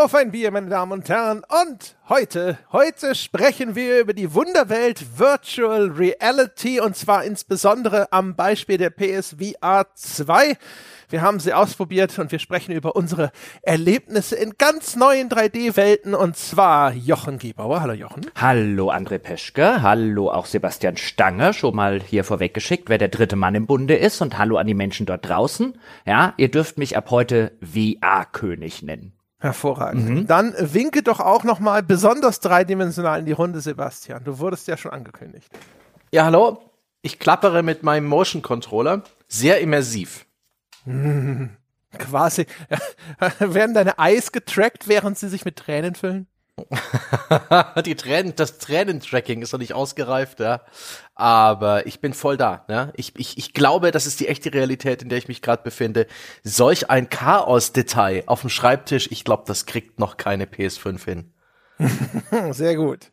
Auf ein Bier, meine Damen und Herren. Und heute, heute sprechen wir über die Wunderwelt Virtual Reality und zwar insbesondere am Beispiel der PSVR 2. Wir haben sie ausprobiert und wir sprechen über unsere Erlebnisse in ganz neuen 3D-Welten und zwar Jochen Gebauer. Hallo Jochen. Hallo André Peschke. Hallo auch Sebastian Stange. Schon mal hier vorweggeschickt, wer der dritte Mann im Bunde ist und hallo an die Menschen dort draußen. Ja, ihr dürft mich ab heute VR-König nennen. Hervorragend. Mhm. Dann winke doch auch noch mal besonders dreidimensional in die Runde, Sebastian. Du wurdest ja schon angekündigt. Ja, hallo. Ich klappere mit meinem Motion Controller. Sehr immersiv. Mhm. Quasi. werden deine Eyes getrackt, während sie sich mit Tränen füllen? die Tränen, das Tränentracking ist noch nicht ausgereift, ja. Aber ich bin voll da. Ne? Ich, ich, ich glaube, das ist die echte Realität, in der ich mich gerade befinde. Solch ein Chaos-Detail auf dem Schreibtisch, ich glaube, das kriegt noch keine PS5 hin. Sehr gut.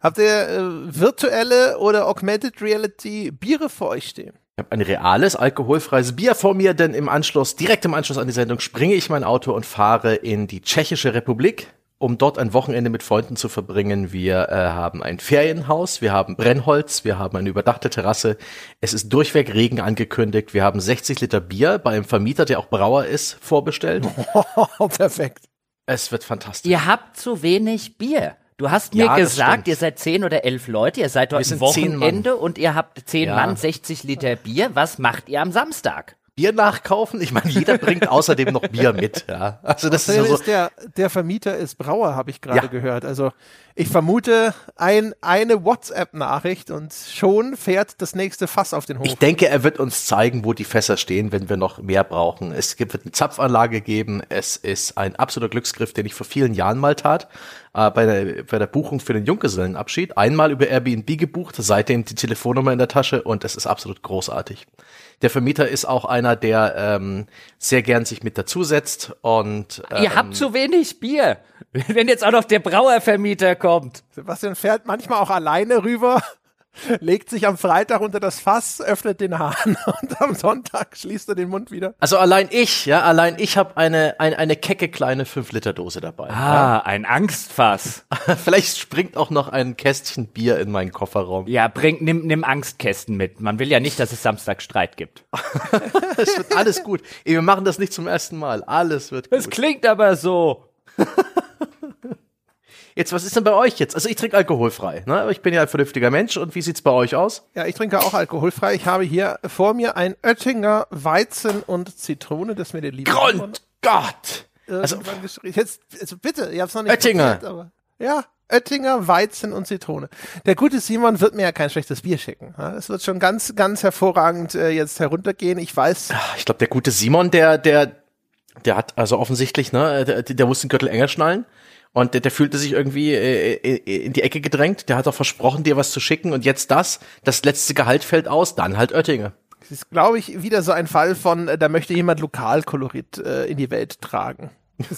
Habt ihr äh, virtuelle oder Augmented Reality Biere vor euch stehen? Ich habe ein reales, alkoholfreies Bier vor mir, denn im Anschluss, direkt im Anschluss an die Sendung, springe ich mein Auto und fahre in die Tschechische Republik um dort ein Wochenende mit Freunden zu verbringen. Wir äh, haben ein Ferienhaus, wir haben Brennholz, wir haben eine überdachte Terrasse. Es ist durchweg Regen angekündigt. Wir haben 60 Liter Bier bei einem Vermieter, der auch Brauer ist, vorbestellt. Oh, perfekt. Es wird fantastisch. Ihr habt zu wenig Bier. Du hast mir ja, gesagt, ihr seid zehn oder elf Leute, ihr seid dort ein Wochenende und ihr habt zehn ja. Mann, 60 Liter Bier. Was macht ihr am Samstag? Bier nachkaufen? Ich meine, jeder bringt außerdem noch Bier mit. Ja. Also das ist, ja so ist der, der Vermieter ist Brauer, habe ich gerade ja. gehört. Also ich vermute ein, eine WhatsApp-Nachricht und schon fährt das nächste Fass auf den Hof. Ich denke, er wird uns zeigen, wo die Fässer stehen, wenn wir noch mehr brauchen. Es wird eine Zapfanlage geben. Es ist ein absoluter Glücksgriff, den ich vor vielen Jahren mal tat. Äh, bei, der, bei der Buchung für den Junggesellenabschied. Einmal über Airbnb gebucht, seitdem die Telefonnummer in der Tasche und es ist absolut großartig. Der Vermieter ist auch einer, der ähm, sehr gern sich mit dazusetzt und ähm, Ihr habt zu wenig Bier. Wenn jetzt auch noch der Brauervermieter kommt. Sebastian fährt manchmal auch alleine rüber legt sich am Freitag unter das Fass, öffnet den Hahn und am Sonntag schließt er den Mund wieder. Also allein ich, ja, allein ich habe eine, eine, eine kecke kleine 5-Liter-Dose dabei. Ah, ja. ein Angstfass. Vielleicht springt auch noch ein Kästchen Bier in meinen Kofferraum. Ja, bring, nimm, nimm Angstkästen mit. Man will ja nicht, dass es Samstag Streit gibt. es wird alles gut. Wir machen das nicht zum ersten Mal. Alles wird gut. Es klingt aber so. Jetzt, was ist denn bei euch jetzt? Also ich trinke alkoholfrei, ne? Aber ich bin ja ein vernünftiger Mensch. Und wie sieht's bei euch aus? Ja, ich trinke auch alkoholfrei. Ich habe hier vor mir ein Oettinger Weizen und Zitrone, das mir der liebe Grundgott! Also, jetzt, also bitte, ihr habt's noch nicht Oettinger. Probiert, aber ja, Oettinger, Weizen und Zitrone. Der gute Simon wird mir ja kein schlechtes Bier schicken. Es wird schon ganz, ganz hervorragend äh, jetzt heruntergehen. Ich weiß. Ah, ich glaube, der gute Simon, der, der, der hat also offensichtlich, ne, der, der muss den Gürtel enger schnallen. Und der, der fühlte sich irgendwie äh, äh, in die Ecke gedrängt. Der hat auch versprochen, dir was zu schicken. Und jetzt das, das letzte Gehalt fällt aus, dann halt Oettinger. Das ist, glaube ich, wieder so ein Fall von, äh, da möchte jemand Lokalkolorit äh, in die Welt tragen.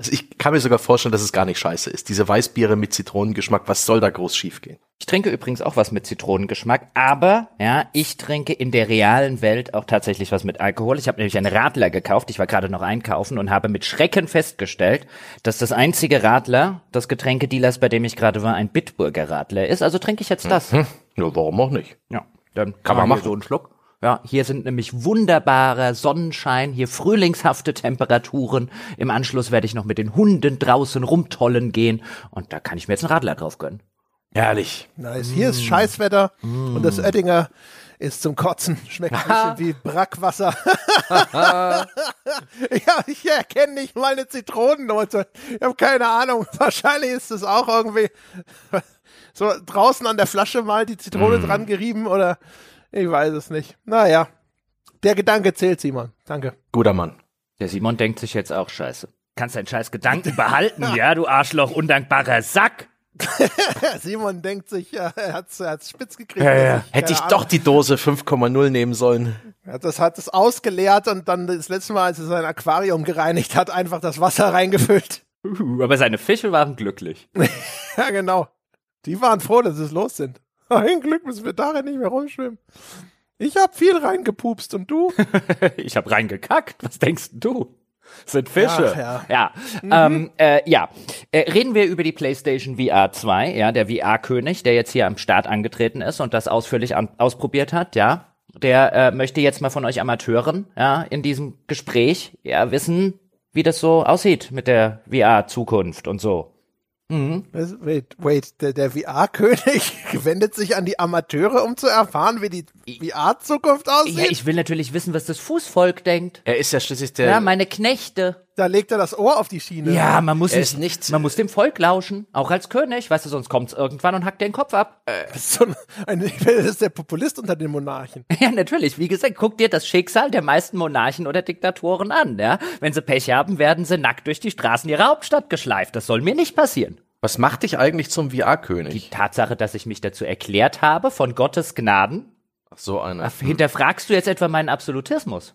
Also ich kann mir sogar vorstellen, dass es gar nicht scheiße ist. Diese Weißbiere mit Zitronengeschmack, was soll da groß schiefgehen? Ich trinke übrigens auch was mit Zitronengeschmack, aber ja, ich trinke in der realen Welt auch tatsächlich was mit Alkohol. Ich habe nämlich einen Radler gekauft. Ich war gerade noch einkaufen und habe mit Schrecken festgestellt, dass das einzige Radler des Getränkedealers, bei dem ich gerade war, ein Bitburger Radler ist. Also trinke ich jetzt das. Mhm. Ja, warum auch nicht? Ja, dann kann man machen so einen Schluck. Ja, hier sind nämlich wunderbarer Sonnenschein, hier frühlingshafte Temperaturen. Im Anschluss werde ich noch mit den Hunden draußen rumtollen gehen und da kann ich mir jetzt einen Radler drauf gönnen. Herrlich. Nice. Hier ist Scheißwetter mm. und das Oettinger ist zum Kotzen. Schmeckt ein bisschen wie Brackwasser. ja, ich erkenne nicht mal eine Zitronennote. Ich habe keine Ahnung. Wahrscheinlich ist es auch irgendwie so draußen an der Flasche mal die Zitrone mm. dran gerieben oder ich weiß es nicht. Naja, der Gedanke zählt, Simon. Danke. Guter Mann. Der Simon denkt sich jetzt auch scheiße. Kannst deinen scheiß Gedanken behalten, ja, du Arschloch, undankbarer Sack. Simon denkt sich, ja, er hat es spitz gekriegt. Ja, ja. Ich, Hätte ich Ahnung. doch die Dose 5,0 nehmen sollen. Er hat das hat es ausgeleert und dann das letzte Mal, als er sein Aquarium gereinigt hat, einfach das Wasser reingefüllt. Uh, aber seine Fische waren glücklich. ja, genau. Die waren froh, dass sie los sind. Ein Glück müssen wir darin nicht mehr rumschwimmen. Ich hab viel reingepupst und du? ich hab reingekackt. Was denkst du? Sind Fische. Ach, ja. Ja, ähm, äh, ja. Äh, reden wir über die PlayStation VR 2, ja, der VR-König, der jetzt hier am Start angetreten ist und das ausführlich an ausprobiert hat, ja. Der äh, möchte jetzt mal von euch Amateuren, ja, in diesem Gespräch, ja, wissen, wie das so aussieht mit der VR-Zukunft und so. Was- Wait, wait, der, der VR-König wendet sich an die Amateure, um zu erfahren, wie die VR-Zukunft aussieht? Ja, ich will natürlich wissen, was das Fußvolk denkt. Er ist ja schließlich der. Ja, meine Knechte. Da legt er das Ohr auf die Schiene. Ja, man muss, nicht, ist nichts. man muss dem Volk lauschen, auch als König, weißt du, sonst kommt's irgendwann und hackt den Kopf ab. Das ist, so ein, ein, das ist der Populist unter den Monarchen. Ja, natürlich. Wie gesagt, guck dir das Schicksal der meisten Monarchen oder Diktatoren an, ja. Wenn sie Pech haben, werden sie nackt durch die Straßen ihrer Hauptstadt geschleift. Das soll mir nicht passieren. was macht dich eigentlich zum VR-König? Tatsache, dass ich mich dazu erklärt habe, von Gottes Gnaden. So einer. Hinterfragst du jetzt etwa meinen Absolutismus?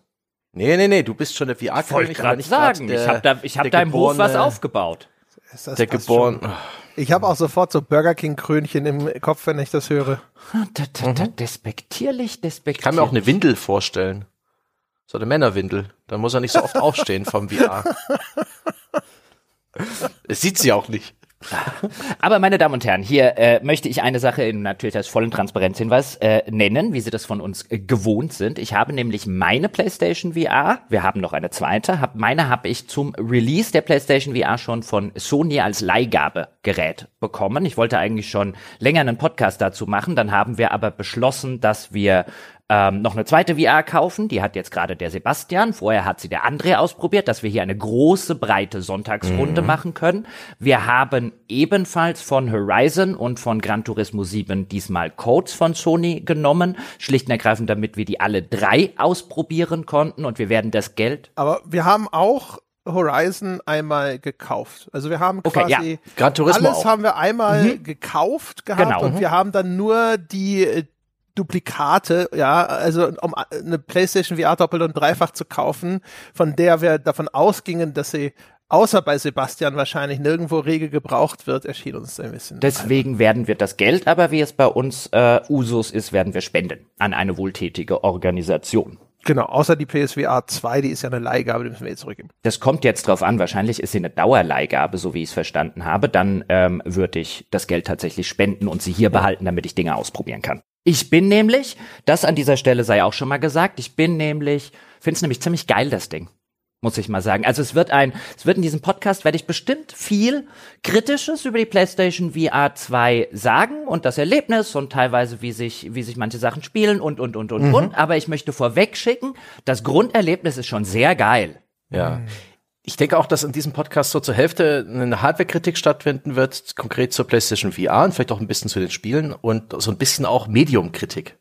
Nee, nee, nee, du bist schon der Wollte VR-König. gerade sagen. ich habe da, ich hab der da im Hof was aufgebaut. Ist das Der geboren. schon- Ich habe auch sofort so Burger King-Krönchen im Kopf, wenn ich das höre. Da, da, da, despektierlich, despektierlich. Ich kann mir auch eine Windel vorstellen. So eine Männerwindel. Dann muss er nicht so oft aufstehen vom VR. Es sieht sie auch nicht. Aber meine Damen und Herren, hier äh, möchte ich eine Sache in natürlich als vollen Transparenzhinweis äh, nennen, wie Sie das von uns äh, gewohnt sind. Ich habe nämlich meine PlayStation VR, wir haben noch eine zweite, hab, meine habe ich zum Release der PlayStation VR schon von Sony als Leihgabegerät bekommen. Ich wollte eigentlich schon länger einen Podcast dazu machen, dann haben wir aber beschlossen, dass wir ähm, noch eine zweite VR kaufen. Die hat jetzt gerade der Sebastian. Vorher hat sie der André ausprobiert, dass wir hier eine große, breite Sonntagsrunde machen können. Wir haben ebenfalls von Horizon und von Gran Turismo 7 diesmal Codes von Sony genommen. Schlicht und ergreifend, damit wir die alle drei ausprobieren konnten. Und wir werden das Geld Aber wir haben auch Horizon einmal gekauft. Also wir haben Okay, quasi ja. Gran Turismo alles auch. haben wir einmal gekauft gehabt Genau. und wir haben dann nur die äh, Duplikate, ja, also um eine PlayStation VR doppelt und dreifach zu kaufen, von der wir davon ausgingen, dass sie außer bei Sebastian wahrscheinlich nirgendwo rege gebraucht wird, erschien uns ein bisschen. Deswegen werden wir das Geld, aber wie es bei uns äh, Usus ist, werden wir spenden an eine wohltätige Organisation. genau, außer die PSVR 2, die ist ja eine Leihgabe, die müssen wir jetzt zurückgeben. Das kommt jetzt drauf an. Wahrscheinlich ist sie eine Dauerleihgabe, so wie ich es verstanden habe. Dann ähm, würde ich das Geld tatsächlich spenden und sie hier behalten, damit ich Dinge ausprobieren kann. Ich bin nämlich, das an dieser Stelle sei auch schon mal gesagt, ich bin nämlich, finde es nämlich ziemlich geil, das Ding. Muss ich mal sagen. Also es wird ein, es wird in diesem Podcast, werde ich bestimmt viel Kritisches über die PlayStation VR 2 sagen und das Erlebnis und teilweise, wie sich, wie sich manche Sachen spielen und, und, und, und, und. Aber ich möchte vorweg schicken, das Grunderlebnis ist schon sehr geil. Ja. Ich denke auch, dass in diesem Podcast so zur Hälfte eine Hardware-Kritik stattfinden wird, konkret zur PlayStation VR und vielleicht auch ein bisschen zu den Spielen und so ein bisschen auch Medium-Kritik.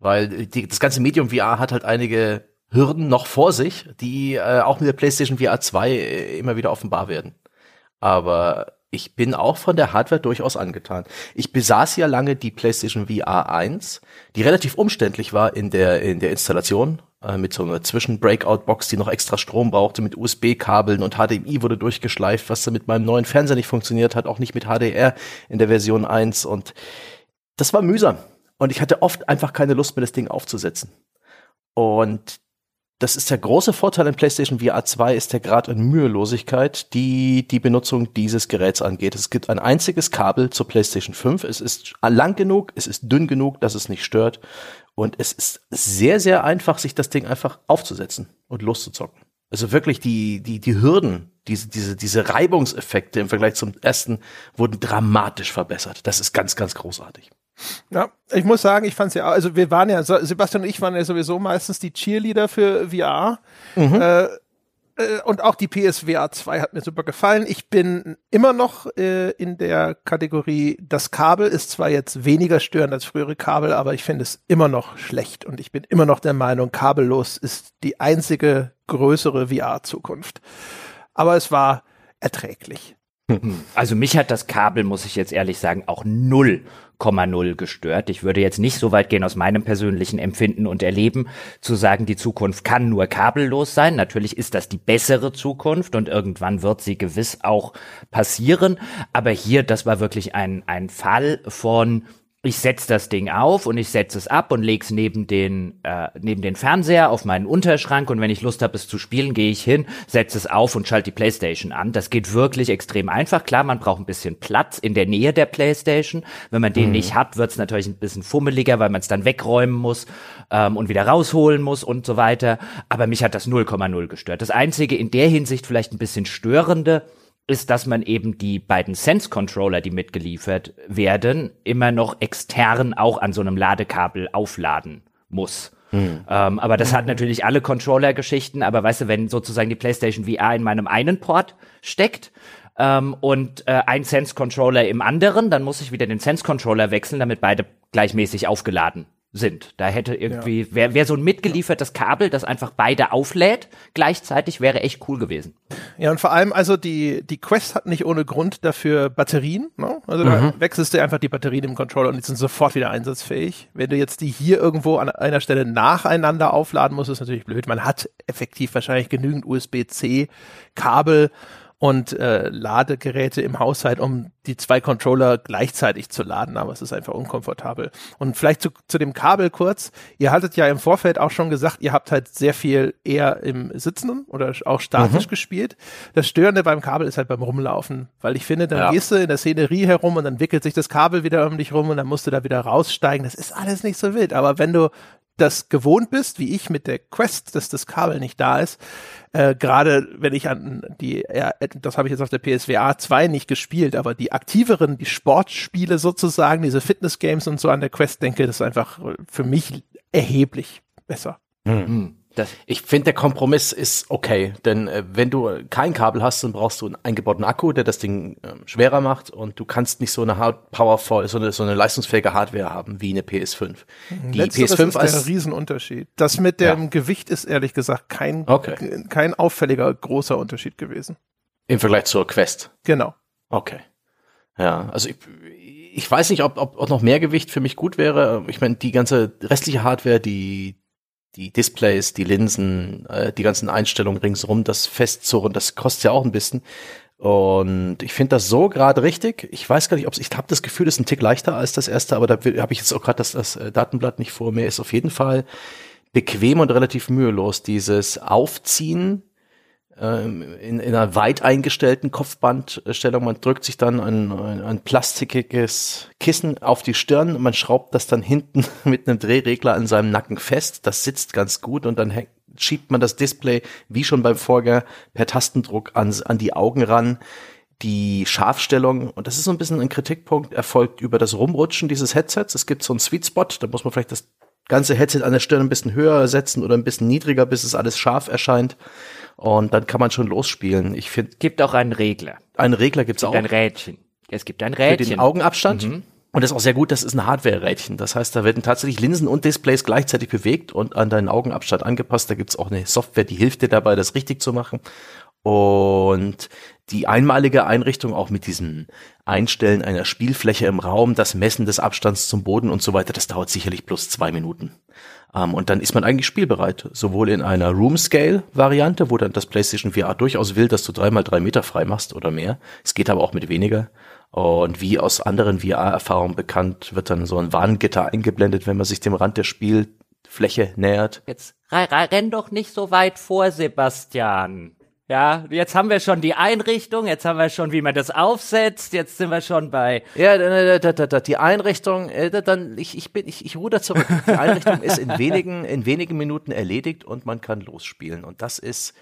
Weil die, das ganze Medium VR hat halt einige Hürden noch vor sich, die äh, auch mit der PlayStation VR 2 äh, immer wieder offenbar werden. Aber ich bin auch von der Hardware durchaus angetan. Ich besaß ja lange die PlayStation VR 1, die relativ umständlich war in der, in der Installation, äh, mit so einer Zwischen-Breakout-Box, die noch extra Strom brauchte, mit USB-Kabeln und HDMI wurde durchgeschleift, was dann mit meinem neuen Fernseher nicht funktioniert hat, auch nicht mit HDR in der Version 1 und das war mühsam. Und ich hatte oft einfach keine Lust mehr, das Ding aufzusetzen. Und das ist der große Vorteil in PlayStation VR 2 ist der Grad an Mühelosigkeit, die die Benutzung dieses Geräts angeht. Es gibt ein einziges Kabel zur PlayStation 5. Es ist lang genug, es ist dünn genug, dass es nicht stört. Und es ist sehr, sehr einfach, sich das Ding einfach aufzusetzen und loszuzocken. Also wirklich die, die, die Hürden, diese, diese, diese Reibungseffekte im Vergleich zum ersten wurden dramatisch verbessert. Das ist ganz, ganz großartig. Ja, ich muss sagen, ich fand's ja, auch- also wir waren ja, Sebastian und ich waren ja sowieso meistens die Cheerleader für VR. Äh, äh, und auch die PSVR 2 hat mir super gefallen. Ich bin immer noch äh, in der Kategorie, das Kabel ist zwar jetzt weniger störend als frühere Kabel, aber ich finde es immer noch schlecht und ich bin immer noch der Meinung, kabellos ist die einzige größere VR-Zukunft. Aber es war erträglich. Also mich hat das Kabel, muss ich jetzt ehrlich sagen, auch 0,0 gestört. Ich würde jetzt nicht so weit gehen aus meinem persönlichen Empfinden und Erleben zu sagen, die Zukunft kann nur kabellos sein. Natürlich ist das die bessere Zukunft und irgendwann wird sie gewiss auch passieren. Aber hier, das war wirklich ein, ein Fall von ich setze das Ding auf und ich setze es ab und leg's neben den äh, neben den Fernseher auf meinen Unterschrank und wenn ich Lust habe es zu spielen, gehe ich hin, setze es auf und schalte die PlayStation an. Das geht wirklich extrem einfach. Klar, man braucht ein bisschen Platz in der Nähe der PlayStation. Wenn man den mhm. nicht hat, wird's natürlich ein bisschen fummeliger, weil man es dann wegräumen muss ähm, und wieder rausholen muss und so weiter. Aber mich hat das 0,0 gestört. Das einzige in der Hinsicht vielleicht ein bisschen störende ist, dass man eben die beiden Sense-Controller, die mitgeliefert werden, immer noch extern auch an so einem Ladekabel aufladen muss. Hm. Ähm, aber das hat natürlich alle Controller-Geschichten, aber weißt du, wenn sozusagen die PlayStation VR in meinem einen Port steckt, ähm, und äh, ein Sense-Controller im anderen, dann muss ich wieder den Sense-Controller wechseln, damit beide gleichmäßig aufgeladen sind. Da hätte irgendwie, ja. wäre wär so ein mitgeliefertes Kabel, das einfach beide auflädt, gleichzeitig wäre echt cool gewesen. Ja, und vor allem, also die, die Quest hat nicht ohne Grund dafür Batterien. Ne? Also da mhm. wechselst du einfach die Batterien im Controller und die sind sofort wieder einsatzfähig. Wenn du jetzt die hier irgendwo an einer Stelle nacheinander aufladen musst, ist natürlich blöd. Man hat effektiv wahrscheinlich genügend USB-C-Kabel und äh, Ladegeräte im Haushalt, um die zwei Controller gleichzeitig zu laden, aber es ist einfach unkomfortabel. Und vielleicht zu, zu dem Kabel kurz, ihr hattet ja im Vorfeld auch schon gesagt, ihr habt halt sehr viel eher im Sitzen oder auch statisch mhm. gespielt. Das Störende beim Kabel ist halt beim Rumlaufen, weil ich finde, dann ja. gehst du in der Szenerie herum und dann wickelt sich das Kabel wieder um dich rum und dann musst du da wieder raussteigen. Das ist alles nicht so wild, aber wenn du das gewohnt bist, wie ich mit der Quest, dass das Kabel nicht da ist, äh, gerade wenn ich an die, ja, das habe ich jetzt auf der PSVR 2 nicht gespielt, aber die aktiveren, die Sportspiele sozusagen, diese Fitness-Games und so an der Quest denke, das ist einfach für mich erheblich besser. Hm. Das ich finde, der Kompromiss ist okay, denn äh, wenn du kein Kabel hast, dann brauchst du einen eingebauten Akku, der das Ding äh, schwerer macht und du kannst nicht so eine hard powerful, so eine, so eine leistungsfähige Hardware haben wie eine PS5. Die Letzteres PS5 ist der Riesenunterschied. Das mit dem ja. Gewicht ist ehrlich gesagt kein, okay. kein auffälliger großer Unterschied gewesen. Im Vergleich zur Quest. Genau. Okay. Ja, also ich, ich weiß nicht, ob, ob, ob noch mehr Gewicht für mich gut wäre. Ich meine, die ganze restliche Hardware, die die Displays, die Linsen, äh, die ganzen Einstellungen ringsherum, das festzurren, das kostet ja auch ein bisschen. Und ich finde das so gerade richtig. Ich weiß gar nicht, ob ich habe das Gefühl, das ist ein Tick leichter als das erste, aber da habe ich jetzt auch gerade das, das äh, Datenblatt nicht vor mir. Ist auf jeden Fall bequem und relativ mühelos. Dieses Aufziehen in, in einer weit eingestellten Kopfbandstellung. Man drückt sich dann ein, ein, ein plastikiges Kissen auf die Stirn. Man schraubt das dann hinten mit einem Drehregler an seinem Nacken fest. Das sitzt ganz gut und dann schiebt man das Display, wie schon beim Vorgänger, per Tastendruck an, an die Augen ran. Die Scharfstellung, und das ist so ein bisschen ein Kritikpunkt, erfolgt über das Rumrutschen dieses Headsets. Es gibt so einen Sweet Spot, da muss man vielleicht das ganze Headset an der Stirn ein bisschen höher setzen oder ein bisschen niedriger, bis es alles scharf erscheint. Und dann kann man schon losspielen. Ich finde. Gibt auch einen Regler. Einen Regler gibt's es auch. Ein Rädchen. Es gibt ein Rädchen. Für den Augenabstand. Mhm. Und das ist auch sehr gut, das ist ein Hardware-Rädchen. Das heißt, da werden tatsächlich Linsen und Displays gleichzeitig bewegt und an deinen Augenabstand angepasst. Da gibt's auch eine Software, die hilft dir dabei, das richtig zu machen. Und die einmalige Einrichtung auch mit diesem Einstellen einer Spielfläche im Raum, das Messen des Abstands zum Boden und so weiter, das dauert sicherlich plus zwei Minuten. Ähm, und dann ist man eigentlich spielbereit. Sowohl in einer Room-Scale-Variante, wo dann das PlayStation VR durchaus will, dass du dreimal drei Meter frei machst oder mehr. Es geht aber auch mit weniger. Und wie aus anderen VR-Erfahrungen bekannt, wird dann so ein Warngitter eingeblendet, wenn man sich dem Rand der Spielfläche nähert. Jetzt renn doch nicht so weit vor, Sebastian. Ja, jetzt haben wir schon die Einrichtung, jetzt haben wir schon, wie man das aufsetzt, jetzt sind wir schon bei. Ja, da, da, da, da, die Einrichtung, äh, dann, ich, ich bin, ich, ich ruder zurück. Die Einrichtung ist in wenigen, in wenigen Minuten erledigt und man kann losspielen. Und das ist,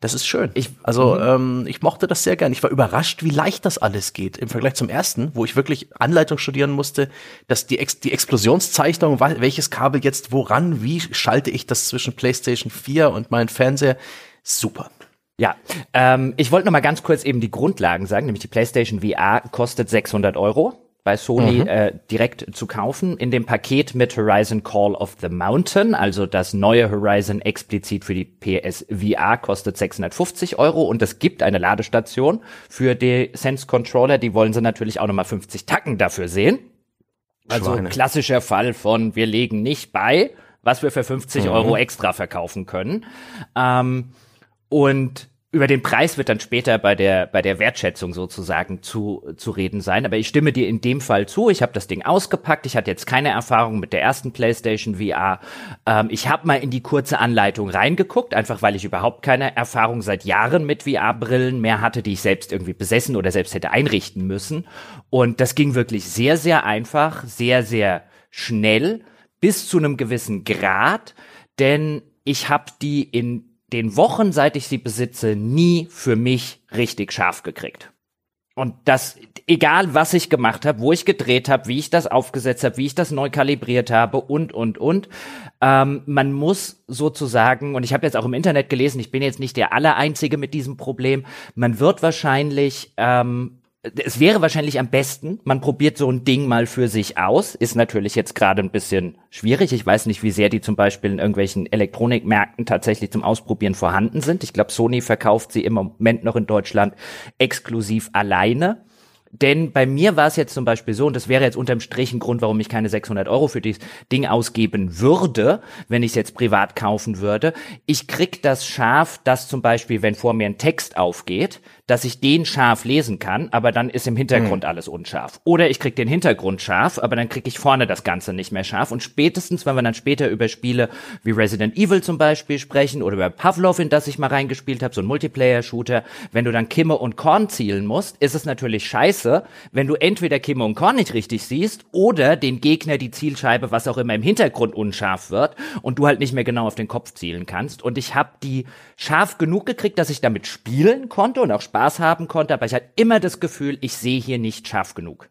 das ist schön. Ich, also mhm. ähm, ich mochte das sehr gern. Ich war überrascht, wie leicht das alles geht im Vergleich zum ersten, wo ich wirklich Anleitung studieren musste, dass die, Ex die Explosionszeichnung, welches Kabel jetzt woran, wie schalte ich das zwischen PlayStation 4 und meinem Fernseher, super. Ja, ähm, ich wollte noch mal ganz kurz eben die Grundlagen sagen, nämlich die PlayStation VR kostet 600 Euro bei Sony mhm. äh, direkt zu kaufen in dem Paket mit Horizon Call of the Mountain, also das neue Horizon explizit für die PS VR kostet 650 Euro und es gibt eine Ladestation für die Sense Controller, die wollen sie natürlich auch nochmal 50 Tacken dafür sehen. Also Schweine. klassischer Fall von wir legen nicht bei, was wir für 50 mhm. Euro extra verkaufen können. Ähm, und über den Preis wird dann später bei der bei der Wertschätzung sozusagen zu zu reden sein, aber ich stimme dir in dem Fall zu. Ich habe das Ding ausgepackt. Ich hatte jetzt keine Erfahrung mit der ersten PlayStation VR. Ähm, ich habe mal in die kurze Anleitung reingeguckt, einfach weil ich überhaupt keine Erfahrung seit Jahren mit VR-Brillen mehr hatte, die ich selbst irgendwie besessen oder selbst hätte einrichten müssen. Und das ging wirklich sehr sehr einfach, sehr sehr schnell bis zu einem gewissen Grad, denn ich habe die in den Wochen, seit ich sie besitze, nie für mich richtig scharf gekriegt. Und das, egal was ich gemacht habe, wo ich gedreht habe, wie ich das aufgesetzt habe, wie ich das neu kalibriert habe und, und, und, ähm, man muss sozusagen, und ich habe jetzt auch im Internet gelesen, ich bin jetzt nicht der Allereinzige mit diesem Problem, man wird wahrscheinlich ähm, es wäre wahrscheinlich am besten, man probiert so ein Ding mal für sich aus. Ist natürlich jetzt gerade ein bisschen schwierig. Ich weiß nicht, wie sehr die zum Beispiel in irgendwelchen Elektronikmärkten tatsächlich zum Ausprobieren vorhanden sind. Ich glaube, Sony verkauft sie im Moment noch in Deutschland exklusiv alleine. Denn bei mir war es jetzt zum Beispiel so, und das wäre jetzt unterm Strich ein Grund, warum ich keine 600 Euro für dieses Ding ausgeben würde, wenn ich es jetzt privat kaufen würde. Ich krieg das scharf, dass zum Beispiel, wenn vor mir ein Text aufgeht, dass ich den scharf lesen kann, aber dann ist im Hintergrund mhm. alles unscharf. Oder ich krieg den Hintergrund scharf, aber dann krieg ich vorne das Ganze nicht mehr scharf. Und spätestens, wenn wir dann später über Spiele wie Resident Evil zum Beispiel sprechen oder über Pavlov, in das ich mal reingespielt habe, so ein Multiplayer-Shooter, wenn du dann Kimme und Korn zielen musst, ist es natürlich scheiße, wenn du entweder Kimme und Korn nicht richtig siehst oder den Gegner die Zielscheibe, was auch immer im Hintergrund unscharf wird und du halt nicht mehr genau auf den Kopf zielen kannst. Und ich habe die scharf genug gekriegt, dass ich damit spielen konnte und auch Spaß haben konnte, aber ich hatte immer das Gefühl, ich sehe hier nicht scharf genug.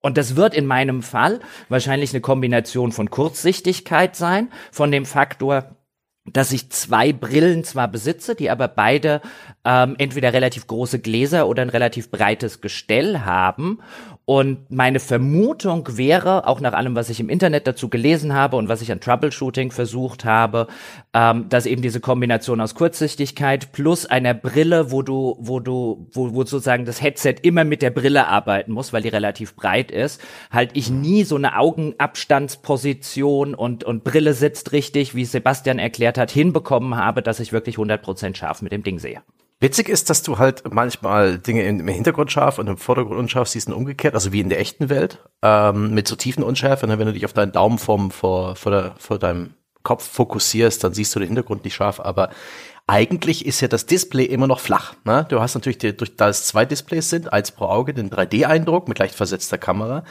Und das wird in meinem Fall wahrscheinlich eine Kombination von Kurzsichtigkeit sein, von dem Faktor, dass ich zwei Brillen zwar besitze, die aber beide ähm, entweder relativ große Gläser oder ein relativ breites Gestell haben und meine Vermutung wäre, auch nach allem, was ich im Internet dazu gelesen habe und was ich an Troubleshooting versucht habe, ähm, dass eben diese Kombination aus Kurzsichtigkeit plus einer Brille, wo du, wo du, wo, wo sozusagen das Headset immer mit der Brille arbeiten muss, weil die relativ breit ist, halt ich nie so eine Augenabstandsposition und, und Brille sitzt richtig, wie Sebastian erklärt hat, hinbekommen habe, dass ich wirklich 100% scharf mit dem Ding sehe. Witzig ist, dass du halt manchmal Dinge im Hintergrund scharf und im Vordergrund unscharf siehst und umgekehrt, also wie in der echten Welt, ähm, mit so tiefen Unschärfe. Ne? Wenn du dich auf deinen Daumen vor, vor, der, vor deinem Kopf fokussierst, dann siehst du den Hintergrund nicht scharf, aber eigentlich ist ja das Display immer noch flach. Ne? Du hast natürlich, die, durch, da es zwei Displays sind, eins pro Auge, den 3D-Eindruck mit leicht versetzter Kamera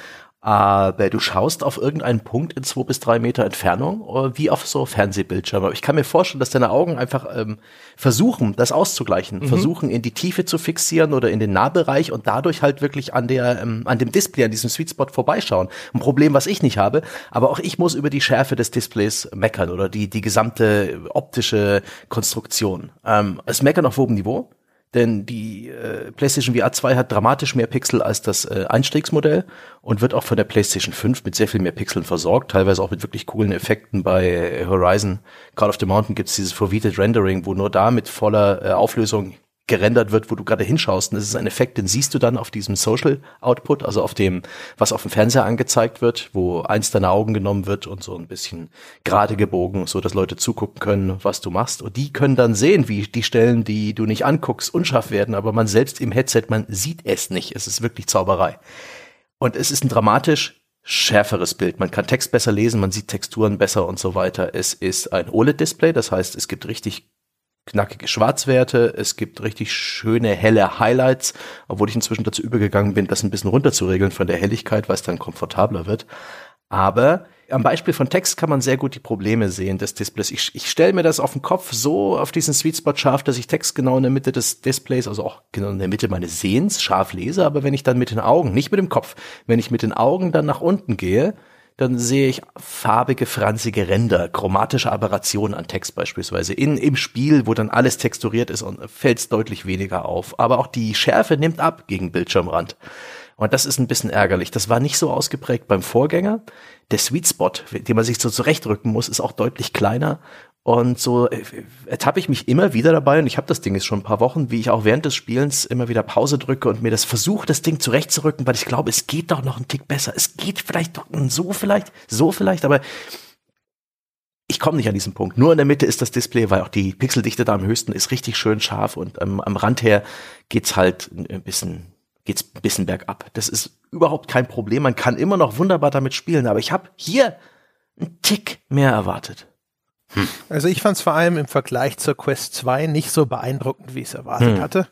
aber du schaust auf irgendeinen Punkt in zwei bis drei Meter Entfernung, wie auf so Fernsehbildschirme. Ich kann mir vorstellen, dass deine Augen einfach ähm, versuchen, das auszugleichen, mhm. versuchen in die Tiefe zu fixieren oder in den Nahbereich und dadurch halt wirklich an der, ähm, an dem Display, an diesem Sweet Spot vorbeischauen. Ein Problem, was ich nicht habe, aber auch ich muss über die Schärfe des Displays meckern oder die, die gesamte optische Konstruktion. Ähm, es meckern auf hohem Niveau denn die äh, PlayStation VR 2 hat dramatisch mehr Pixel als das äh, Einstiegsmodell und wird auch von der PlayStation 5 mit sehr viel mehr Pixeln versorgt, teilweise auch mit wirklich coolen Effekten. Bei Horizon Call of the Mountain gibt es dieses Foveated Rendering, wo nur da mit voller äh, Auflösung gerendert wird, wo du gerade hinschaust. Und das ist ein Effekt, den siehst du dann auf diesem Social Output, also auf dem, was auf dem Fernseher angezeigt wird, wo eins deiner Augen genommen wird und so ein bisschen gerade gebogen, so dass Leute zugucken können, was du machst. Und die können dann sehen, wie die Stellen, die du nicht anguckst, unscharf werden, aber man selbst im Headset, man sieht es nicht. Es ist wirklich Zauberei. Und es ist ein dramatisch schärferes Bild. Man kann Text besser lesen, man sieht Texturen besser und so weiter. Es ist ein OLED-Display, das heißt, es gibt richtig knackige Schwarzwerte, es gibt richtig schöne helle Highlights, obwohl ich inzwischen dazu übergegangen bin, das ein bisschen runterzuregeln von der Helligkeit, weil es dann komfortabler wird. Aber am Beispiel von Text kann man sehr gut die Probleme sehen des Displays. Ich, ich stelle mir das auf den Kopf so auf diesen Sweet Spot scharf, dass ich Text genau in der Mitte des Displays, also auch genau in der Mitte meines Sehens scharf lese. Aber wenn ich dann mit den Augen, nicht mit dem Kopf, wenn ich mit den Augen dann nach unten gehe, dann sehe ich farbige, franzige Ränder, chromatische Aberrationen an Text beispielsweise. In, Im Spiel, wo dann alles texturiert ist fällt es deutlich weniger auf. Aber auch die Schärfe nimmt ab gegen Bildschirmrand. Und das ist ein bisschen ärgerlich. Das war nicht so ausgeprägt beim Vorgänger. Der Sweet Spot, den man sich so zurechtrücken muss, ist auch deutlich kleiner. Und so äh, ertappe ich mich immer wieder dabei, und ich habe das Ding jetzt schon ein paar Wochen, wie ich auch während des Spielens immer wieder Pause drücke und mir das versuche, das Ding zurechtzurücken, weil ich glaube, es geht doch noch ein Tick besser. Es geht vielleicht doch so vielleicht, so vielleicht, aber ich komme nicht an diesen Punkt. Nur in der Mitte ist das Display, weil auch die Pixeldichte da am höchsten ist richtig schön scharf und ähm, am Rand her geht's halt ein bisschen geht's ein bisschen bergab. Das ist überhaupt kein Problem. Man kann immer noch wunderbar damit spielen, aber ich habe hier einen Tick mehr erwartet. Hm. Also ich fand es vor allem im Vergleich zur Quest 2 nicht so beeindruckend, wie ich es erwartet hm. hatte.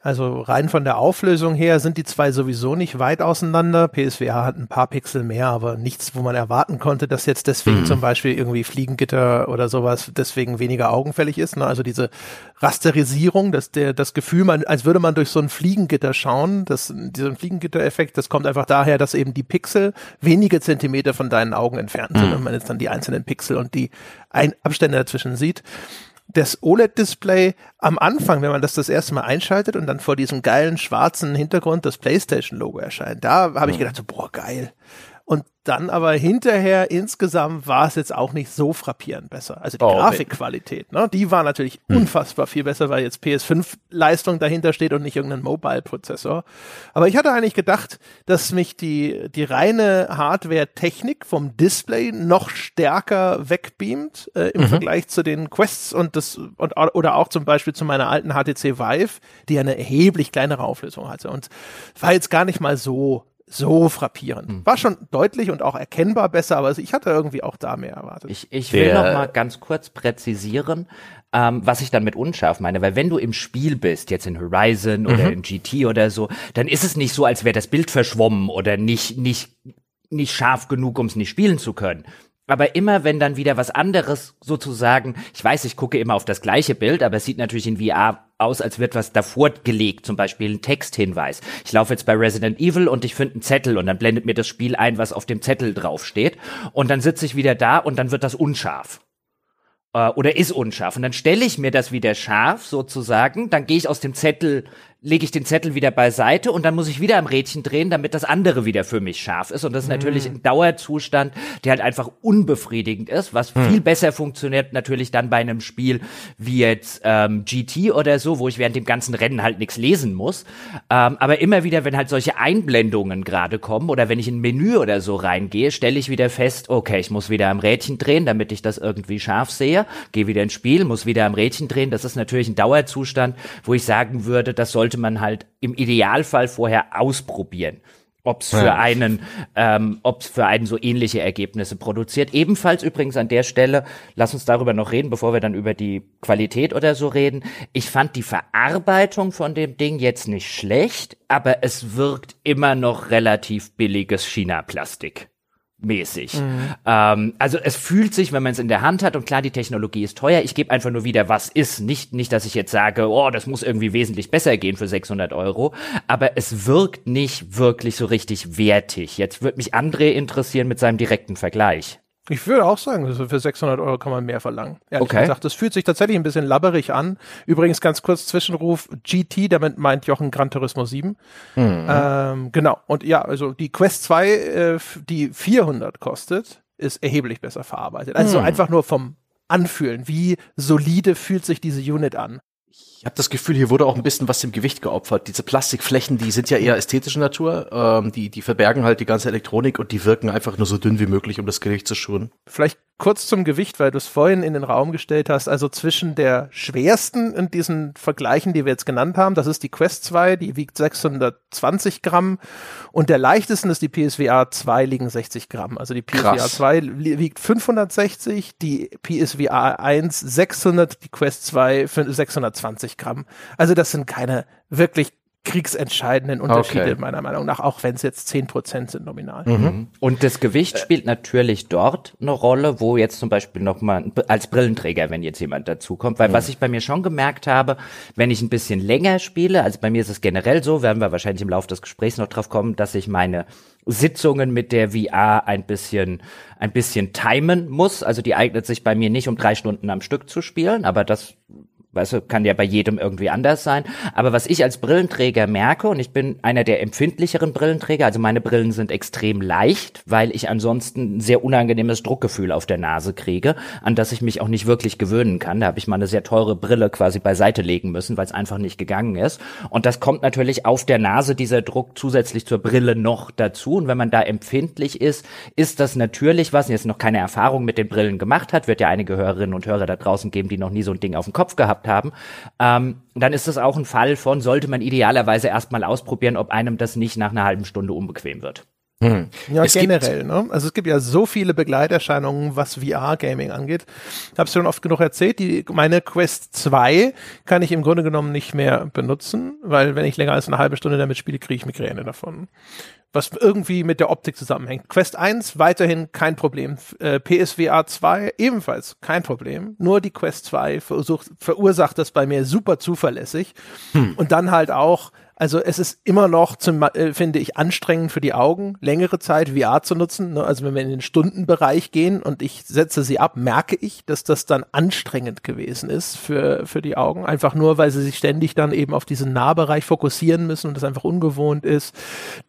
Also rein von der Auflösung her sind die zwei sowieso nicht weit auseinander. PSVR hat ein paar Pixel mehr, aber nichts, wo man erwarten konnte, dass jetzt deswegen mhm. zum Beispiel irgendwie Fliegengitter oder sowas deswegen weniger augenfällig ist. Ne? Also diese Rasterisierung, dass der, das Gefühl, man, als würde man durch so ein Fliegengitter schauen, das, dieser Fliegengitter-Effekt, das kommt einfach daher, dass eben die Pixel wenige Zentimeter von deinen Augen entfernt sind mhm. und man jetzt dann die einzelnen Pixel und die Ein Abstände dazwischen sieht das OLED-Display am Anfang, wenn man das das erste Mal einschaltet und dann vor diesem geilen schwarzen Hintergrund das PlayStation-Logo erscheint, da habe ich gedacht, so, boah, geil. Und dann aber hinterher insgesamt war es jetzt auch nicht so frappierend besser. Also die oh, Grafikqualität, ne, die war natürlich hm. unfassbar viel besser, weil jetzt PS5-Leistung dahinter steht und nicht irgendein Mobile-Prozessor. Aber ich hatte eigentlich gedacht, dass mich die, die reine Hardware-Technik vom Display noch stärker wegbeamt äh, im mhm. Vergleich zu den Quests und das und, oder auch zum Beispiel zu meiner alten HTC Vive, die eine erheblich kleinere Auflösung hatte. Und war jetzt gar nicht mal so so frappierend. Hm. War schon deutlich und auch erkennbar besser, aber ich hatte irgendwie auch da mehr erwartet. Ich, ich will noch mal ganz kurz präzisieren, ähm, was ich dann mit unscharf meine, weil wenn du im Spiel bist, jetzt in Horizon oder mhm. in GT oder so, dann ist es nicht so, als wäre das Bild verschwommen oder nicht, nicht, nicht scharf genug, um es nicht spielen zu können. Aber immer wenn dann wieder was anderes sozusagen, ich weiß, ich gucke immer auf das gleiche Bild, aber es sieht natürlich in VR aus, als wird was davor gelegt, zum Beispiel ein Texthinweis. Ich laufe jetzt bei Resident Evil und ich finde einen Zettel und dann blendet mir das Spiel ein, was auf dem Zettel draufsteht. Und dann sitze ich wieder da und dann wird das unscharf äh, oder ist unscharf. Und dann stelle ich mir das wieder scharf sozusagen, dann gehe ich aus dem Zettel lege ich den Zettel wieder beiseite und dann muss ich wieder am Rädchen drehen, damit das andere wieder für mich scharf ist. Und das ist natürlich mhm. ein Dauerzustand, der halt einfach unbefriedigend ist, was mhm. viel besser funktioniert natürlich dann bei einem Spiel wie jetzt ähm, GT oder so, wo ich während dem ganzen Rennen halt nichts lesen muss. Ähm, aber immer wieder, wenn halt solche Einblendungen gerade kommen oder wenn ich in ein Menü oder so reingehe, stelle ich wieder fest, okay, ich muss wieder am Rädchen drehen, damit ich das irgendwie scharf sehe. Gehe wieder ins Spiel, muss wieder am Rädchen drehen. Das ist natürlich ein Dauerzustand, wo ich sagen würde, das soll sollte man halt im Idealfall vorher ausprobieren ob es für ja. einen, ähm, ob es für einen so ähnliche Ergebnisse produziert. Ebenfalls übrigens an der Stelle, lass uns darüber noch reden, bevor wir dann über die Qualität oder so reden. Ich fand die Verarbeitung von dem Ding jetzt nicht schlecht, aber es wirkt immer noch relativ billiges China-Plastik mäßig. Mhm. Ähm, also es fühlt sich, wenn man es in der Hand hat und klar, die Technologie ist teuer. Ich gebe einfach nur wieder, was ist. Nicht, nicht, dass ich jetzt sage, oh, das muss irgendwie wesentlich besser gehen für 600 Euro. Aber es wirkt nicht wirklich so richtig wertig. Jetzt würde mich André interessieren mit seinem direkten Vergleich. Ich würde auch sagen, für 600 Euro kann man mehr verlangen. Ehrlich okay. gesagt, das fühlt sich tatsächlich ein bisschen labberig an. Übrigens ganz kurz Zwischenruf GT, damit meint Jochen Gran Turismo 7. Mhm. Ähm, genau. Und ja, also die Quest 2, äh, die 400 kostet, ist erheblich besser verarbeitet. Also mhm. einfach nur vom Anfühlen. Wie solide fühlt sich diese Unit an? Ich habe das Gefühl, hier wurde auch ein bisschen was dem Gewicht geopfert. Diese Plastikflächen, die sind ja eher ästhetischer Natur. Ähm, die, die verbergen halt die ganze Elektronik und die wirken einfach nur so dünn wie möglich, um das Gewicht zu schonen. Vielleicht kurz zum Gewicht, weil du es vorhin in den Raum gestellt hast. Also zwischen der schwersten in diesen Vergleichen, die wir jetzt genannt haben, das ist die Quest 2, die wiegt 620 Gramm. Und der leichtesten ist die PSVR 2, liegen 60 Gramm. Also die PSVR Krass. 2 wiegt 560, die PSVR 1 600, die Quest 2 620 Gramm. Also das sind keine wirklich kriegsentscheidenden Unterschiede, okay. meiner Meinung nach, auch wenn es jetzt zehn Prozent sind nominal. Mhm. mhm. Und das Gewicht spielt natürlich dort eine Rolle, wo jetzt zum Beispiel nochmal als Brillenträger, wenn jetzt jemand dazukommt, weil mhm. was ich bei mir schon gemerkt habe, wenn ich ein bisschen länger spiele, also bei mir ist es generell so, werden wir wahrscheinlich im Laufe des Gesprächs noch drauf kommen, dass ich meine Sitzungen mit der VR ein bisschen, ein bisschen timen muss. Also die eignet sich bei mir nicht, um drei Stunden am Stück zu spielen, aber das weißt kann ja bei jedem irgendwie anders sein. Aber was ich als Brillenträger merke, und ich bin einer der empfindlicheren Brillenträger, also meine Brillen sind extrem leicht, weil ich ansonsten ein sehr unangenehmes Druckgefühl auf der Nase kriege, an das ich mich auch nicht wirklich gewöhnen kann. Da habe ich mal eine sehr teure Brille quasi beiseite legen müssen, weil es einfach nicht gegangen ist. Und das kommt natürlich auf der Nase, dieser Druck zusätzlich zur Brille noch dazu. Und wenn man da empfindlich ist, ist das natürlich was, jetzt noch keine Erfahrung mit den Brillen gemacht hat, wird ja einige Hörerinnen und Hörer da draußen geben, die noch nie so ein Ding auf dem Kopf gehabt haben, ähm, dann ist das auch ein Fall von, sollte man idealerweise erstmal ausprobieren, ob einem das nicht nach einer halben Stunde unbequem wird. Hm. Ja, es generell, ne? Also es gibt ja so viele Begleiterscheinungen, was VR-Gaming angeht. Ich habe es schon oft genug erzählt, die, meine Quest 2 kann ich im Grunde genommen nicht mehr benutzen, weil wenn ich länger als eine halbe Stunde damit spiele, kriege ich Migräne davon was irgendwie mit der Optik zusammenhängt. Quest 1 weiterhin kein Problem. Äh, PSVR 2 ebenfalls kein Problem. Nur die Quest 2 versucht, verursacht das bei mir super zuverlässig. Hm. Und dann halt auch also es ist immer noch, zum, äh, finde ich, anstrengend für die Augen, längere Zeit VR zu nutzen. Ne? Also wenn wir in den Stundenbereich gehen und ich setze sie ab, merke ich, dass das dann anstrengend gewesen ist für, für die Augen. Einfach nur, weil sie sich ständig dann eben auf diesen Nahbereich fokussieren müssen und das einfach ungewohnt ist.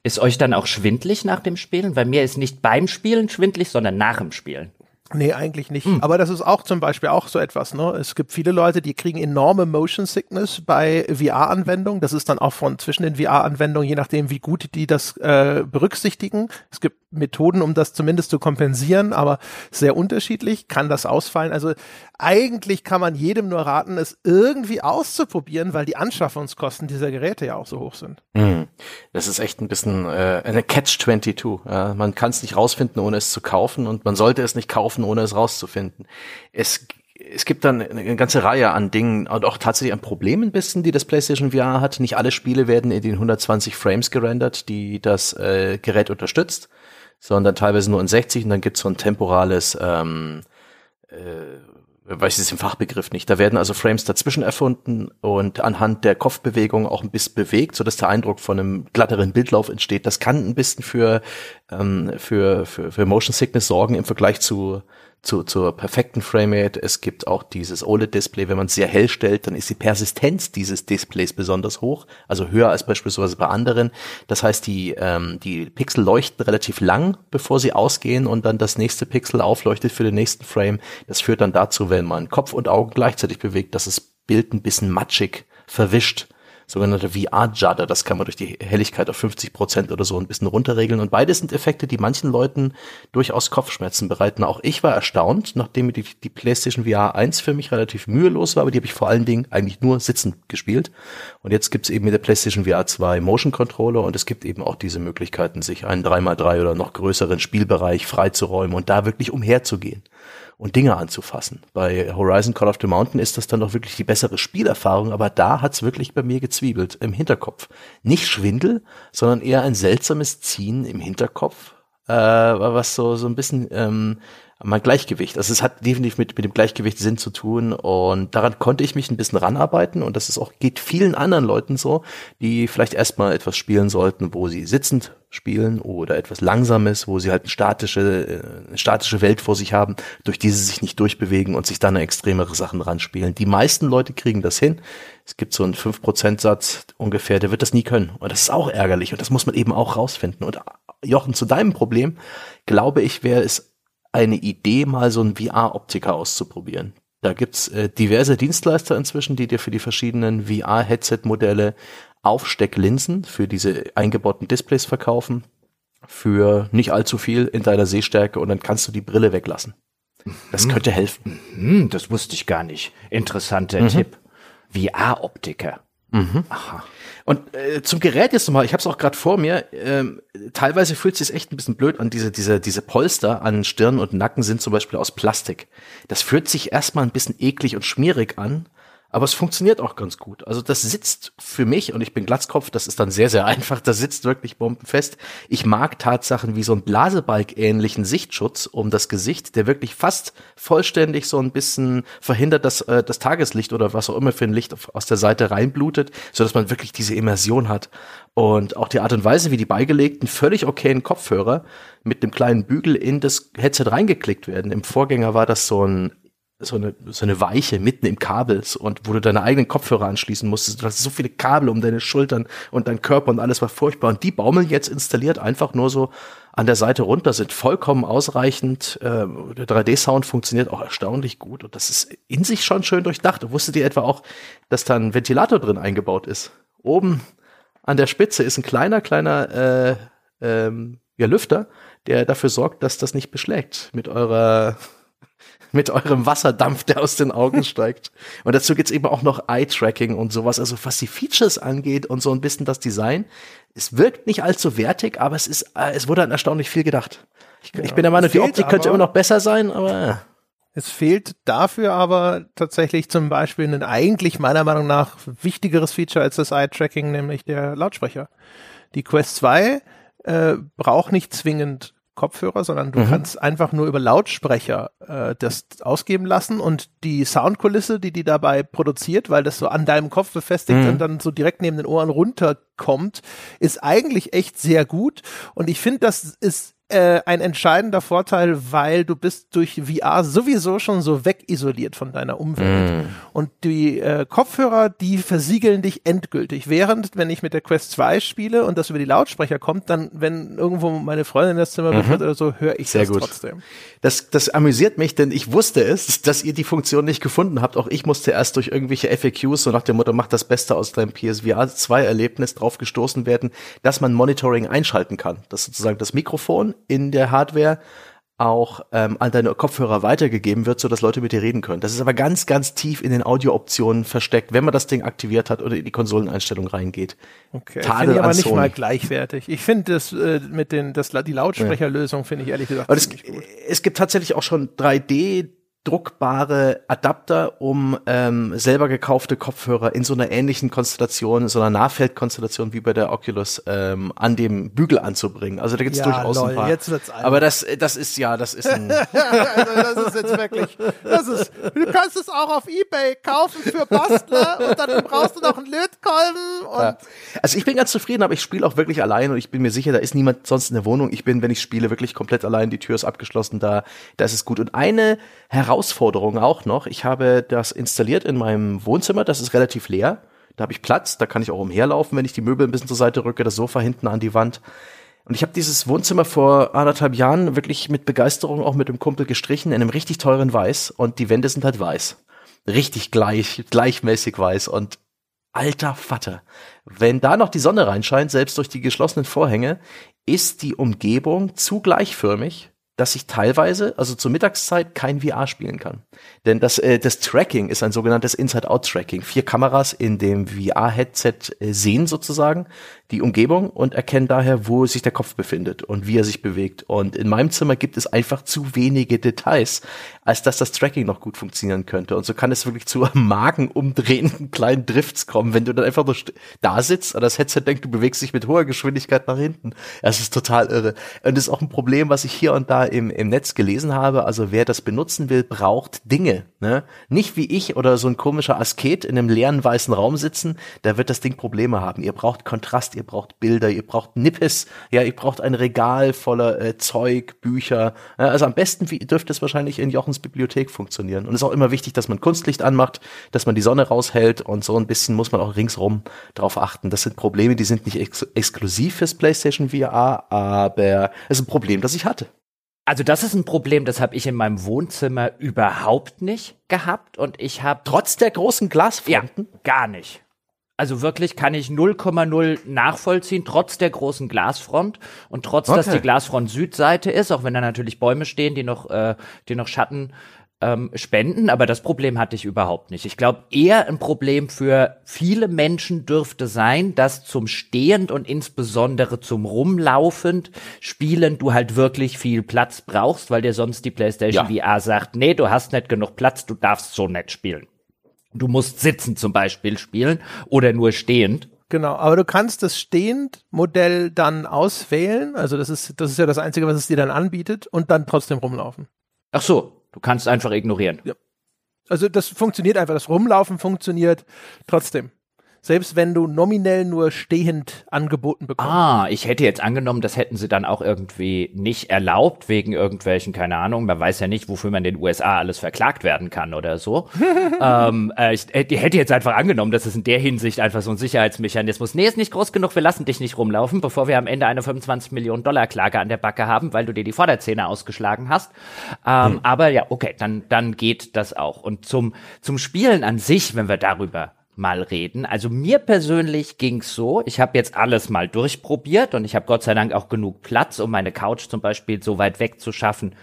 Ist euch dann auch schwindlig nach dem Spielen? Weil mir ist nicht beim Spielen schwindlig, sondern nach dem Spielen. Nee, eigentlich nicht. Hm. Aber das ist auch zum Beispiel auch so etwas. Ne? Es gibt viele Leute, die kriegen enorme Motion Sickness bei VR-Anwendungen. Das ist dann auch von zwischen den VR-Anwendungen, je nachdem, wie gut die das äh, berücksichtigen. Es gibt Methoden, um das zumindest zu kompensieren, aber sehr unterschiedlich kann das ausfallen. Also eigentlich kann man jedem nur raten, es irgendwie auszuprobieren, weil die Anschaffungskosten dieser Geräte ja auch so hoch sind. Hm. Das ist echt ein bisschen äh, eine Catch-22. Ja? Man kann es nicht rausfinden, ohne es zu kaufen und man sollte es nicht kaufen, ohne es rauszufinden. Es es gibt dann eine ganze Reihe an Dingen und auch tatsächlich an Problemen ein bisschen, die das PlayStation VR hat. Nicht alle Spiele werden in den 120 Frames gerendert, die das äh, Gerät unterstützt, sondern teilweise nur in 60 und dann gibt's so ein temporales ähm, äh, weiß ich im Fachbegriff nicht. Da werden also Frames dazwischen erfunden und anhand der Kopfbewegung auch ein bisschen bewegt, so dass der Eindruck von einem glatteren Bildlauf entsteht. Das kann ein bisschen für, ähm, für, für, für Motion Sickness sorgen im Vergleich zu zu, zur perfekten Framerate. Es gibt auch dieses OLED-Display, wenn man es sehr hell stellt, dann ist die Persistenz dieses Displays besonders hoch, also höher als beispielsweise bei anderen. Das heißt, die, ähm, die Pixel leuchten relativ lang, bevor sie ausgehen und dann das nächste Pixel aufleuchtet für den nächsten Frame. Das führt dann dazu, wenn man Kopf und Augen gleichzeitig bewegt, dass das Bild ein bisschen matschig verwischt sogenannte VR-Judder. Das kann man durch die Helligkeit auf 50 Prozent oder so ein bisschen runterregeln. Und beides sind Effekte, die manchen Leuten durchaus Kopfschmerzen bereiten. Auch ich war erstaunt, nachdem die, die PlayStation VR 1 für mich relativ mühelos war, aber die habe ich vor allen Dingen eigentlich nur sitzend gespielt. Und jetzt gibt's eben mit der PlayStation VR 2 Motion Controller und es gibt eben auch diese Möglichkeiten, sich einen 3x3 oder noch größeren Spielbereich freizuräumen und da wirklich umherzugehen und Dinge anzufassen. Bei Horizon Call of the Mountain ist das dann doch wirklich die bessere Spielerfahrung, aber da hat's wirklich bei mir gezwiebelt im Hinterkopf. Nicht Schwindel, sondern eher ein seltsames Ziehen im Hinterkopf, äh, was so so ein bisschen ähm, mein Gleichgewicht. Also es hat definitiv mit, mit dem Gleichgewicht Sinn zu tun und daran konnte ich mich ein bisschen ranarbeiten und das ist auch, geht vielen anderen Leuten so, die vielleicht erstmal etwas spielen sollten, wo sie sitzend spielen oder etwas Langsames, wo sie halt eine statische, äh, eine statische Welt vor sich haben, durch die sie sich nicht durchbewegen und sich dann extremere Sachen ranspielen. Die meisten Leute kriegen das hin. Es gibt so einen 5%-Satz ungefähr, der wird das nie können. Und das ist auch ärgerlich und das muss man eben auch rausfinden. Und Jochen, zu deinem Problem, glaube ich, wäre es eine Idee, mal so einen VR-Optiker auszuprobieren. Da gibt's äh, diverse Dienstleister inzwischen, die dir für die verschiedenen VR-Headset-Modelle Aufstecklinsen für diese eingebauten Displays verkaufen. Für nicht allzu viel in deiner Sehstärke und dann kannst du die Brille weglassen. Das mhm. könnte helfen. Mhm, das wusste ich gar nicht. Interessanter mhm. Tipp. VR-Optiker. Mhm. Aha. Und äh, zum Gerät jetzt nochmal, ich habe es auch gerade vor mir, ähm, teilweise fühlt es sich echt ein bisschen blöd an, diese, diese, diese Polster an Stirn und Nacken sind zum Beispiel aus Plastik. Das fühlt sich erstmal ein bisschen eklig und schmierig an, aber es funktioniert auch ganz gut. Also das sitzt für mich, und ich bin Glatzkopf, das ist dann sehr, sehr einfach, das sitzt wirklich bombenfest. Ich mag Tatsachen wie so einen Blasebalg-ähnlichen Sichtschutz um das Gesicht, der wirklich fast vollständig so ein bisschen verhindert, dass äh, das Tageslicht oder was auch immer für ein Licht aus der Seite reinblutet, so dass man wirklich diese Immersion hat. Und auch die Art und Weise, wie die beigelegten, völlig okayen Kopfhörer mit dem kleinen Bügel in das Headset reingeklickt werden. Im Vorgänger war das so ein so eine, so eine Weiche mitten im Kabel und wo du deine eigenen Kopfhörer anschließen musstest. Du hast so viele Kabel um deine Schultern und deinen Körper und alles war furchtbar. Und die baumeln jetzt installiert einfach nur so an der Seite runter, sind vollkommen ausreichend. Äh, der 3D-Sound funktioniert auch erstaunlich gut und das ist in sich schon schön durchdacht. Wusstet ihr etwa auch, dass da ein Ventilator drin eingebaut ist? Oben an der Spitze ist ein kleiner, kleiner äh, ähm, ja, Lüfter, der dafür sorgt, dass das nicht beschlägt mit eurer mit eurem Wasserdampf, der aus den Augen steigt. Und dazu gibt's eben auch noch Eye-Tracking und sowas. Also was die Features angeht und so ein bisschen das Design. Es wirkt nicht allzu wertig, aber es ist, äh, es wurde an erstaunlich viel gedacht. Ich, ja, ich bin der Meinung, die Optik könnte immer noch besser sein, aber. Ja. Es fehlt dafür aber tatsächlich zum Beispiel ein eigentlich meiner Meinung nach wichtigeres Feature als das Eye-Tracking, nämlich der Lautsprecher. Die Quest 2 äh, braucht nicht zwingend Kopfhörer, sondern du mhm. kannst einfach nur über Lautsprecher äh, das ausgeben lassen und die Soundkulisse, die die dabei produziert, weil das so an deinem Kopf befestigt mhm. und dann so direkt neben den Ohren runterkommt, ist eigentlich echt sehr gut und ich finde, das ist äh, ein entscheidender Vorteil, weil du bist durch VR sowieso schon so wegisoliert von deiner Umwelt. Mm. Und die äh, Kopfhörer, die versiegeln dich endgültig. Während, wenn ich mit der Quest 2 spiele und das über die Lautsprecher kommt, dann, wenn irgendwo meine Freundin das Zimmer mhm. betritt oder so, höre ich Sehr das gut. trotzdem. Das, das amüsiert mich, denn ich wusste es, dass ihr die Funktion nicht gefunden habt. Auch ich musste erst durch irgendwelche FAQs, so nach dem Motto, mach das Beste aus deinem PSVR 2 Erlebnis drauf gestoßen werden, dass man Monitoring einschalten kann. Das sozusagen das Mikrofon in der Hardware auch ähm, an deine Kopfhörer weitergegeben wird, so dass Leute mit dir reden können. Das ist aber ganz, ganz tief in den Audiooptionen versteckt, wenn man das Ding aktiviert hat oder in die Konsoleneinstellung reingeht. Okay, finde ich aber nicht Sony. mal gleichwertig. Ich finde das äh, mit den das die Lautsprecherlösung finde ich ehrlich gesagt. Aber es, es gibt tatsächlich auch schon 3D druckbare Adapter, um ähm, selber gekaufte Kopfhörer in so einer ähnlichen Konstellation, so einer Nahfeldkonstellation wie bei der Oculus ähm, an dem Bügel anzubringen. Also da gibt's ja, durchaus lol, ein paar. Jetzt wird's Aber das, das ist ja, das ist ein. also das ist jetzt wirklich. Das ist. Du kannst es auch auf eBay kaufen für Bastler und dann brauchst du noch einen Lötkolben und. Ja. Also ich bin ganz zufrieden, aber ich spiele auch wirklich allein und ich bin mir sicher, da ist niemand sonst in der Wohnung. Ich bin, wenn ich spiele, wirklich komplett allein. Die Tür ist abgeschlossen, da, da ist es gut. Und eine Herausforderung auch noch. Ich habe das installiert in meinem Wohnzimmer. Das ist relativ leer. Da habe ich Platz. Da kann ich auch umherlaufen, wenn ich die Möbel ein bisschen zur Seite rücke, das Sofa hinten an die Wand. Und ich habe dieses Wohnzimmer vor anderthalb Jahren wirklich mit Begeisterung auch mit dem Kumpel gestrichen in einem richtig teuren Weiß. Und die Wände sind halt weiß. Richtig gleich, gleichmäßig weiß. Und alter Vater. Wenn da noch die Sonne reinscheint, selbst durch die geschlossenen Vorhänge, ist die Umgebung zu gleichförmig, dass ich teilweise, also zur Mittagszeit, kein VR spielen kann. Denn das, äh, das Tracking ist ein sogenanntes Inside-Out-Tracking. Vier Kameras in dem VR-Headset äh, sehen sozusagen die Umgebung und erkennen daher, wo sich der Kopf befindet und wie er sich bewegt. Und in meinem Zimmer gibt es einfach zu wenige Details, als dass das Tracking noch gut funktionieren könnte. Und so kann es wirklich zu magenumdrehenden kleinen Drifts kommen, wenn du dann einfach nur da sitzt und das Headset denkt, du bewegst dich mit hoher Geschwindigkeit nach hinten. Das ist total irre. Und das ist auch ein Problem, was ich hier und da im, im Netz gelesen habe. Also wer das benutzen will, braucht Dinge. Ne? Nicht wie ich oder so ein komischer Asket in einem leeren weißen Raum sitzen, da wird das Ding Probleme haben. Ihr braucht Kontrast, ihr braucht Bilder, ihr braucht Nippes, ja, ihr braucht ein Regal voller äh, Zeug, Bücher. Ja, also am besten wie, dürfte es wahrscheinlich in Jochens Bibliothek funktionieren. Und es ist auch immer wichtig, dass man Kunstlicht anmacht, dass man die Sonne raushält und so ein bisschen muss man auch ringsrum drauf achten. Das sind Probleme, die sind nicht ex exklusiv fürs PlayStation VR, aber es ist ein Problem, das ich hatte. Also das ist ein Problem, das habe ich in meinem Wohnzimmer überhaupt nicht gehabt und ich habe trotz der großen Glasfronten ja, gar nicht. Also wirklich kann ich 0,0 nachvollziehen, trotz der großen Glasfront und trotz, okay. dass die Glasfront Südseite ist, auch wenn da natürlich Bäume stehen, die noch, äh, die noch Schatten ähm, spenden. Aber das Problem hatte ich überhaupt nicht. Ich glaube, eher ein Problem für viele Menschen dürfte sein, dass zum Stehend und insbesondere zum Rumlaufend Spielen du halt wirklich viel Platz brauchst, weil dir sonst die PlayStation ja. VR sagt, nee, du hast nicht genug Platz, du darfst so nicht spielen. Du musst sitzen zum Beispiel spielen oder nur stehend. Genau, aber du kannst das Stehend-Modell dann auswählen. Also das ist, das ist ja das Einzige, was es dir dann anbietet und dann trotzdem rumlaufen. Ach so, du kannst einfach ignorieren. Ja. Also das funktioniert einfach, das Rumlaufen funktioniert trotzdem. Selbst wenn du nominell nur stehend angeboten bekommst. Ah, ich hätte jetzt angenommen, das hätten sie dann auch irgendwie nicht erlaubt, wegen irgendwelchen, keine Ahnung, man weiß ja nicht, wofür man in den USA alles verklagt werden kann oder so. ähm, äh, ich, ich hätte jetzt einfach angenommen, dass es in der Hinsicht einfach so ein Sicherheitsmechanismus, nee, ist nicht groß genug, wir lassen dich nicht rumlaufen, bevor wir am Ende eine 25 Millionen Dollar Klage an der Backe haben, weil du dir die Vorderzähne ausgeschlagen hast. Ähm, hm. Aber ja, okay, dann, dann geht das auch. Und zum, zum Spielen an sich, wenn wir darüber mal reden. Also mir persönlich ging's so, ich habe jetzt alles mal durchprobiert und ich habe Gott sei Dank auch genug Platz, um meine Couch zum Beispiel so weit weg zu schaffen,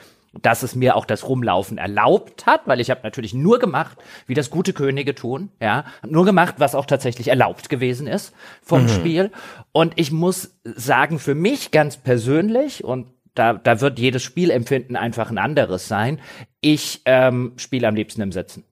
dass es mir auch das Rumlaufen erlaubt hat, weil ich habe natürlich nur gemacht, wie das gute Könige tun, ja, nur gemacht, was auch tatsächlich erlaubt gewesen ist vom mhm. Spiel. Und ich muss sagen, für mich ganz persönlich und da, da wird jedes Spielempfinden einfach ein anderes sein. Ich ähm, spiele am liebsten im Sitzen.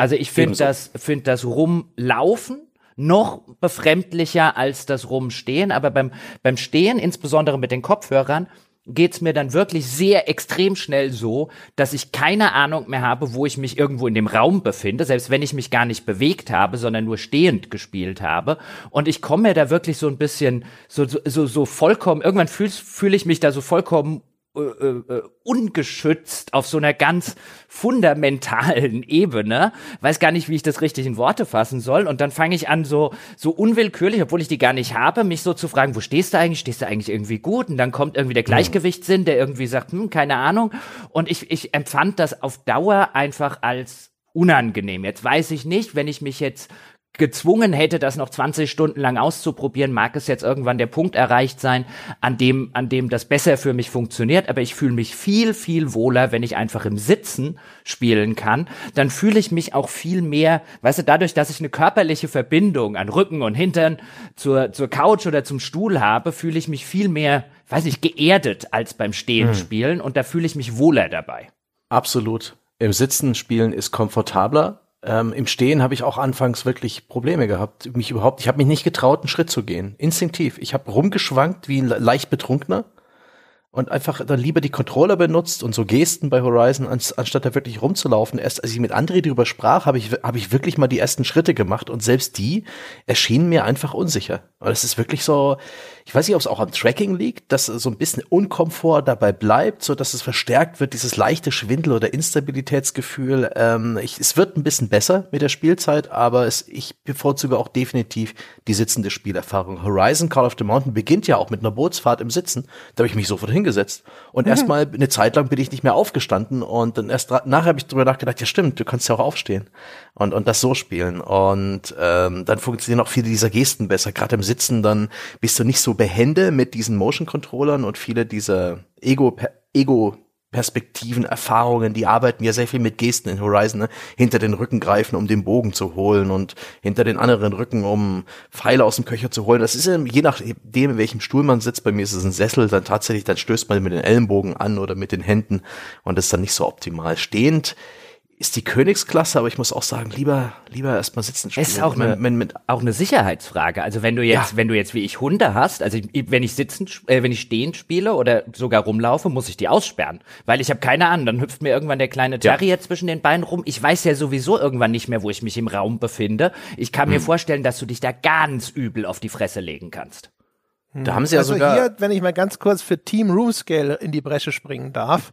Also ich finde das, finde das Rumlaufen noch befremdlicher als das Rumstehen, aber beim, beim Stehen, insbesondere mit den Kopfhörern, geht's mir dann wirklich sehr extrem schnell so, dass ich keine Ahnung mehr habe, wo ich mich irgendwo in dem Raum befinde, selbst wenn ich mich gar nicht bewegt habe, sondern nur stehend gespielt habe. Und ich komme mir da wirklich so ein bisschen so, so, so, vollkommen, irgendwann fühle fühl ich mich da so vollkommen äh, äh, ungeschützt auf so einer ganz fundamentalen Ebene, weiß gar nicht, wie ich das richtig in Worte fassen soll und dann fange ich an so so unwillkürlich, obwohl ich die gar nicht habe, mich so zu fragen, wo stehst du eigentlich? Stehst du eigentlich irgendwie gut? Und dann kommt irgendwie der Gleichgewichtssinn, der irgendwie sagt, hm, keine Ahnung und ich ich empfand das auf Dauer einfach als unangenehm. Jetzt weiß ich nicht, wenn ich mich jetzt gezwungen hätte, das noch 20 Stunden lang auszuprobieren, mag es jetzt irgendwann der Punkt erreicht sein, an dem, an dem das besser für mich funktioniert. Aber ich fühle mich viel, viel wohler, wenn ich einfach im Sitzen spielen kann. Dann fühle ich mich auch viel mehr, weißt du, dadurch, dass ich eine körperliche Verbindung an Rücken und Hintern zur, zur Couch oder zum Stuhl habe, fühle ich mich viel mehr, weiß ich, geerdet als beim Stehen mhm. spielen. Und da fühle ich mich wohler dabei. Absolut. Im Sitzen spielen ist komfortabler ähm, Im Stehen habe ich auch anfangs wirklich Probleme gehabt. Mich überhaupt, ich habe mich nicht getraut, einen Schritt zu gehen. Instinktiv. Ich habe rumgeschwankt wie ein leicht Betrunkener und einfach dann lieber die Controller benutzt und so Gesten bei Horizon, anstatt da wirklich rumzulaufen. Erst als ich mit André darüber sprach, habe ich, hab ich wirklich mal die ersten Schritte gemacht und selbst die erschienen mir einfach unsicher. Und es ist wirklich so, ich weiß nicht, ob es auch am Tracking liegt, dass so ein bisschen Unkomfort dabei bleibt, so dass es verstärkt wird, dieses leichte Schwindel- oder Instabilitätsgefühl. Ähm, ich, es wird ein bisschen besser mit der Spielzeit, aber es, ich bevorzuge auch definitiv die sitzende Spielerfahrung. Horizon Call of the Mountain beginnt ja auch mit einer Bootsfahrt im Sitzen. Da habe ich mich sofort hingesetzt. Und mhm. erstmal eine Zeit lang bin ich nicht mehr aufgestanden und dann erst nachher habe ich drüber nachgedacht, ja stimmt, du kannst ja auch aufstehen und, und das so spielen. Und ähm, dann funktionieren auch viele dieser Gesten besser. Gerade im Sitzen, dann bist du nicht so behende mit diesen Motion-Controllern und viele dieser Ego, Ego Perspektiven, Erfahrungen, die arbeiten ja sehr viel mit Gesten in Horizon, ne? hinter den Rücken greifen, um den Bogen zu holen und hinter den anderen Rücken, um Pfeile aus dem Köcher zu holen. Das ist je nachdem, in welchem Stuhl man sitzt, bei mir ist es ein Sessel, dann tatsächlich, dann stößt man mit den Ellenbogen an oder mit den Händen und das ist dann nicht so optimal. Stehend ist die Königsklasse, aber ich muss auch sagen, lieber, lieber erstmal sitzen spielen. Es ist auch eine, mit, mit, auch eine Sicherheitsfrage. Also wenn du jetzt, ja. wenn du jetzt wie ich Hunde hast, also wenn ich sitzen, äh, wenn ich stehend spiele oder sogar rumlaufe, muss ich die aussperren, weil ich habe keine Ahnung. Dann hüpft mir irgendwann der kleine Terrier ja. zwischen den Beinen rum. Ich weiß ja sowieso irgendwann nicht mehr, wo ich mich im Raum befinde. Ich kann hm. mir vorstellen, dass du dich da ganz übel auf die Fresse legen kannst. Da haben sie ja also sogar. Hier, wenn ich mal ganz kurz für Team Room Scale in die Bresche springen darf.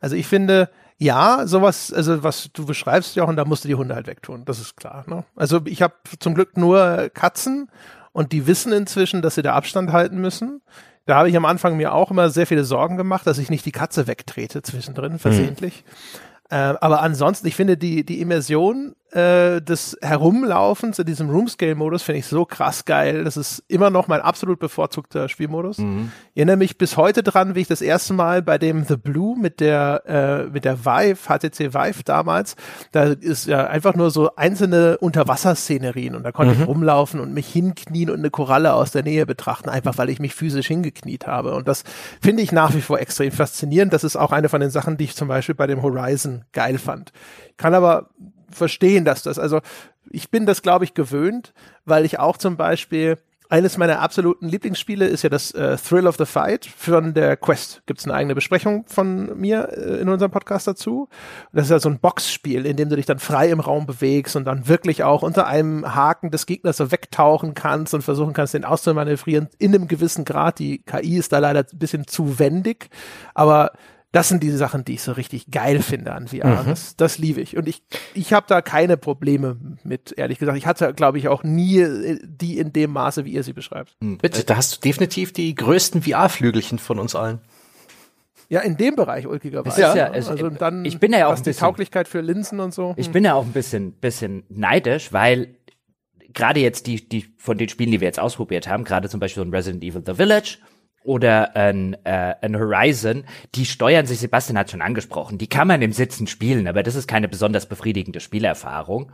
Also ich finde, ja, sowas, also was du beschreibst, ja, und da musst du die Hunde halt wegtun, das ist klar. Ne? Also ich habe zum Glück nur Katzen und die wissen inzwischen, dass sie da Abstand halten müssen. Da habe ich am Anfang mir auch immer sehr viele Sorgen gemacht, dass ich nicht die Katze wegtrete zwischendrin, versehentlich. Mhm. Äh, aber ansonsten, ich finde die, die Immersion äh, des Herumlaufens in diesem Roomscale-Modus finde ich so krass geil. Das ist immer noch mein absolut bevorzugter Spielmodus. Mhm. Ich erinnere mich bis heute dran, wie ich das erste Mal bei dem The Blue mit der äh, mit der Vive, HTC Vive damals, da ist ja einfach nur so einzelne Unterwasserszenerien und da konnte mhm. ich rumlaufen und mich hinknien und eine Koralle aus der Nähe betrachten, einfach weil ich mich physisch hingekniet habe. Und das finde ich nach wie vor extrem faszinierend. Das ist auch eine von den Sachen, die ich zum Beispiel bei dem Horizon geil fand. Kann aber verstehen, dass das, also ich bin das, glaube ich, gewöhnt, weil ich auch zum Beispiel eines meiner absoluten Lieblingsspiele ist ja das äh, Thrill of the Fight von der Quest. Gibt es eine eigene Besprechung von mir äh, in unserem Podcast dazu. Das ist ja so ein Boxspiel, in dem du dich dann frei im Raum bewegst und dann wirklich auch unter einem Haken des Gegners so wegtauchen kannst und versuchen kannst, den auszumanövrieren in einem gewissen Grad. Die KI ist da leider ein bisschen zu wendig, aber das sind die Sachen, die ich so richtig geil finde an VR. Mhm. Das, das liebe ich. Und ich, ich habe da keine Probleme mit, ehrlich gesagt. Ich hatte, glaube ich, auch nie äh, die in dem Maße, wie ihr sie beschreibt. Mhm. Bitte, da hast du definitiv die größten VR-Flügelchen von uns allen. Ja, in dem Bereich ulkigerweise. Ja, ja, also, also dann, ich bin ja auch ein bisschen, die Tauglichkeit für Linsen und so. Ich hm. bin ja auch ein bisschen, bisschen neidisch, weil gerade jetzt die, die von den Spielen, die wir jetzt ausprobiert haben, gerade zum Beispiel so ein Resident Evil The Village oder ein, äh, ein Horizon, die steuern sich, Sebastian hat schon angesprochen, die kann man im Sitzen spielen, aber das ist keine besonders befriedigende Spielerfahrung.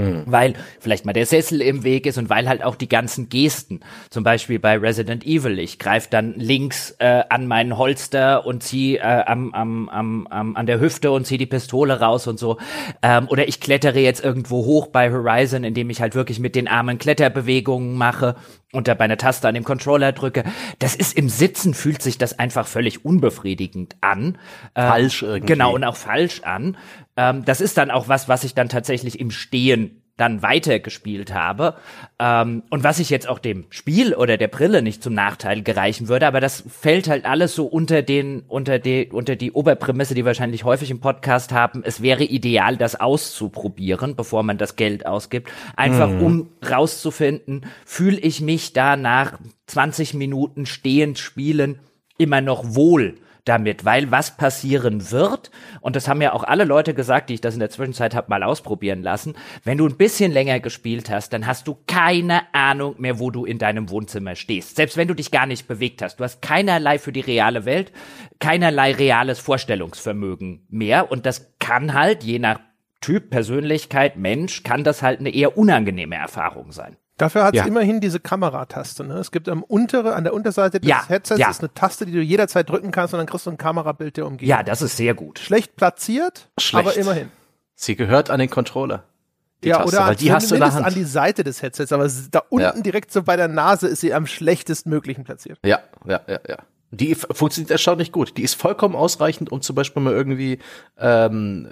Mhm. Weil vielleicht mal der Sessel im Weg ist und weil halt auch die ganzen Gesten, zum Beispiel bei Resident Evil, ich greife dann links äh, an meinen Holster und zieh äh, am, am, am, am, an der Hüfte und zieh die Pistole raus und so. Ähm, oder ich klettere jetzt irgendwo hoch bei Horizon, indem ich halt wirklich mit den Armen Kletterbewegungen mache und dabei eine Taste an dem Controller drücke. Das ist im Sitzen fühlt sich das einfach völlig unbefriedigend an. Ähm, falsch irgendwie. Genau, und auch falsch an. Ähm, das ist dann auch was, was ich dann tatsächlich im Stehen dann weitergespielt habe ähm, und was ich jetzt auch dem Spiel oder der Brille nicht zum Nachteil gereichen würde, aber das fällt halt alles so unter den unter die unter die Oberprämisse, die wir wahrscheinlich häufig im Podcast haben. Es wäre ideal, das auszuprobieren, bevor man das Geld ausgibt, einfach mhm. um rauszufinden, fühle ich mich da nach 20 Minuten stehend spielen immer noch wohl damit, weil was passieren wird, und das haben ja auch alle Leute gesagt, die ich das in der Zwischenzeit habe mal ausprobieren lassen, wenn du ein bisschen länger gespielt hast, dann hast du keine Ahnung mehr, wo du in deinem Wohnzimmer stehst. Selbst wenn du dich gar nicht bewegt hast. Du hast keinerlei für die reale Welt, keinerlei reales Vorstellungsvermögen mehr und das kann halt je nach Typ, Persönlichkeit, Mensch, kann das halt eine eher unangenehme Erfahrung sein. Dafür hat es ja. immerhin diese Kamerataste. Ne? Es gibt am untere, an der Unterseite des ja, Headsets ja. ist eine Taste, die du jederzeit drücken kannst und dann kriegst du ein Kamerabild der Umgebung. Ja, das ist sehr gut. Schlecht platziert, Schlecht. aber immerhin. Sie gehört an den Controller. Die ja, Taste, oder weil die hast du in der Hand. an die Seite des Headsets, aber da unten ja. direkt so bei der Nase ist sie am schlechtesten möglichen platziert. Ja, ja, ja, ja. Die funktioniert erstaunlich gut. Die ist vollkommen ausreichend, um zum Beispiel mal irgendwie ähm,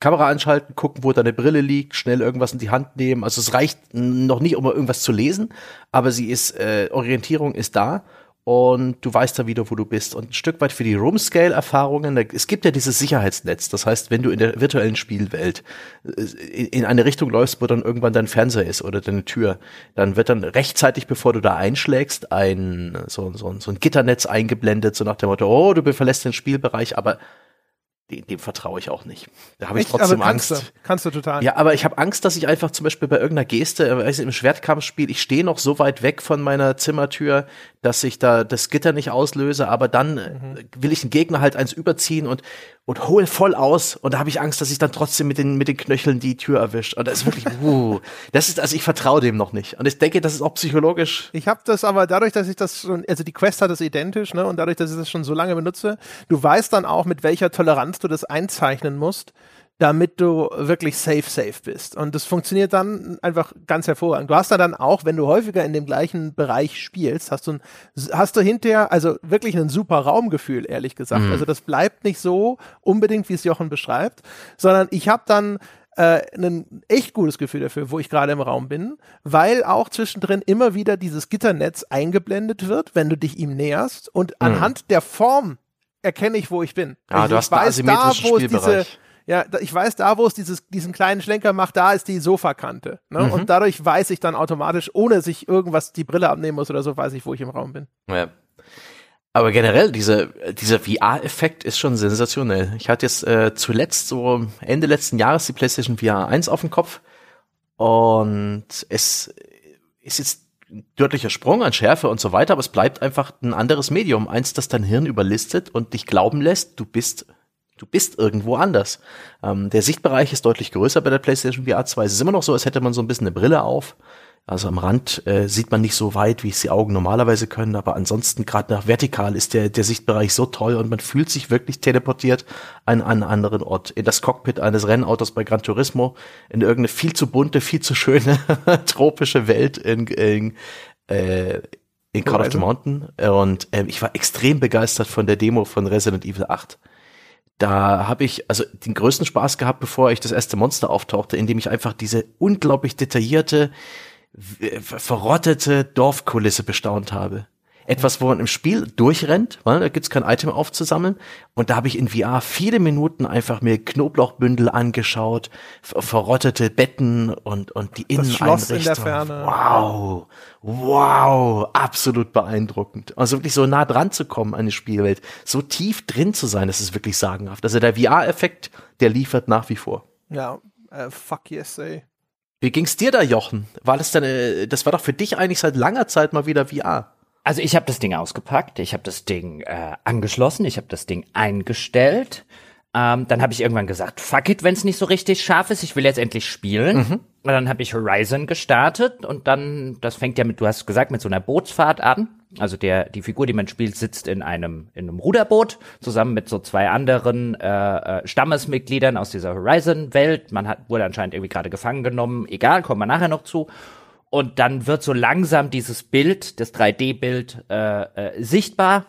Kamera anschalten, gucken, wo deine Brille liegt, schnell irgendwas in die Hand nehmen. Also es reicht noch nicht, um mal irgendwas zu lesen, aber sie ist äh, Orientierung ist da und du weißt dann wieder, wo du bist. Und ein Stück weit für die Room-Scale-Erfahrungen, es gibt ja dieses Sicherheitsnetz. Das heißt, wenn du in der virtuellen Spielwelt äh, in eine Richtung läufst, wo dann irgendwann dein Fernseher ist oder deine Tür, dann wird dann rechtzeitig, bevor du da einschlägst, ein so, so, so ein Gitternetz eingeblendet, so nach dem Motto, oh, du verlässt den Spielbereich, aber dem, dem vertraue ich auch nicht. Da habe ich trotzdem aber Angst. Kannst du, kannst du total. Ja, aber ich habe Angst, dass ich einfach zum Beispiel bei irgendeiner Geste, also im Schwertkampfspiel, ich stehe noch so weit weg von meiner Zimmertür, dass ich da das Gitter nicht auslöse, aber dann mhm. will ich den Gegner halt eins überziehen und und hole voll aus und da habe ich Angst, dass ich dann trotzdem mit den mit den Knöcheln die Tür erwischt und das ist wirklich uh, das ist also ich vertraue dem noch nicht und ich denke, das ist auch psychologisch. Ich habe das aber dadurch, dass ich das schon also die Quest hat das identisch, ne, und dadurch, dass ich das schon so lange benutze, du weißt dann auch mit welcher Toleranz du das einzeichnen musst damit du wirklich safe, safe bist. Und das funktioniert dann einfach ganz hervorragend. Du hast da dann auch, wenn du häufiger in dem gleichen Bereich spielst, hast du, ein, hast du hinterher, also wirklich ein super Raumgefühl, ehrlich gesagt. Mhm. Also das bleibt nicht so unbedingt, wie es Jochen beschreibt, sondern ich habe dann äh, ein echt gutes Gefühl dafür, wo ich gerade im Raum bin, weil auch zwischendrin immer wieder dieses Gitternetz eingeblendet wird, wenn du dich ihm näherst und mhm. anhand der Form erkenne ich, wo ich bin. Ah, also du hast weiß da, wo es diese ja, ich weiß, da wo es dieses, diesen kleinen Schlenker macht, da ist die Sofakante. Ne? Mhm. Und dadurch weiß ich dann automatisch, ohne dass ich irgendwas die Brille abnehmen muss oder so, weiß ich, wo ich im Raum bin. Ja. Aber generell, diese, dieser VR-Effekt ist schon sensationell. Ich hatte jetzt äh, zuletzt so Ende letzten Jahres die PlayStation VR 1 auf dem Kopf und es ist jetzt ein deutlicher Sprung an Schärfe und so weiter, aber es bleibt einfach ein anderes Medium, eins, das dein Hirn überlistet und dich glauben lässt, du bist du bist irgendwo anders. Ähm, der Sichtbereich ist deutlich größer bei der PlayStation VR 2. Es ist immer noch so, als hätte man so ein bisschen eine Brille auf. Also am Rand äh, sieht man nicht so weit, wie es die Augen normalerweise können, aber ansonsten gerade nach vertikal ist der, der Sichtbereich so toll und man fühlt sich wirklich teleportiert an einen anderen Ort. In das Cockpit eines Rennautos bei Gran Turismo, in irgendeine viel zu bunte, viel zu schöne tropische Welt in, in äh, in Call of the Mountain und äh, ich war extrem begeistert von der Demo von Resident Evil 8 da habe ich also den größten Spaß gehabt, bevor ich das erste Monster auftauchte, indem ich einfach diese unglaublich detaillierte, verrottete Dorfkulisse bestaunt habe etwas, wo man im Spiel durchrennt, weil da gibt's kein Item aufzusammeln. Und da habe ich in VR viele Minuten einfach mir Knoblauchbündel angeschaut, verrottete Betten und, und die Schloss in der Ferne. Wow, wow, absolut beeindruckend. Also wirklich so nah dran zu kommen an die Spielwelt, so tief drin zu sein, das ist wirklich sagenhaft. Also der VR-Effekt, der liefert nach wie vor. Ja, uh, fuck yes, ey. Wie ging's dir da, Jochen? War das denn, äh, das war doch für dich eigentlich seit langer Zeit mal wieder VR. Also ich habe das Ding ausgepackt, ich habe das Ding äh, angeschlossen, ich habe das Ding eingestellt. Ähm, dann habe ich irgendwann gesagt, fuck it, wenn es nicht so richtig scharf ist, ich will jetzt endlich spielen. Mhm. Und dann habe ich Horizon gestartet und dann, das fängt ja mit, du hast gesagt, mit so einer Bootsfahrt an. Also der, die Figur, die man spielt, sitzt in einem, in einem Ruderboot zusammen mit so zwei anderen äh, äh, Stammesmitgliedern aus dieser Horizon-Welt. Man hat, wurde anscheinend irgendwie gerade gefangen genommen. Egal, kommen wir nachher noch zu. Und dann wird so langsam dieses Bild, das 3D-Bild, äh, äh, sichtbar.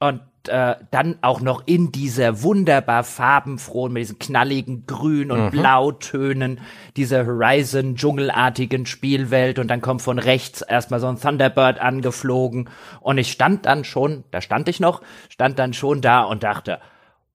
Und äh, dann auch noch in dieser wunderbar farbenfrohen, mit diesen knalligen Grün- und mhm. Blautönen, dieser Horizon-Dschungelartigen Spielwelt. Und dann kommt von rechts erstmal so ein Thunderbird angeflogen. Und ich stand dann schon, da stand ich noch, stand dann schon da und dachte,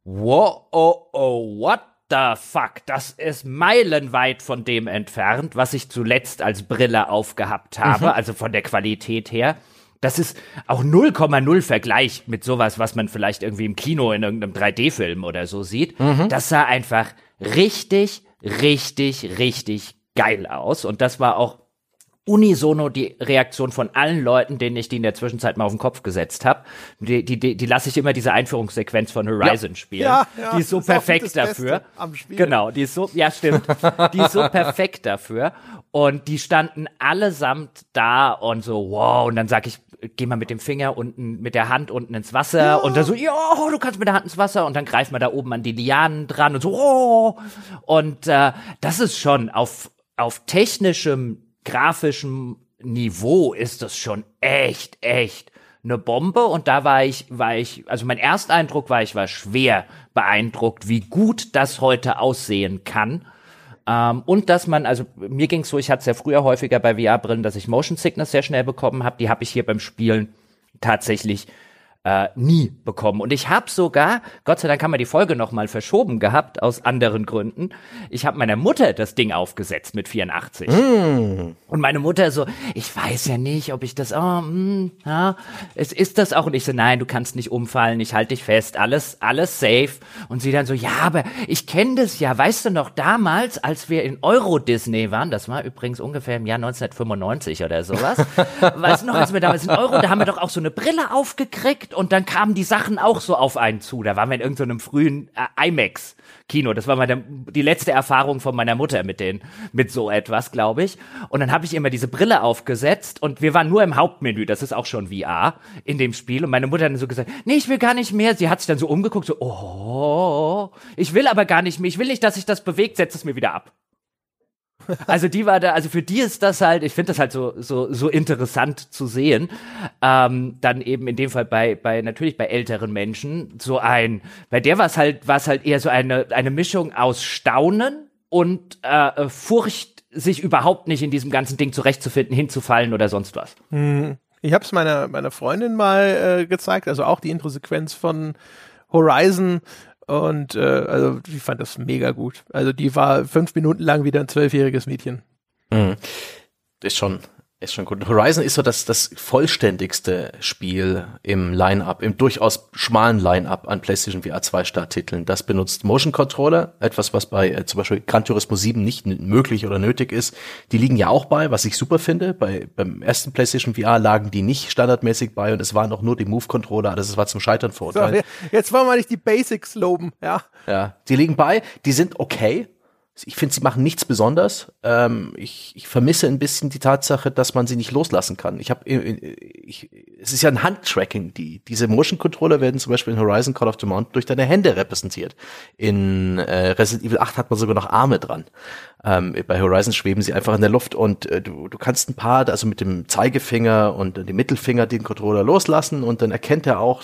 wow, oh, oh, what the fuck? Das ist meilenweit von dem entfernt, was ich zuletzt als Brille aufgehabt habe, mhm. also von der Qualität her. Das ist auch 0,0 Vergleich mit sowas, was man vielleicht irgendwie im Kino in irgendeinem 3D-Film oder so sieht. Mhm. Das sah einfach richtig, richtig, richtig geil aus. Und das war auch unisono die Reaktion von allen Leuten, denen ich die in der Zwischenzeit mal auf den Kopf gesetzt habe. Die, die, die, die lasse ich immer diese Einführungssequenz von Horizon ja. spielen. Ja, ja, die ist so ist perfekt dafür. Genau, die ist so, ja stimmt, die ist so perfekt dafür. Und die standen allesamt da und so, wow, und dann sag ich, geh mal mit dem Finger unten, mit der Hand unten ins Wasser ja. und dann so, ja, du kannst mit der Hand ins Wasser und dann greift man da oben an die Lianen dran und so, oh. Und äh, das ist schon auf, auf technischem grafischem Niveau ist das schon echt, echt eine Bombe. Und da war ich, war ich, also mein Ersteindruck war, ich war schwer beeindruckt, wie gut das heute aussehen kann. Ähm, und dass man, also mir ging's so, ich hatte es ja früher häufiger bei VR-Brillen, dass ich Motion Sickness sehr schnell bekommen habe. Die habe ich hier beim Spielen tatsächlich äh, nie bekommen. Und ich habe sogar, Gott sei Dank haben wir die Folge nochmal verschoben gehabt, aus anderen Gründen. Ich habe meiner Mutter das Ding aufgesetzt mit 84. Mm. Und meine Mutter so, ich weiß ja nicht, ob ich das, oh, mm, ja, es ist das auch. Und ich so, nein, du kannst nicht umfallen, ich halte dich fest, alles, alles safe. Und sie dann so, ja, aber ich kenne das ja, weißt du noch, damals, als wir in Euro Disney waren, das war übrigens ungefähr im Jahr 1995 oder sowas, weißt du noch, als wir damals in Euro, da haben wir doch auch so eine Brille aufgekriegt und dann kamen die Sachen auch so auf einen zu. Da waren wir in irgendeinem so frühen äh, IMAX. Kino. Das war meine, die letzte Erfahrung von meiner Mutter mit den, mit so etwas, glaube ich. Und dann habe ich immer diese Brille aufgesetzt und wir waren nur im Hauptmenü, das ist auch schon VR in dem Spiel. Und meine Mutter hat dann so gesagt, nee, ich will gar nicht mehr. Sie hat sich dann so umgeguckt, so, oh, ich will aber gar nicht mehr. Ich will nicht, dass sich das bewegt, setz es mir wieder ab. Also die war da, also für die ist das halt, ich finde das halt so, so, so interessant zu sehen. Ähm, dann eben in dem Fall bei, bei, natürlich bei älteren Menschen, so ein, bei der war es halt, war es halt eher so eine, eine Mischung aus Staunen und äh, Furcht, sich überhaupt nicht in diesem ganzen Ding zurechtzufinden, hinzufallen oder sonst was. Hm. Ich habe es meiner, meiner Freundin mal äh, gezeigt, also auch die Introsequenz von Horizon und äh, also ich fand das mega gut. Also die war fünf Minuten lang wieder ein zwölfjähriges Mädchen. Mhm. Ist schon, ist schon gut. Horizon ist so das, das vollständigste Spiel im Line-Up, im durchaus schmalen Line-Up an PlayStation VR 2 Starttiteln. Das benutzt Motion Controller, etwas, was bei äh, zum Beispiel Gran Turismo 7 nicht möglich oder nötig ist. Die liegen ja auch bei, was ich super finde. Bei, beim ersten PlayStation VR lagen die nicht standardmäßig bei und es waren auch nur die Move-Controller. Das war zum Scheitern verurteilt. So, jetzt wollen wir nicht die Basics loben, ja. Ja, die liegen bei, die sind okay Ich finde, sie machen nichts besonders. Ähm, ich, ich vermisse ein bisschen die Tatsache, dass man sie nicht loslassen kann. Ich habe, ich, es ist ja ein Handtracking. Die diese Motion Controller werden zum Beispiel in Horizon Call of the Mountain durch deine Hände repräsentiert. In äh, Resident Evil 8 hat man sogar noch Arme dran. Ähm, bei Horizon schweben sie einfach in der Luft und äh, du, du kannst ein paar, also mit dem Zeigefinger und dem Mittelfinger den Controller loslassen und dann erkennt er auch,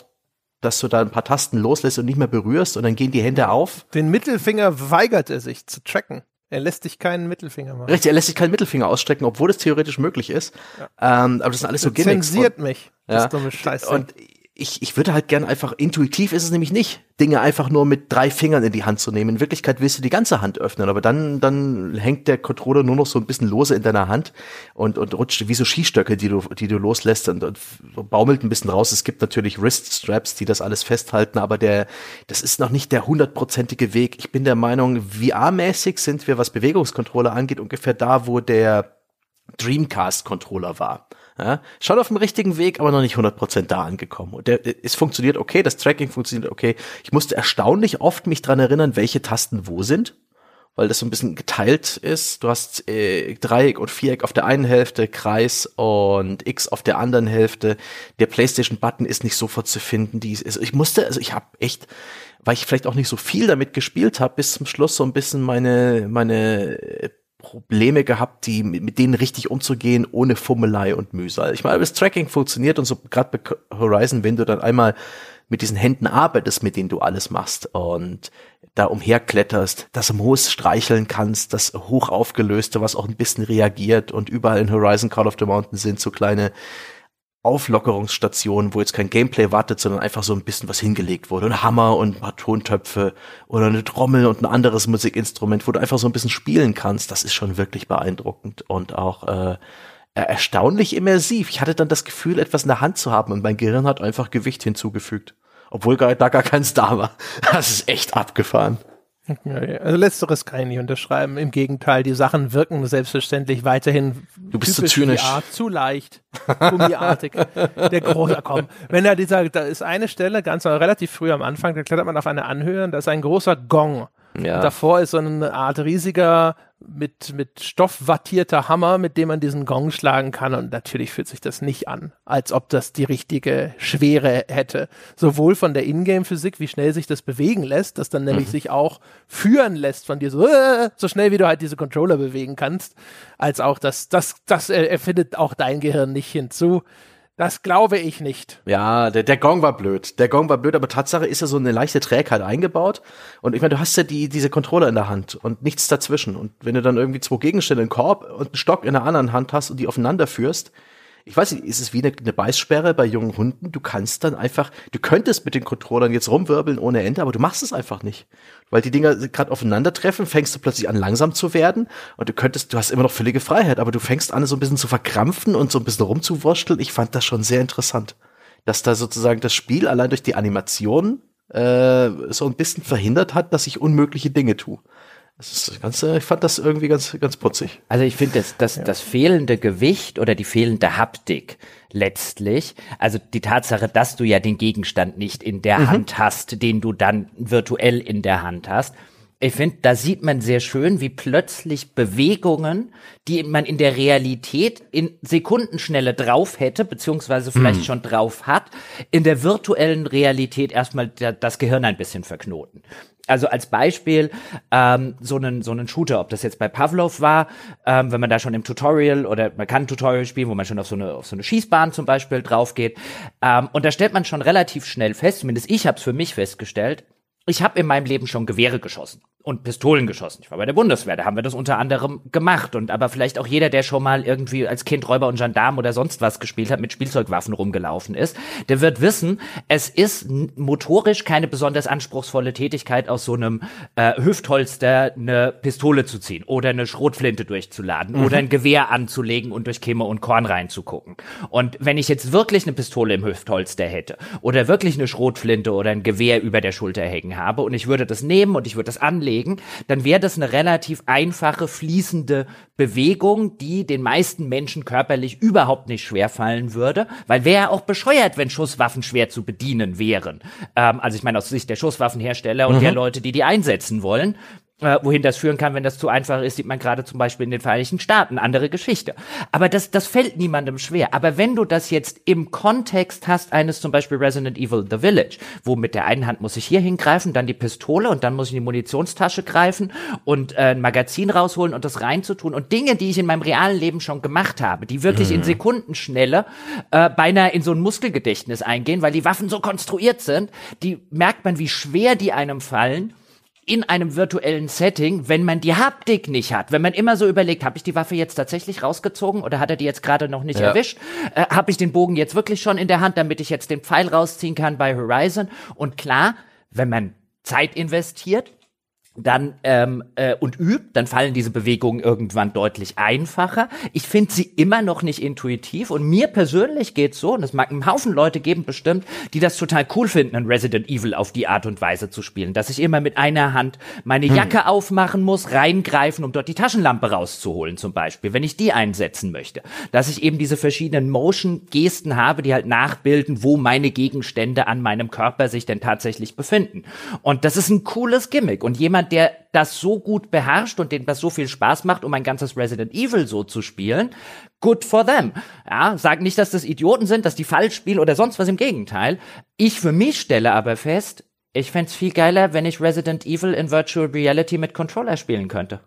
dass du da ein paar Tasten loslässt und nicht mehr berührst und dann gehen die Hände auf. Den Mittelfinger weigert er sich zu tracken. Er lässt sich keinen Mittelfinger machen. Richtig, er lässt sich keinen Mittelfinger ausstrecken, obwohl es theoretisch möglich ist. Ja. Ähm, aber das sind alles so Gimmicks. Zensiert mich. Das ja. dumme Scheiße. Und ich, ich würde halt gern einfach, intuitiv ist es nämlich nicht, Dinge einfach nur mit drei Fingern in die Hand zu nehmen. In Wirklichkeit willst du die ganze Hand öffnen, aber dann, dann hängt der Controller nur noch so ein bisschen lose in deiner Hand und, und rutscht wie so Skistöcke, die du, die du loslässt und, und baumelt ein bisschen raus. Es gibt natürlich Wrist-Straps, die das alles festhalten, aber der, das ist noch nicht der hundertprozentige Weg. Ich bin der Meinung, VR-mäßig sind wir, was Bewegungskontrolle angeht, ungefähr da, wo der Dreamcast-Controller war. Ja, schon auf dem richtigen Weg, aber noch nicht 100% da angekommen. Und der, es funktioniert okay, das Tracking funktioniert okay. Ich musste erstaunlich oft mich dran erinnern, welche Tasten wo sind, weil das so ein bisschen geteilt ist. Du hast äh, Dreieck und Viereck auf der einen Hälfte, Kreis und X auf der anderen Hälfte. Der PlayStation-Button ist nicht sofort zu finden. Die ist, also ich musste, also ich habe echt, weil ich vielleicht auch nicht so viel damit gespielt habe, bis zum Schluss so ein bisschen meine meine Probleme gehabt, die mit denen richtig umzugehen, ohne Fummelei und Mühsal. Ich meine, das Tracking funktioniert und so gerade bei Horizon, wenn du dann einmal mit diesen Händen arbeitest, mit denen du alles machst und da umherkletterst, das Moos streicheln kannst, das hoch aufgelöste, was auch ein bisschen reagiert und überall in Horizon Call of the Mountain sind so kleine Auflockerungsstation, wo jetzt kein Gameplay wartet, sondern einfach so ein bisschen was hingelegt wurde. Ein Hammer und ein paar Tontöpfe oder eine Trommel und ein anderes Musikinstrument, wo du einfach so ein bisschen spielen kannst. Das ist schon wirklich beeindruckend und auch äh, erstaunlich immersiv. Ich hatte dann das Gefühl, etwas in der Hand zu haben und mein Gehirn hat einfach Gewicht hinzugefügt. Obwohl da gar keins da war. Das ist echt abgefahren. Also letzteres kann ich nicht unterschreiben. Im Gegenteil, die Sachen wirken selbstverständlich weiterhin du bist zu zynisch. VR, zu leicht, gummiartig. der große komm. Wenn er dieser, da ist eine Stelle ganz relativ früh am Anfang, da klettert man auf eine Anhöhe und da ist ein großer Gong. Ja. davor ist so eine Art riesiger mit, mit Stoff wattierter Hammer, mit dem man diesen Gong schlagen kann. Und natürlich fühlt sich das nicht an, als ob das die richtige Schwere hätte. Sowohl von der Ingame-Physik, wie schnell sich das bewegen lässt, das dann nämlich mhm. sich auch führen lässt von dir so, äh, so schnell wie du halt diese Controller bewegen kannst, als auch das, das, das erfindet auch dein Gehirn nicht hinzu. Das glaube ich nicht. Ja, der, der Gong war blöd. Der Gong war blöd, aber Tatsache ist ja so eine leichte Trägheit eingebaut. Und ich meine, du hast ja die, diese Controller in der Hand und nichts dazwischen. Und wenn du dann irgendwie zwei Gegenstände, einen Korb und einen Stock in der anderen Hand hast und die aufeinander führst, ich weiß nicht, ist es wie eine, eine Beißsperre bei jungen Hunden? Du kannst dann einfach, du könntest mit den Controllern jetzt rumwirbeln ohne Ende, aber du machst es einfach nicht. Weil die Dinger gerade aufeinandertreffen, fängst du plötzlich an langsam zu werden und du könntest, du hast immer noch völlige Freiheit, aber du fängst an so ein bisschen zu verkrampfen und so ein bisschen rumzuwurschteln. Ich fand das schon sehr interessant, dass da sozusagen das Spiel allein durch die Animation äh, so ein bisschen verhindert hat, dass ich unmögliche Dinge tue. Das ist ganz, ich fand das irgendwie ganz, ganz putzig. Also ich finde, das, das, ja. das fehlende Gewicht oder die fehlende Haptik letztlich, also die Tatsache, dass du ja den Gegenstand nicht in der mhm. Hand hast, den du dann virtuell in der Hand hast, ich finde, da sieht man sehr schön, wie plötzlich Bewegungen, die man in der Realität in Sekundenschnelle drauf hätte, beziehungsweise vielleicht mm. schon drauf hat, in der virtuellen Realität erstmal das Gehirn ein bisschen verknoten. Also als Beispiel ähm, so einen so einen Shooter, ob das jetzt bei Pavlov war, ähm, wenn man da schon im Tutorial oder man kann ein Tutorial spielen, wo man schon auf so eine auf so eine Schießbahn zum Beispiel drauf geht, ähm, und da stellt man schon relativ schnell fest, zumindest ich habe es für mich festgestellt, ich habe in meinem Leben schon Gewehre geschossen und Pistolen geschossen. Ich war bei der Bundeswehr, da haben wir das unter anderem gemacht. Und aber vielleicht auch jeder, der schon mal irgendwie als Kind Räuber und Gendarm oder sonst was gespielt hat, mit Spielzeugwaffen rumgelaufen ist, der wird wissen, es ist motorisch keine besonders anspruchsvolle Tätigkeit, aus so einem äh, Hüftholster eine Pistole zu ziehen oder eine Schrotflinte durchzuladen mhm. oder ein Gewehr anzulegen und durch Kimme und Korn reinzugucken. Und wenn ich jetzt wirklich eine Pistole im Hüftholster hätte oder wirklich eine Schrotflinte oder ein Gewehr über der Schulter hängen habe und ich würde das nehmen und ich würde das anlegen, bewegen, dann wäre das eine relativ einfache, fließende Bewegung, die den meisten Menschen körperlich überhaupt nicht schwer fallen würde, weil wäre ja auch bescheuert, wenn Schusswaffen schwer zu bedienen wären. Ähm, also ich meine aus Sicht der Schusswaffenhersteller und mhm. der Leute, die die einsetzen wollen. Äh, wohin das führen kann, wenn das zu einfach ist, sieht man gerade zum Beispiel in den Vereinigten Staaten. Andere Geschichte. Aber das, das fällt niemandem schwer. Aber wenn du das jetzt im Kontext hast, eines zum Beispiel Resident Evil The Village, wo mit der einen Hand muss ich hier hingreifen, dann die Pistole und dann muss ich in die Munitionstasche greifen und äh, ein Magazin rausholen und das reinzutun und Dinge, die ich in meinem realen Leben schon gemacht habe, die wirklich mhm. in Sekundenschnelle äh, beinahe in so ein Muskelgedächtnis eingehen, weil die Waffen so konstruiert sind, die merkt man, wie schwer die einem fallen in einem virtuellen Setting, wenn man die Haptik nicht hat, wenn man immer so überlegt, habe ich die Waffe jetzt tatsächlich rausgezogen oder hat er die jetzt gerade noch nicht ja. erwischt? Äh, habe ich den Bogen jetzt wirklich schon in der Hand, damit ich jetzt den Pfeil rausziehen kann bei Horizon? Und klar, wenn man Zeit investiert, dann ähm, äh, und übt, dann fallen diese Bewegungen irgendwann deutlich einfacher. Ich finde sie immer noch nicht intuitiv und mir persönlich geht's so, und es mag einen Haufen Leute geben bestimmt, die das total cool finden, ein Resident Evil auf die Art und Weise zu spielen, dass ich immer mit einer Hand meine hm. Jacke hm. aufmachen muss, reingreifen, um dort die Taschenlampe rauszuholen zum Beispiel, wenn ich die einsetzen möchte. Dass ich eben diese verschiedenen Motion-Gesten habe, die halt nachbilden, wo meine Gegenstände an meinem Körper sich denn tatsächlich befinden. Und das ist ein cooles Gimmick und jemand, jemand, der das so gut beherrscht und dem das so viel Spaß macht, um ein ganzes Resident Evil so zu spielen, good for them. Ja, sag nicht, dass das Idioten sind, dass die falsch spielen oder sonst was im Gegenteil. Ich für mich stelle aber fest, ich fände viel geiler, wenn ich Resident Evil in Virtual Reality mit Controller spielen könnte.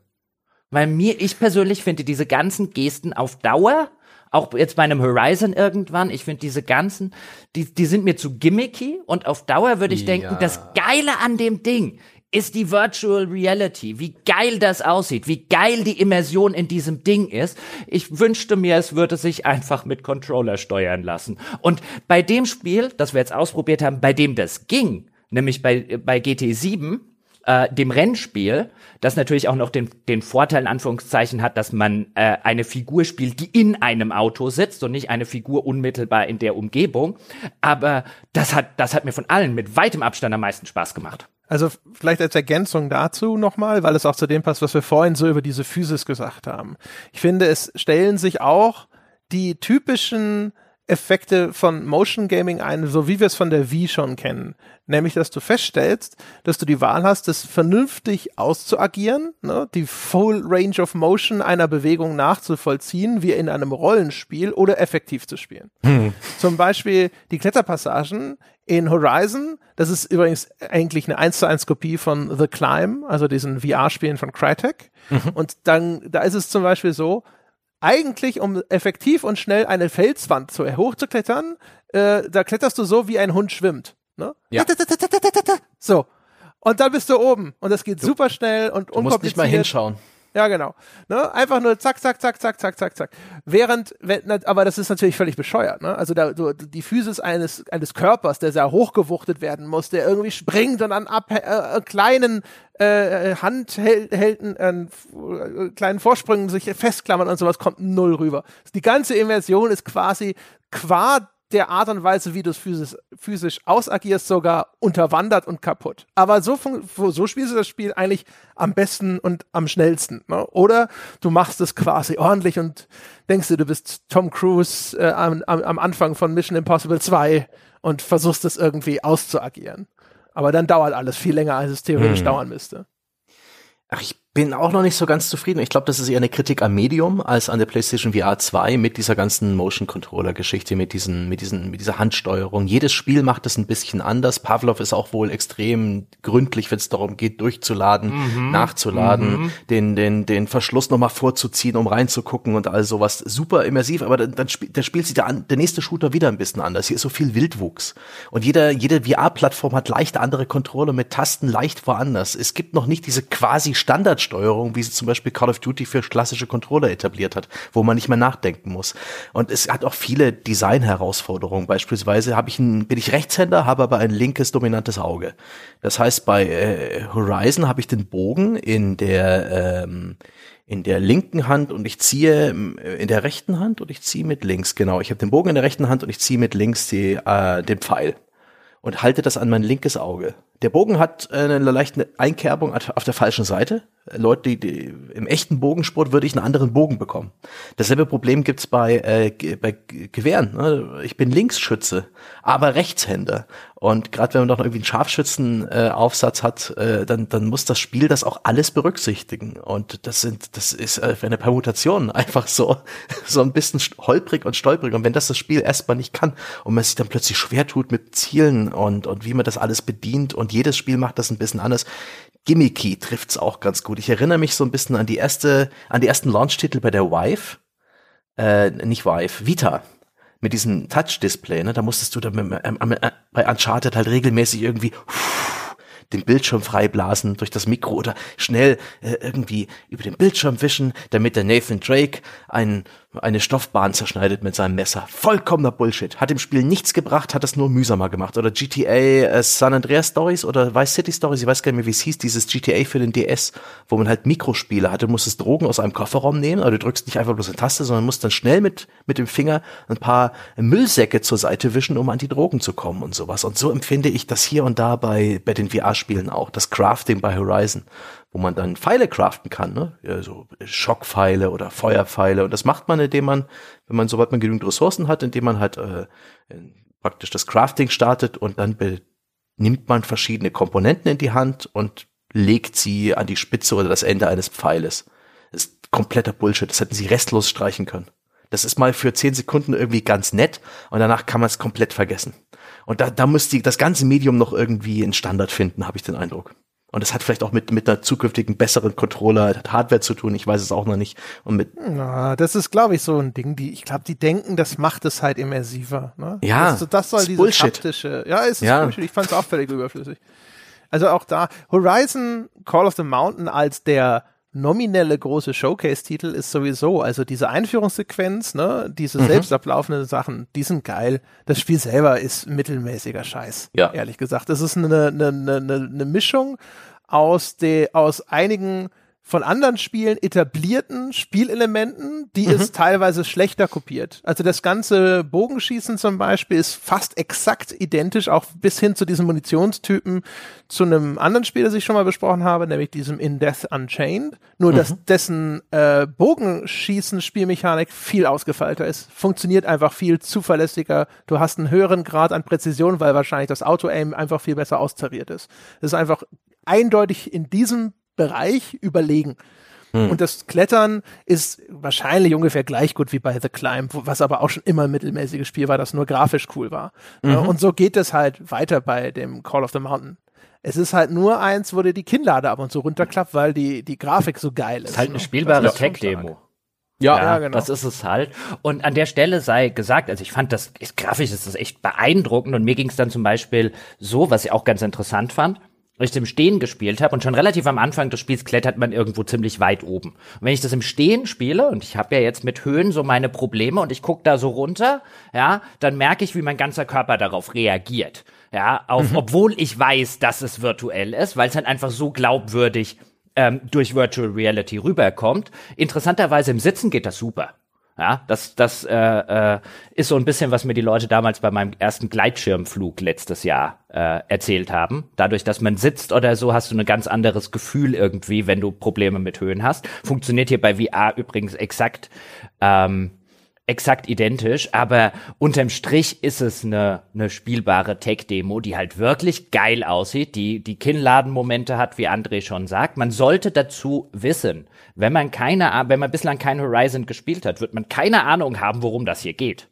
Weil mir, ich persönlich finde diese ganzen Gesten auf Dauer auch jetzt bei einem Horizon irgendwann, ich finde diese ganzen, die, die sind mir zu gimmicky und auf Dauer würde ich ja. denken, das Geile an dem Ding ist die Virtual Reality. Wie geil das aussieht, wie geil die Immersion in diesem Ding ist. Ich wünschte mir, es würde sich einfach mit Controller steuern lassen. Und bei dem Spiel, das wir jetzt ausprobiert haben, bei dem das ging, nämlich bei, bei GT7, äh, dem Rennspiel, das natürlich auch noch den, den Vorteil in Anführungszeichen hat, dass man äh, eine Figur spielt, die in einem Auto sitzt und nicht eine Figur unmittelbar in der Umgebung. Aber das hat, das hat mir von allen mit weitem Abstand am meisten Spaß gemacht. Also vielleicht als Ergänzung dazu nochmal, weil es auch zu dem passt, was wir vorhin so über diese Physis gesagt haben. Ich finde, es stellen sich auch die typischen Effekte von Motion Gaming ein, so wie wir es von der Wii schon kennen. Nämlich, dass du feststellst, dass du die Wahl hast, das vernünftig auszuagieren, ne, die Full Range of Motion einer Bewegung nachzuvollziehen, wie in einem Rollenspiel oder effektiv zu spielen. Hm. Zum Beispiel die Kletterpassagen in Horizon, das ist übrigens eigentlich eine 1 zu 1 Kopie von The Climb, also diesen VR-Spielen von Crytek. Mhm. Und dann, da ist es zum Beispiel so, eigentlich, um effektiv und schnell eine Felswand zu, hochzuklettern, äh, da kletterst du so, wie ein Hund schwimmt. Ne? Ja. So. Und dann bist du oben. Und das geht du, super schnell und unkompliziert. Du musst nicht mal hinschauen. Ja, genau. Ne? Einfach nur zack, zack, zack, zack, zack, zack, zack. Während, wenn, aber das ist natürlich völlig bescheuert. Ne? Also da, so, die Physis eines, eines Körpers, der sehr hochgewuchtet werden muss, der irgendwie springt und an ab, äh, äh kleinen äh, Handhelden, äh, kleinen Vorsprüngen sich festklammern und sowas, kommt null rüber. Die ganze Immersion ist quasi qua der Art und Weise, wie du es physisch, physisch ausagierst, sogar unterwandert und kaputt. Aber so, so spielst du das Spiel eigentlich am besten und am schnellsten. Ne? Oder du machst es quasi ordentlich und denkst dir, du bist Tom Cruise äh, am, am Anfang von Mission Impossible 2 und versuchst es irgendwie auszuagieren. Aber dann dauert alles viel länger, als es theoretisch hm. dauern müsste. Ach, ich bin auch noch nicht so ganz zufrieden. Ich glaube, das ist eher eine Kritik am Medium als an der PlayStation VR 2 mit dieser ganzen Motion Controller Geschichte, mit diesen, mit diesen, mit dieser Handsteuerung. Jedes Spiel macht es ein bisschen anders. Pavlov ist auch wohl extrem gründlich, wenn es darum geht, durchzuladen, mhm. nachzuladen, mhm. den, den, den Verschluss nochmal vorzuziehen, um reinzugucken und all sowas. Super immersiv, aber dann, dann spielt, der spielt sich der, der nächste Shooter wieder ein bisschen anders. Hier ist so viel Wildwuchs. Und jeder, jede VR-Plattform hat leicht andere Controller mit Tasten leicht woanders. Es gibt noch nicht diese quasi Standard Standardsteuerung, wie sie zum Beispiel Call of Duty für klassische Controller etabliert hat, wo man nicht mehr nachdenken muss. Und es hat auch viele Design-Herausforderungen. Beispielsweise habe ich ein, bin ich Rechtshänder, habe aber ein linkes dominantes Auge. Das heißt, bei äh, Horizon habe ich den Bogen in der ähm, in der linken Hand und ich ziehe äh, in der rechten Hand und ich ziehe mit links, genau. Ich habe den Bogen in der rechten Hand und ich ziehe mit links die, äh, den Pfeil und halte das an mein linkes Auge. Der Bogen hat eine leichte Einkerbung auf der falschen Seite, Leute, die, die im echten Bogensport würde ich einen anderen Bogen bekommen. Dasselbe Problem gibt's bei, äh, bei Gewehren. Ne? Ich bin Linksschütze, aber Rechtshänder. Und gerade wenn man doch irgendwie einen Scharfschützenaufsatz äh, hat, äh, dann, dann muss das Spiel das auch alles berücksichtigen. Und das sind, das ist äh, eine Permutation einfach so, so ein bisschen holprig und stolprig. Und wenn das das Spiel erstmal nicht kann und man sich dann plötzlich schwer tut mit Zielen und, und wie man das alles bedient und jedes Spiel macht das ein bisschen anders, Gimmicky trifft's auch ganz gut. Ich erinnere mich so ein bisschen an die erste, an die ersten Launch-Titel bei der Vive, äh, nicht Vive, Vita. Mit diesem Touch-Display, ne, da musstest du dann mit, ähm, äh, bei Uncharted halt regelmäßig irgendwie uff, den Bildschirm freiblasen durch das Mikro oder schnell äh, irgendwie über den Bildschirm wischen, damit der Nathan Drake einen eine Stoffbahn zerschneidet mit seinem Messer. Vollkommener Bullshit. Hat im Spiel nichts gebracht, hat es nur mühsamer gemacht. Oder GTA äh, San Andreas Stories oder Vice City Stories, ich weiß gar nicht mehr, wie es hieß, dieses GTA für den DS, wo man halt Mikrospiele hatte. Du musstest Drogen aus einem Kofferraum nehmen, aber du drückst nicht einfach bloß eine Taste, sondern musst dann schnell mit, mit dem Finger ein paar Müllsäcke zur Seite wischen, um an die Drogen zu kommen und sowas. Und so empfinde ich das hier und da bei, bei den VR-Spielen auch. Das Crafting bei Horizon wo man dann Pfeile craften kann, ne? Ja, so Schockpfeile oder Feuerpfeile. Und das macht man, indem man, wenn man, sobald man genügend Ressourcen hat, indem man halt äh, praktisch das Crafting startet und dann nimmt man verschiedene Komponenten in die Hand und legt sie an die Spitze oder das Ende eines Pfeiles. Das ist kompletter Bullshit. Das hätten sie restlos streichen können. Das ist mal für zehn Sekunden irgendwie ganz nett und danach kann man es komplett vergessen. Und da, da muss die, das ganze Medium noch irgendwie einen Standard finden, habe ich den Eindruck. Und es hat vielleicht auch mit, mit einer zukünftigen besseren Controller, Hardware zu tun, ich weiß es auch noch nicht. Und mit Na, das ist, glaube ich, so ein Ding, die, ich glaube, die denken, das macht es halt immersiver. Ne? Ja, das, das soll ist dieses Bullshit. haptische, ja, ist Ja. Bullshit. Ich fand es auch völlig überflüssig. Also auch da, Horizon Call of the Mountain als der nominelle große Showcase-Titel ist sowieso, also diese Einführungssequenz, ne, diese Mhm. selbst ablaufenden Sachen, die sind geil. Das Spiel selber ist mittelmäßiger Scheiß, Ja. ehrlich gesagt. Das ist eine, eine, eine, eine eine Mischung aus, de, aus einigen von anderen Spielen etablierten Spielelementen, die es teilweise schlechter kopiert. Also das ganze Bogenschießen zum Beispiel ist fast exakt identisch, auch bis hin zu diesem Munitionstypen zu einem anderen Spiel, das ich schon mal besprochen habe, nämlich diesem In Death Unchained. Nur, dass dessen äh, Bogenschießen-Spielmechanik viel ausgefeilter ist. Funktioniert einfach viel zuverlässiger. Du hast einen höheren Grad an Präzision, weil wahrscheinlich das Auto-Aim einfach viel besser austariert ist. Es ist einfach eindeutig in diesem Bereich überlegen. Und das Klettern ist wahrscheinlich ungefähr gleich gut wie bei The Climb, wo- was aber auch schon immer ein mittelmäßiges Spiel war, das nur grafisch cool war. Ja, Und so geht es halt weiter bei dem Call of the Mountain. Es ist halt nur eins, wo dir die Kinnlade ab und zu runterklappt, weil die, die Grafik so geil ist. ist halt eine ne? spielbare Das Tech-Demo. Ja, Ja, ja, genau. das ist es halt. Und an der Stelle sei gesagt, also ich fand das, ist, grafisch ist das echt beeindruckend und mir ging es dann zum Beispiel so, was ich auch ganz interessant fand, weil ich das im Stehen gespielt habe und schon relativ am Anfang des Spiels klettert man irgendwo ziemlich weit oben. Und wenn ich das im Stehen spiele, und ich habe ja jetzt mit Höhen so meine Probleme und ich gucke da so runter, ja, dann merke ich, wie mein ganzer Körper darauf reagiert. Ja, auf, obwohl ich weiß, dass es virtuell ist, weil es halt einfach so glaubwürdig ähm, durch Virtual Reality rüberkommt. Interessanterweise im Sitzen geht das super. Ja, das, das äh, äh, ist so ein bisschen, was mir die Leute damals bei meinem ersten Gleitschirmflug letztes Jahr äh, erzählt haben. Dadurch, dass man sitzt oder so, hast du ein ganz anderes Gefühl irgendwie, wenn du Probleme mit Höhen hast. Funktioniert hier bei VR übrigens exakt ähm, exakt identisch, aber unterm Strich ist es eine, eine spielbare Tech-Demo, die halt wirklich geil aussieht, die die Kinnladenmomente hat, wie André schon sagt. Man sollte dazu wissen, wenn man keine, wenn man bislang kein Horizon gespielt hat, wird man keine Ahnung haben, worum das hier geht.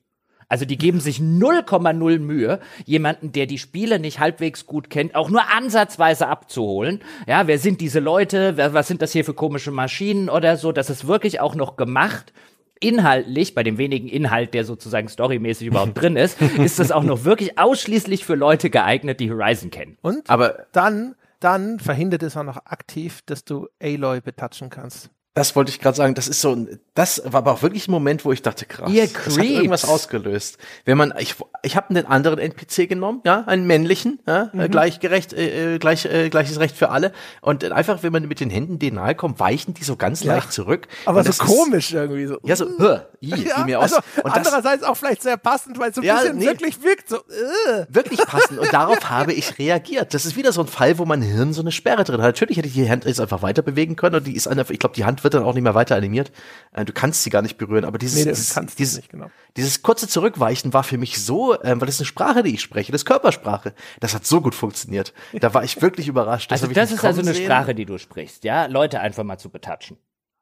Also die geben sich 0,0 Mühe, jemanden, der die Spiele nicht halbwegs gut kennt, auch nur ansatzweise abzuholen. Ja, wer sind diese Leute? Was sind das hier für komische Maschinen oder so? Das ist wirklich auch noch gemacht. Inhaltlich, bei dem wenigen Inhalt, der sozusagen storymäßig überhaupt drin ist, ist das auch noch wirklich ausschließlich für Leute geeignet, die Horizon kennen. Und Aber dann, dann verhindert es auch noch aktiv, dass du Aloy betatschen kannst. Das wollte ich gerade sagen. Das ist so, ein- das war aber auch wirklich ein Moment, wo ich dachte, krass, Ihr das hat irgendwas Creeps. ausgelöst. Wenn man, ich, ich habe einen anderen NPC genommen, ja, einen männlichen, ja, Mhm. äh, gleichgerecht, äh, äh, gleich, äh, gleiches Recht für alle. Und einfach, wenn man mit den Händen denen nahe kommt, weichen die so ganz Ja. leicht zurück. Aber so das ist- komisch irgendwie so. Ja, so, äh, i, Ja, wie mir aus. also Und das, andererseits auch vielleicht sehr passend, weil es so ein Ja, bisschen nee. wirklich wirkt. So, äh. wirklich passend. Und darauf habe ich reagiert. Das ist wieder so ein Fall, wo mein Hirn so eine Sperre drin hat. Natürlich hätte ich die Hand jetzt einfach weiter bewegen können und die ist einfach, ich glaube, die Hand wird dann auch nicht mehr weiter animiert. Äh, Du kannst sie gar nicht berühren, aber dieses, Nee, dieses, dieses, nicht, genau. dieses kurze Zurückweichen war für mich so, ähm, weil das ist eine Sprache, die ich spreche, das ist Körpersprache. Das hat so gut funktioniert. Da war ich wirklich überrascht. Also hab ich das ist also eine sehen. Sprache, die du sprichst, ja? Leute einfach mal zu betatschen.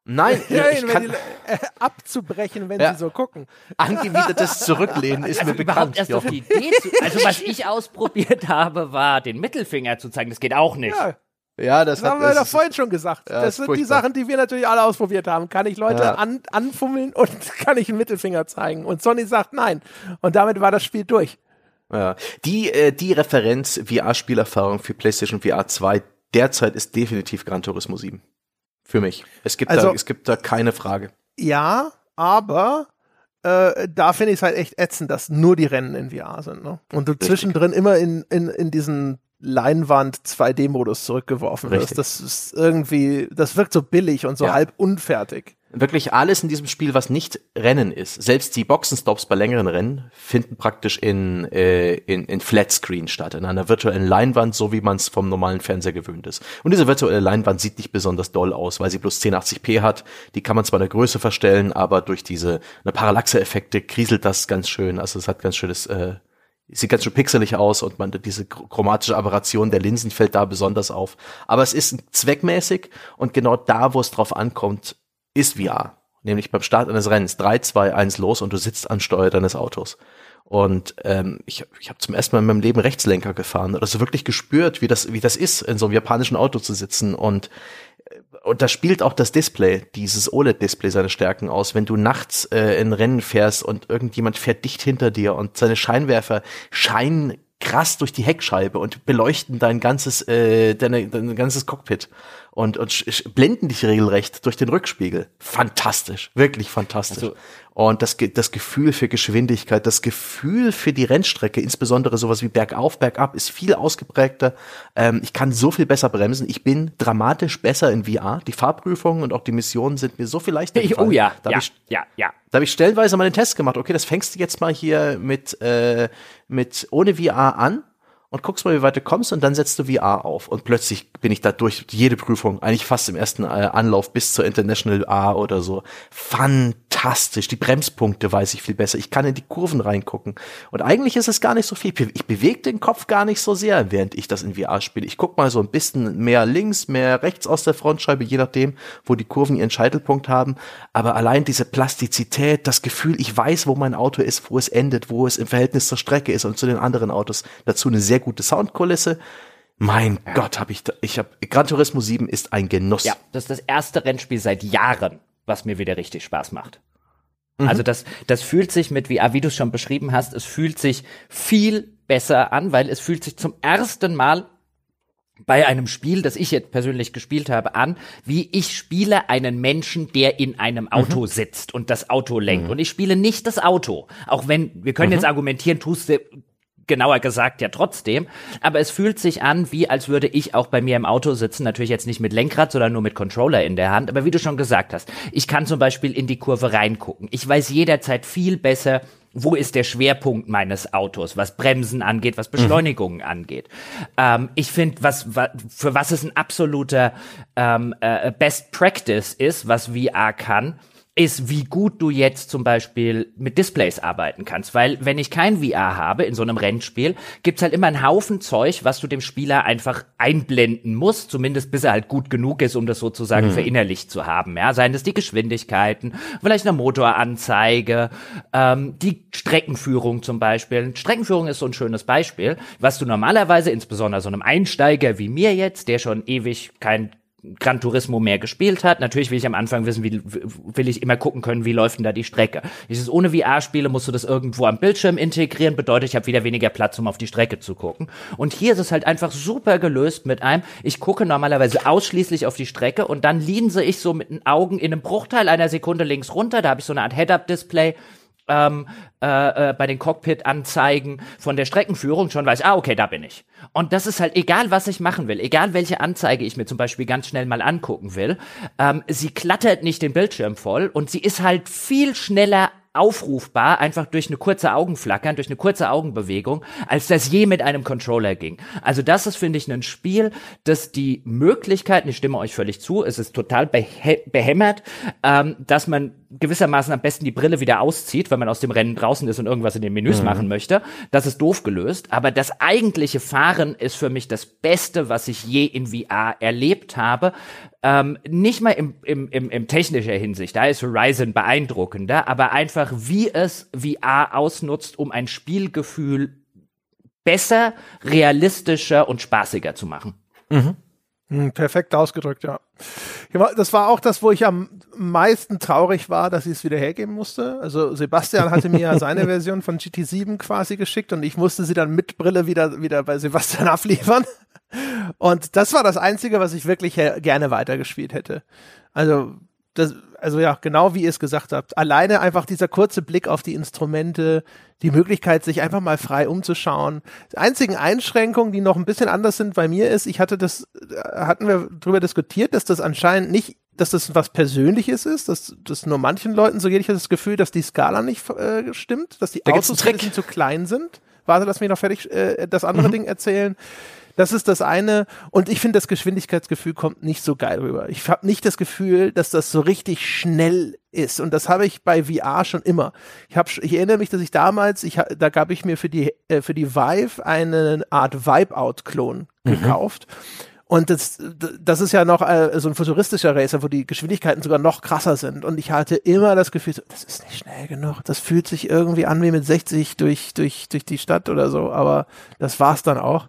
Nein, Ja, ich kann, die, äh, abzubrechen, wenn Ja. sie so gucken. angewidertes Zurücklehnen ist Also mir überhaupt bekannt. erst auf die Idee zu, also was ich ausprobiert habe, war den Mittelfinger zu zeigen. Das geht auch nicht. Ja, Ja, das, das hat, haben wir doch vorhin schon gesagt. Ja, das sind die furchtbar. Sachen, die wir natürlich alle ausprobiert haben. Kann ich Leute Ja. an, anfummeln und kann ich einen Mittelfinger zeigen? Und Sonny sagt nein. Und damit war das Spiel durch. Ja. Die, äh, die Referenz VR-Spielerfahrung für PlayStation VR 2 derzeit ist definitiv Gran Turismo 7. Für mich. Es gibt, Also- da, es gibt da keine Frage. Ja, aber äh, da finde ich es halt echt ätzend, dass nur die Rennen in VR sind. Ne? Und du zwischendrin immer in, in, in diesen Leinwand 2D-Modus zurückgeworfen wirst. Richtig. Das ist irgendwie, das wirkt so billig und so Ja. halb unfertig. Wirklich alles in diesem Spiel, was nicht Rennen ist, selbst die Boxenstops bei längeren Rennen, finden praktisch in, äh, in, in Flatscreen statt, in einer virtuellen Leinwand, so wie man es vom normalen Fernseher gewöhnt ist. Und diese virtuelle Leinwand sieht nicht besonders doll aus, weil sie bloß 1080p hat. Die kann man zwar in der Größe verstellen, aber durch diese Parallaxe-Effekte kriselt das ganz schön. Also es hat ganz schönes äh, sieht ganz schön pixelig aus und man diese chromatische Aberration der Linsen fällt da besonders auf. Aber es ist zweckmäßig und genau da, wo es drauf ankommt, ist VR. Nämlich beim Start eines Rennens 3, 2, 1 los und du sitzt an Steuer deines Autos. Und ähm, ich, ich habe zum ersten Mal in meinem Leben Rechtslenker gefahren oder so wirklich gespürt, wie das, wie das ist, in so einem japanischen Auto zu sitzen. Und und da spielt auch das Display, dieses OLED-Display seine Stärken aus. Wenn du nachts äh, in Rennen fährst und irgendjemand fährt dicht hinter dir und seine Scheinwerfer scheinen krass durch die Heckscheibe und beleuchten dein ganzes, äh, deine, dein ganzes Cockpit und, und blenden dich regelrecht durch den Rückspiegel. Fantastisch, wirklich fantastisch. Also- und das, das Gefühl für Geschwindigkeit, das Gefühl für die Rennstrecke, insbesondere sowas wie bergauf, bergab, ist viel ausgeprägter. Ähm, ich kann so viel besser bremsen. Ich bin dramatisch besser in VR. Die Fahrprüfungen und auch die Missionen sind mir so viel leichter Ich, gefallen. oh ja, Da ja, ich, ja, ja. da habe ich stellenweise mal den Test gemacht. Okay, das fängst du jetzt mal hier mit, äh, mit ohne VR an und guckst mal, wie weit du kommst und dann setzt du VR auf. Und plötzlich bin ich da durch jede Prüfung, eigentlich fast im ersten äh, Anlauf bis zur International A oder so. Fantastisch. Die Bremspunkte weiß ich viel besser. Ich kann in die Kurven reingucken. Und eigentlich ist es gar nicht so viel. Ich bewege den Kopf gar nicht so sehr, während ich das in VR spiele. Ich guck mal so ein bisschen mehr links, mehr rechts aus der Frontscheibe, je nachdem, wo die Kurven ihren Scheitelpunkt haben. Aber allein diese Plastizität, das Gefühl, ich weiß, wo mein Auto ist, wo es endet, wo es im Verhältnis zur Strecke ist und zu den anderen Autos. Dazu eine sehr gute Soundkulisse. Mein Gott, habe ich da, ich habe Gran Turismo 7 ist ein Genuss. Ja, das ist das erste Rennspiel seit Jahren, was mir wieder richtig Spaß macht. Also das, das fühlt sich mit VR, wie du es schon beschrieben hast, es fühlt sich viel besser an, weil es fühlt sich zum ersten Mal bei einem Spiel, das ich jetzt persönlich gespielt habe, an, wie ich spiele einen Menschen, der in einem Auto sitzt und das Auto lenkt. Und ich spiele nicht das Auto. Auch wenn, wir können jetzt argumentieren, tust du genauer gesagt ja trotzdem, aber es fühlt sich an, wie als würde ich auch bei mir im Auto sitzen, natürlich jetzt nicht mit Lenkrad, sondern nur mit Controller in der Hand, aber wie du schon gesagt hast, ich kann zum Beispiel in die Kurve reingucken. Ich weiß jederzeit viel besser, wo ist der Schwerpunkt meines Autos, was Bremsen angeht, was Beschleunigungen angeht. Ähm, ich finde, was, wa, für was es ein absoluter ähm, äh, Best Practice ist, was VR kann, ist, wie gut du jetzt zum Beispiel mit Displays arbeiten kannst. Weil wenn ich kein VR habe in so einem Rennspiel, gibt's halt immer einen Haufen Zeug, was du dem Spieler einfach einblenden musst, zumindest bis er halt gut genug ist, um das sozusagen verinnerlicht zu haben. Ja, seien das die Geschwindigkeiten, vielleicht eine Motoranzeige, ähm, die Streckenführung zum Beispiel. Streckenführung ist so ein schönes Beispiel, was du normalerweise, insbesondere so einem Einsteiger wie mir jetzt, der schon ewig kein Gran Turismo mehr gespielt hat. Natürlich will ich am Anfang wissen, wie will ich immer gucken können, wie läuft denn da die Strecke. Ich es ohne VR-Spiele musst du das irgendwo am Bildschirm integrieren, bedeutet, ich habe wieder weniger Platz, um auf die Strecke zu gucken. Und hier ist es halt einfach super gelöst mit einem, ich gucke normalerweise ausschließlich auf die Strecke und dann linse ich so mit den Augen in einem Bruchteil einer Sekunde links runter, da habe ich so eine Art Head-Up-Display ähm, äh, äh, bei den Cockpit-Anzeigen von der Streckenführung schon weiß, ah, okay, da bin ich. Und das ist halt egal, was ich machen will, egal welche Anzeige ich mir zum Beispiel ganz schnell mal angucken will, ähm, sie klattert nicht den Bildschirm voll und sie ist halt viel schneller aufrufbar, einfach durch eine kurze Augenflackern, durch eine kurze Augenbewegung, als das je mit einem Controller ging. Also das ist, finde ich, ein Spiel, das die Möglichkeiten, ich stimme euch völlig zu, es ist total beh behämmert, ähm, dass man gewissermaßen am besten die Brille wieder auszieht, wenn man aus dem Rennen draußen ist und irgendwas in den Menüs mhm. machen möchte. Das ist doof gelöst, aber das eigentliche Fahren ist für mich das Beste, was ich je in VR erlebt habe. Ähm, nicht mal im, im, im, im technischer Hinsicht, da ist Horizon beeindruckender, aber einfach wie es VR ausnutzt, um ein Spielgefühl besser, realistischer und spaßiger zu machen. Mhm. Hm, perfekt ausgedrückt, ja. Das war auch das, wo ich am meisten traurig war, dass ich es wieder hergeben musste. Also Sebastian hatte mir ja seine Version von GT7 quasi geschickt und ich musste sie dann mit Brille wieder, wieder bei Sebastian abliefern. Und das war das Einzige, was ich wirklich gerne weitergespielt hätte. Also, das, also ja, genau wie ihr es gesagt habt. Alleine einfach dieser kurze Blick auf die Instrumente, die Möglichkeit, sich einfach mal frei umzuschauen. Die einzigen Einschränkungen, die noch ein bisschen anders sind bei mir ist, ich hatte das, hatten wir darüber diskutiert, dass das anscheinend nicht, dass das was Persönliches ist, dass das nur manchen Leuten so geht. Ich hatte das Gefühl, dass die Skala nicht äh, stimmt, dass die da Autos ein bisschen zu klein sind. Warte, lass mich noch fertig äh, das andere mhm. Ding erzählen. Das ist das eine. Und ich finde, das Geschwindigkeitsgefühl kommt nicht so geil rüber. Ich habe nicht das Gefühl, dass das so richtig schnell ist. Und das habe ich bei VR schon immer. Ich, hab, ich erinnere mich, dass ich damals, ich, da gab ich mir für die, äh, für die Vive eine Art Vibe-Out-Klon mhm. gekauft. Und das, das ist ja noch äh, so ein futuristischer Racer, wo die Geschwindigkeiten sogar noch krasser sind. Und ich hatte immer das Gefühl, so, das ist nicht schnell genug. Das fühlt sich irgendwie an wie mit 60 durch, durch, durch die Stadt oder so. Aber das war's dann auch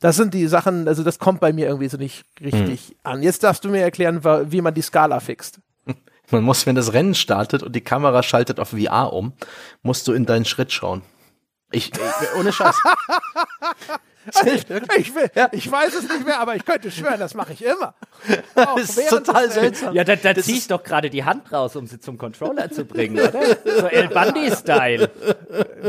das sind die Sachen, also das kommt bei mir irgendwie so nicht richtig hm. an. Jetzt darfst du mir erklären, wie man die Skala fixt. Man muss, wenn das Rennen startet und die Kamera schaltet auf VR um, musst du in deinen Schritt schauen. Ich, ich ohne Scheiß. ich, will, ja. ich weiß es nicht mehr, aber ich könnte schwören, das mache ich immer. Auch das ist total seltsam. Ja, da, da ziehe ich doch gerade die Hand raus, um sie zum Controller zu bringen, oder? So El Bundy-Style.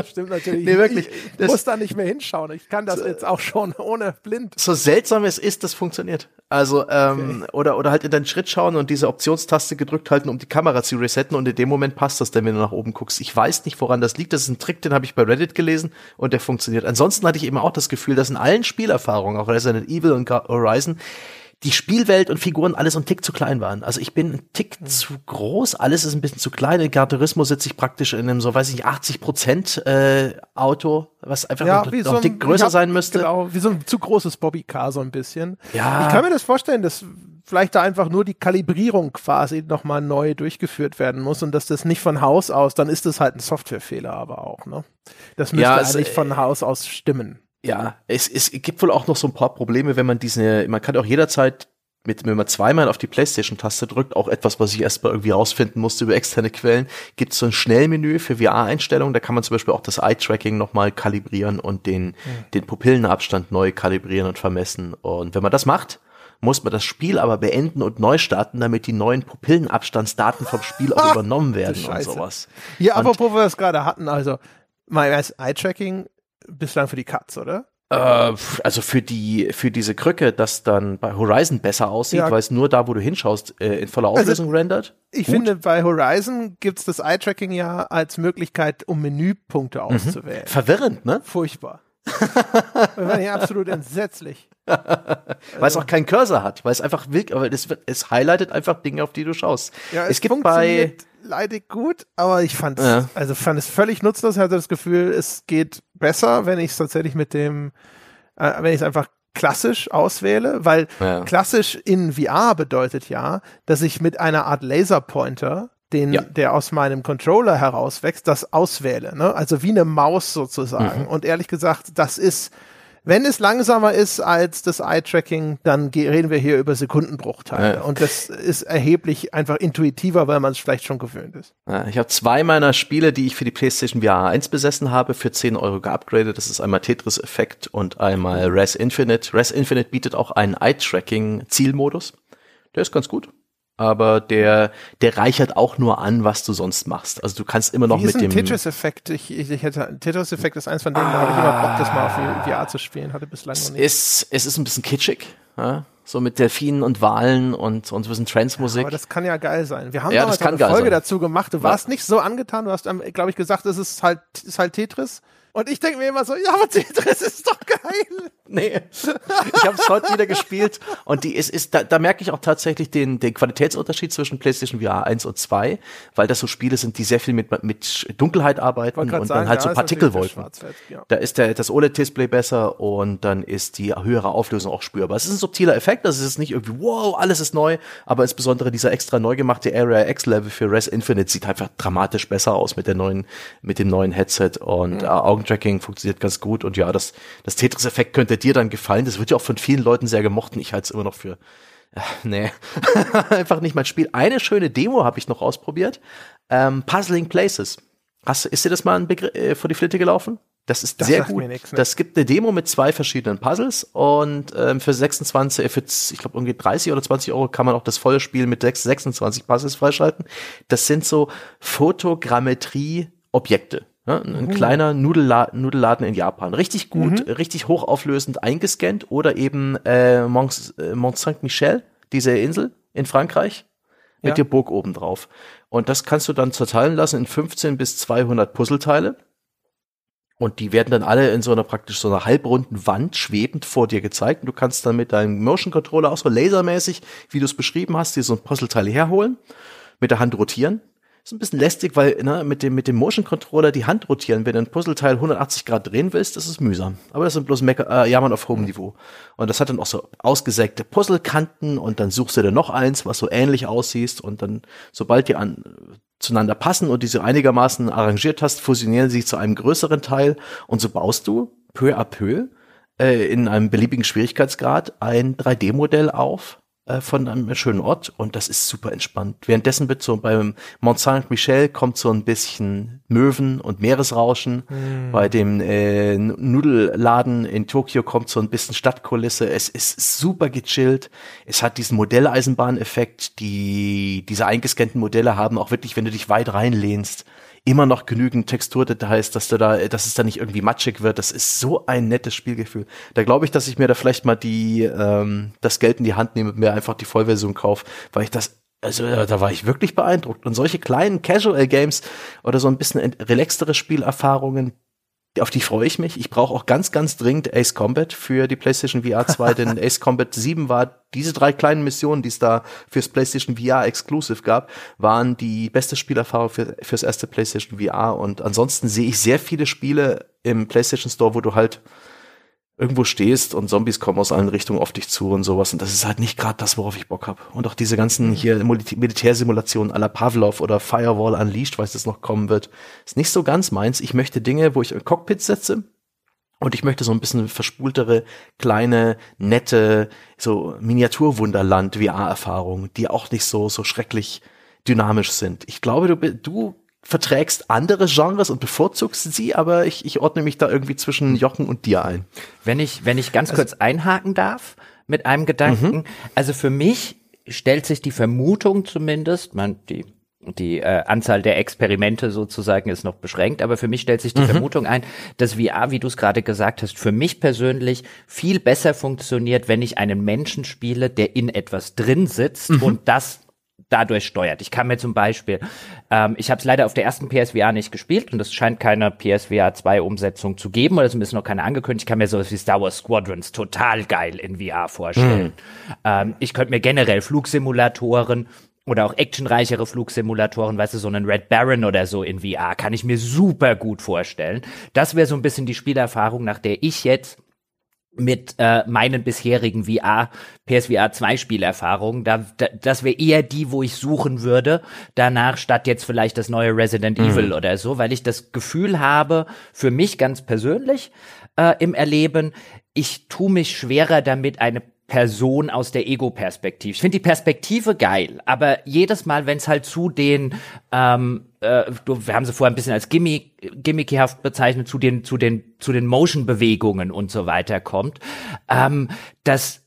Stimmt natürlich. Nee, wirklich. Ich, ich muss da nicht mehr hinschauen. Ich kann das jetzt auch schon ohne blind. So seltsam es ist, das funktioniert. Also, ähm, okay. oder, oder halt in deinen Schritt schauen und diese Optionstaste gedrückt halten, um die Kamera zu resetten und in dem Moment passt das dann, wenn du nach oben guckst. Ich weiß nicht, woran das liegt. Das ist ein Trick, den habe ich bei Reddit gelesen und der funktioniert. Ansonsten hatte ich eben auch das Gefühl, dass in allen Spielerfahrungen, auch Resident Evil und Horizon, die Spielwelt und Figuren alles ein Tick zu klein waren. Also ich bin ein Tick mhm. zu groß, alles ist ein bisschen zu klein. In Turismo sitze ich praktisch in einem so, weiß ich nicht, 80 Prozent äh, Auto, was einfach ja, noch, noch so ein Tick größer hab, sein müsste. Genau, wie so ein zu großes Bobbycar so ein bisschen. Ja. Ich kann mir das vorstellen, dass vielleicht da einfach nur die Kalibrierung quasi nochmal neu durchgeführt werden muss und dass das nicht von Haus aus, dann ist das halt ein Softwarefehler aber auch, ne? Das müsste ja, eigentlich von Haus aus stimmen. Ja, es, es gibt wohl auch noch so ein paar Probleme, wenn man diese, man kann auch jederzeit mit, wenn man zweimal auf die Playstation-Taste drückt, auch etwas, was ich erstmal irgendwie rausfinden musste über externe Quellen, gibt es so ein Schnellmenü für VR-Einstellungen. Da kann man zum Beispiel auch das Eye-Tracking nochmal kalibrieren und den, mhm. den Pupillenabstand neu kalibrieren und vermessen. Und wenn man das macht, muss man das Spiel aber beenden und neu starten, damit die neuen Pupillenabstandsdaten vom Spiel auch übernommen werden und sowas. Ja, apropos, wir es gerade hatten, also mein Eye-Tracking bislang für die Cuts, oder? Äh, also für die für diese Krücke, das dann bei Horizon besser aussieht, ja. weil es nur da, wo du hinschaust, äh, in voller also Auflösung also, rendert. Ich Gut. finde, bei Horizon gibt's das Eye-Tracking ja als Möglichkeit, um Menüpunkte mhm. auszuwählen. Mhm. Verwirrend, ne? Furchtbar. das war ja absolut entsetzlich. weil es auch keinen Cursor hat, weil es einfach wild, aber es, es highlightet einfach Dinge, auf die du schaust. Ja, es, es gibt bei leidig gut, aber ich fand ja. also fand es völlig nutzlos. Ich hatte das Gefühl, es geht besser, wenn ich es tatsächlich mit dem, äh, wenn ich es einfach klassisch auswähle, weil ja. klassisch in VR bedeutet ja, dass ich mit einer Art Laserpointer den, ja. der aus meinem Controller herauswächst, das auswähle, ne? Also wie eine Maus sozusagen. Mhm. Und ehrlich gesagt, das ist Wenn es langsamer ist als das Eye-Tracking, dann reden wir hier über Sekundenbruchteile. Ja. Und das ist erheblich einfach intuitiver, weil man es vielleicht schon gewöhnt ist. Ja, ich habe zwei meiner Spiele, die ich für die PlayStation VR 1 besessen habe, für 10 Euro geupgradet. Das ist einmal Tetris Effect und einmal Res Infinite. Res Infinite bietet auch einen Eye-Tracking-Zielmodus. Der ist ganz gut aber der, der reichert auch nur an, was du sonst machst. Also du kannst immer noch mit dem. Tetris-Effekt. Ich, ich, ich hätte, Tetris-Effekt ist eins von denen, ah. da habe ich immer Bock, das mal auf VR zu spielen. Hatte bislang noch nicht. Ist, es ist ein bisschen kitschig. Ja? So mit Delfinen und Walen und, und ein bisschen Trance-Musik. Ja, aber das kann ja geil sein. Wir haben ja, damals eine Folge sein. dazu gemacht. Du warst nicht so angetan. Du hast, glaube ich, gesagt, es ist halt, ist halt Tetris. Und ich denke mir immer so, ja, aber Tetris ist doch geil. Nee, ich habe es heute wieder gespielt und die ist, ist da, da merke ich auch tatsächlich den, den Qualitätsunterschied zwischen PlayStation VR 1 und 2, weil das so Spiele sind, die sehr viel mit, mit Dunkelheit arbeiten und sagen, dann halt ja, so Partikelwolken. Ja. Da ist der, das OLED-Display besser und dann ist die höhere Auflösung auch spürbar. Es ist ein subtiler Effekt, das ist nicht irgendwie, wow, alles ist neu, aber insbesondere dieser extra neu gemachte Area X-Level für Res Infinite sieht einfach dramatisch besser aus mit der neuen, mit dem neuen Headset und mhm. äh, Augentracking funktioniert ganz gut und ja, das, das Tetris-Effekt könnte dir dann gefallen? Das wird ja auch von vielen Leuten sehr gemocht und ich halte es immer noch für, äh, nee, einfach nicht mein Spiel. Eine schöne Demo habe ich noch ausprobiert. Ähm, Puzzling Places. Hast, ist dir das mal ein Begr äh, vor die Flitte gelaufen? Das ist das sehr gut. Nix, ne? Das gibt eine Demo mit zwei verschiedenen Puzzles und ähm, für 26, äh, für, ich glaube irgendwie 30 oder 20 Euro kann man auch das volle Spiel mit 26 Puzzles freischalten. Das sind so Fotogrammetrie-Objekte. Ja, ein mhm. kleiner Nudelladen, Nudelladen in Japan. Richtig gut, mhm. richtig hochauflösend eingescannt. Oder eben äh, Mont, äh, Mont Saint-Michel, diese Insel in Frankreich, mit ja. der Burg oben drauf. Und das kannst du dann zerteilen lassen in 15 bis 200 Puzzleteile. Und die werden dann alle in so einer praktisch so einer halbrunden Wand schwebend vor dir gezeigt. Und du kannst dann mit deinem Motion Controller auch so lasermäßig, wie du es beschrieben hast, dir so ein Puzzleteil herholen, mit der Hand rotieren ist ein bisschen lästig, weil ne, mit dem mit dem Motion Controller die Hand rotieren, wenn du ein Puzzleteil 180 Grad drehen willst, das ist mühsam. Aber das sind bloß Mecker, äh, Jammern auf hohem Niveau. Und das hat dann auch so ausgesägte Puzzlekanten und dann suchst du dir noch eins, was so ähnlich aussieht und dann, sobald die an zueinander passen und diese einigermaßen arrangiert hast, fusionieren sie zu einem größeren Teil und so baust du peu à peu äh, in einem beliebigen Schwierigkeitsgrad ein 3D-Modell auf äh, von einem schönen Ort und das ist super entspannt. Währenddessen wird so beim Mont Saint-Michel kommt so ein bisschen Möwen und Meeresrauschen. Mm. Bei dem äh, Nudelladen in Tokio kommt so ein bisschen Stadtkulisse. Es ist super gechillt. Es hat diesen Modelleisenbahneffekt. Die, diese eingescannten Modelle haben auch wirklich, wenn du dich weit reinlehnst, immer noch genügend Texturdetails, dass du da, dass es da nicht irgendwie matschig wird. Das ist so ein nettes Spielgefühl. Da glaube ich, dass ich mir da vielleicht mal die ähm, das Geld in die Hand nehme und mir einfach die Vollversion kaufe, weil ich das also da war ich wirklich beeindruckt. Und solche kleinen Casual Games oder so ein bisschen relaxtere Spielerfahrungen, auf die freue ich mich. Ich brauche auch ganz, ganz dringend Ace Combat für die PlayStation VR 2, denn Ace Combat 7 war diese drei kleinen Missionen, die es da fürs PlayStation VR Exclusive gab, waren die beste Spielerfahrung für, fürs erste PlayStation VR. Und ansonsten sehe ich sehr viele Spiele im PlayStation Store, wo du halt irgendwo stehst und Zombies kommen aus allen Richtungen auf dich zu und sowas. Und das ist halt nicht gerade das, worauf ich Bock habe. Und auch diese ganzen hier Militärsimulationen à la Pavlov oder Firewall Unleashed, weiß das noch kommen wird, ist nicht so ganz meins. Ich möchte Dinge, wo ich ein Cockpit setze, und ich möchte so ein bisschen verspultere, kleine, nette, so Miniaturwunderland VR-Erfahrungen, die auch nicht so, so schrecklich dynamisch sind. Ich glaube, du, du verträgst andere Genres und bevorzugst sie, aber ich, ich ordne mich da irgendwie zwischen Jochen und dir ein. Wenn ich, wenn ich ganz also, kurz einhaken darf mit einem Gedanken, mhm. also für mich stellt sich die Vermutung zumindest, man, die die äh, Anzahl der Experimente sozusagen ist noch beschränkt, aber für mich stellt sich die mhm. Vermutung ein, dass VR, wie du es gerade gesagt hast, für mich persönlich viel besser funktioniert, wenn ich einen Menschen spiele, der in etwas drin sitzt mhm. und das dadurch steuert. Ich kann mir zum Beispiel, ähm, ich habe es leider auf der ersten PSVR nicht gespielt und es scheint keine PSVR 2 Umsetzung zu geben oder zumindest noch keine angekündigt. Ich kann mir sowas wie Star Wars Squadrons total geil in VR vorstellen. Mhm. Ähm, ich könnte mir generell Flugsimulatoren oder auch actionreichere Flugsimulatoren, weißt du, so einen Red Baron oder so in VR, kann ich mir super gut vorstellen. Das wäre so ein bisschen die Spielerfahrung, nach der ich jetzt mit äh, meinen bisherigen VR, PSVR 2 Spielerfahrungen. Da, da, das wäre eher die, wo ich suchen würde, danach statt jetzt vielleicht das neue Resident mhm. Evil oder so, weil ich das Gefühl habe, für mich ganz persönlich, äh, im Erleben. Ich tue mich schwerer damit, eine Person aus der Ego-Perspektive. Ich finde die Perspektive geil, aber jedes Mal, wenn es halt zu den, ähm, äh, wir haben sie vorher ein bisschen als Gimmick, gimmickhaft bezeichnet, zu den, zu den, zu den Motion-Bewegungen und so weiter kommt, ähm, das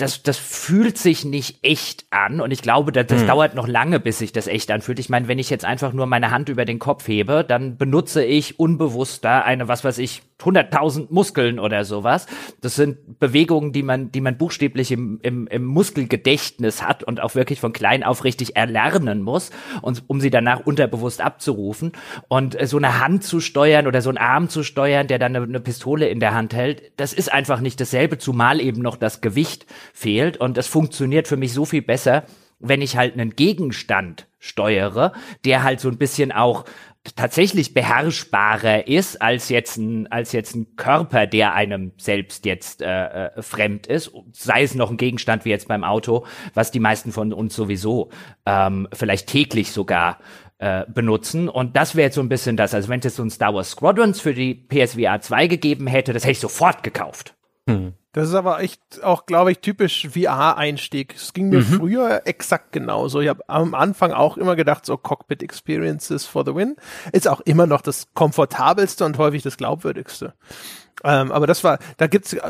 das, das fühlt sich nicht echt an und ich glaube, das, das hm. dauert noch lange, bis sich das echt anfühlt. Ich meine, wenn ich jetzt einfach nur meine Hand über den Kopf hebe, dann benutze ich unbewusst da eine, was weiß ich, 100.000 Muskeln oder sowas. Das sind Bewegungen, die man, die man buchstäblich im, im, im Muskelgedächtnis hat und auch wirklich von klein auf richtig erlernen muss, und, um sie danach unterbewusst abzurufen. Und äh, so eine Hand zu steuern oder so einen Arm zu steuern, der dann eine, eine Pistole in der Hand hält, das ist einfach nicht dasselbe, zumal eben noch das Gewicht fehlt. Und es funktioniert für mich so viel besser, wenn ich halt einen Gegenstand steuere, der halt so ein bisschen auch tatsächlich beherrschbarer ist als jetzt ein als jetzt ein Körper, der einem selbst jetzt äh, äh, fremd ist, sei es noch ein Gegenstand wie jetzt beim Auto, was die meisten von uns sowieso ähm, vielleicht täglich sogar äh, benutzen. Und das wäre jetzt so ein bisschen das. Also wenn es so ein Star Wars Squadrons für die PSVR 2 gegeben hätte, das hätte ich sofort gekauft. Hm. Das ist aber echt auch, glaube ich, typisch VR-Einstieg. Es ging mir mhm. früher exakt genauso. Ich habe am Anfang auch immer gedacht, so Cockpit Experiences for the win ist auch immer noch das komfortabelste und häufig das glaubwürdigste. Ähm, aber das war, da gibt's, äh,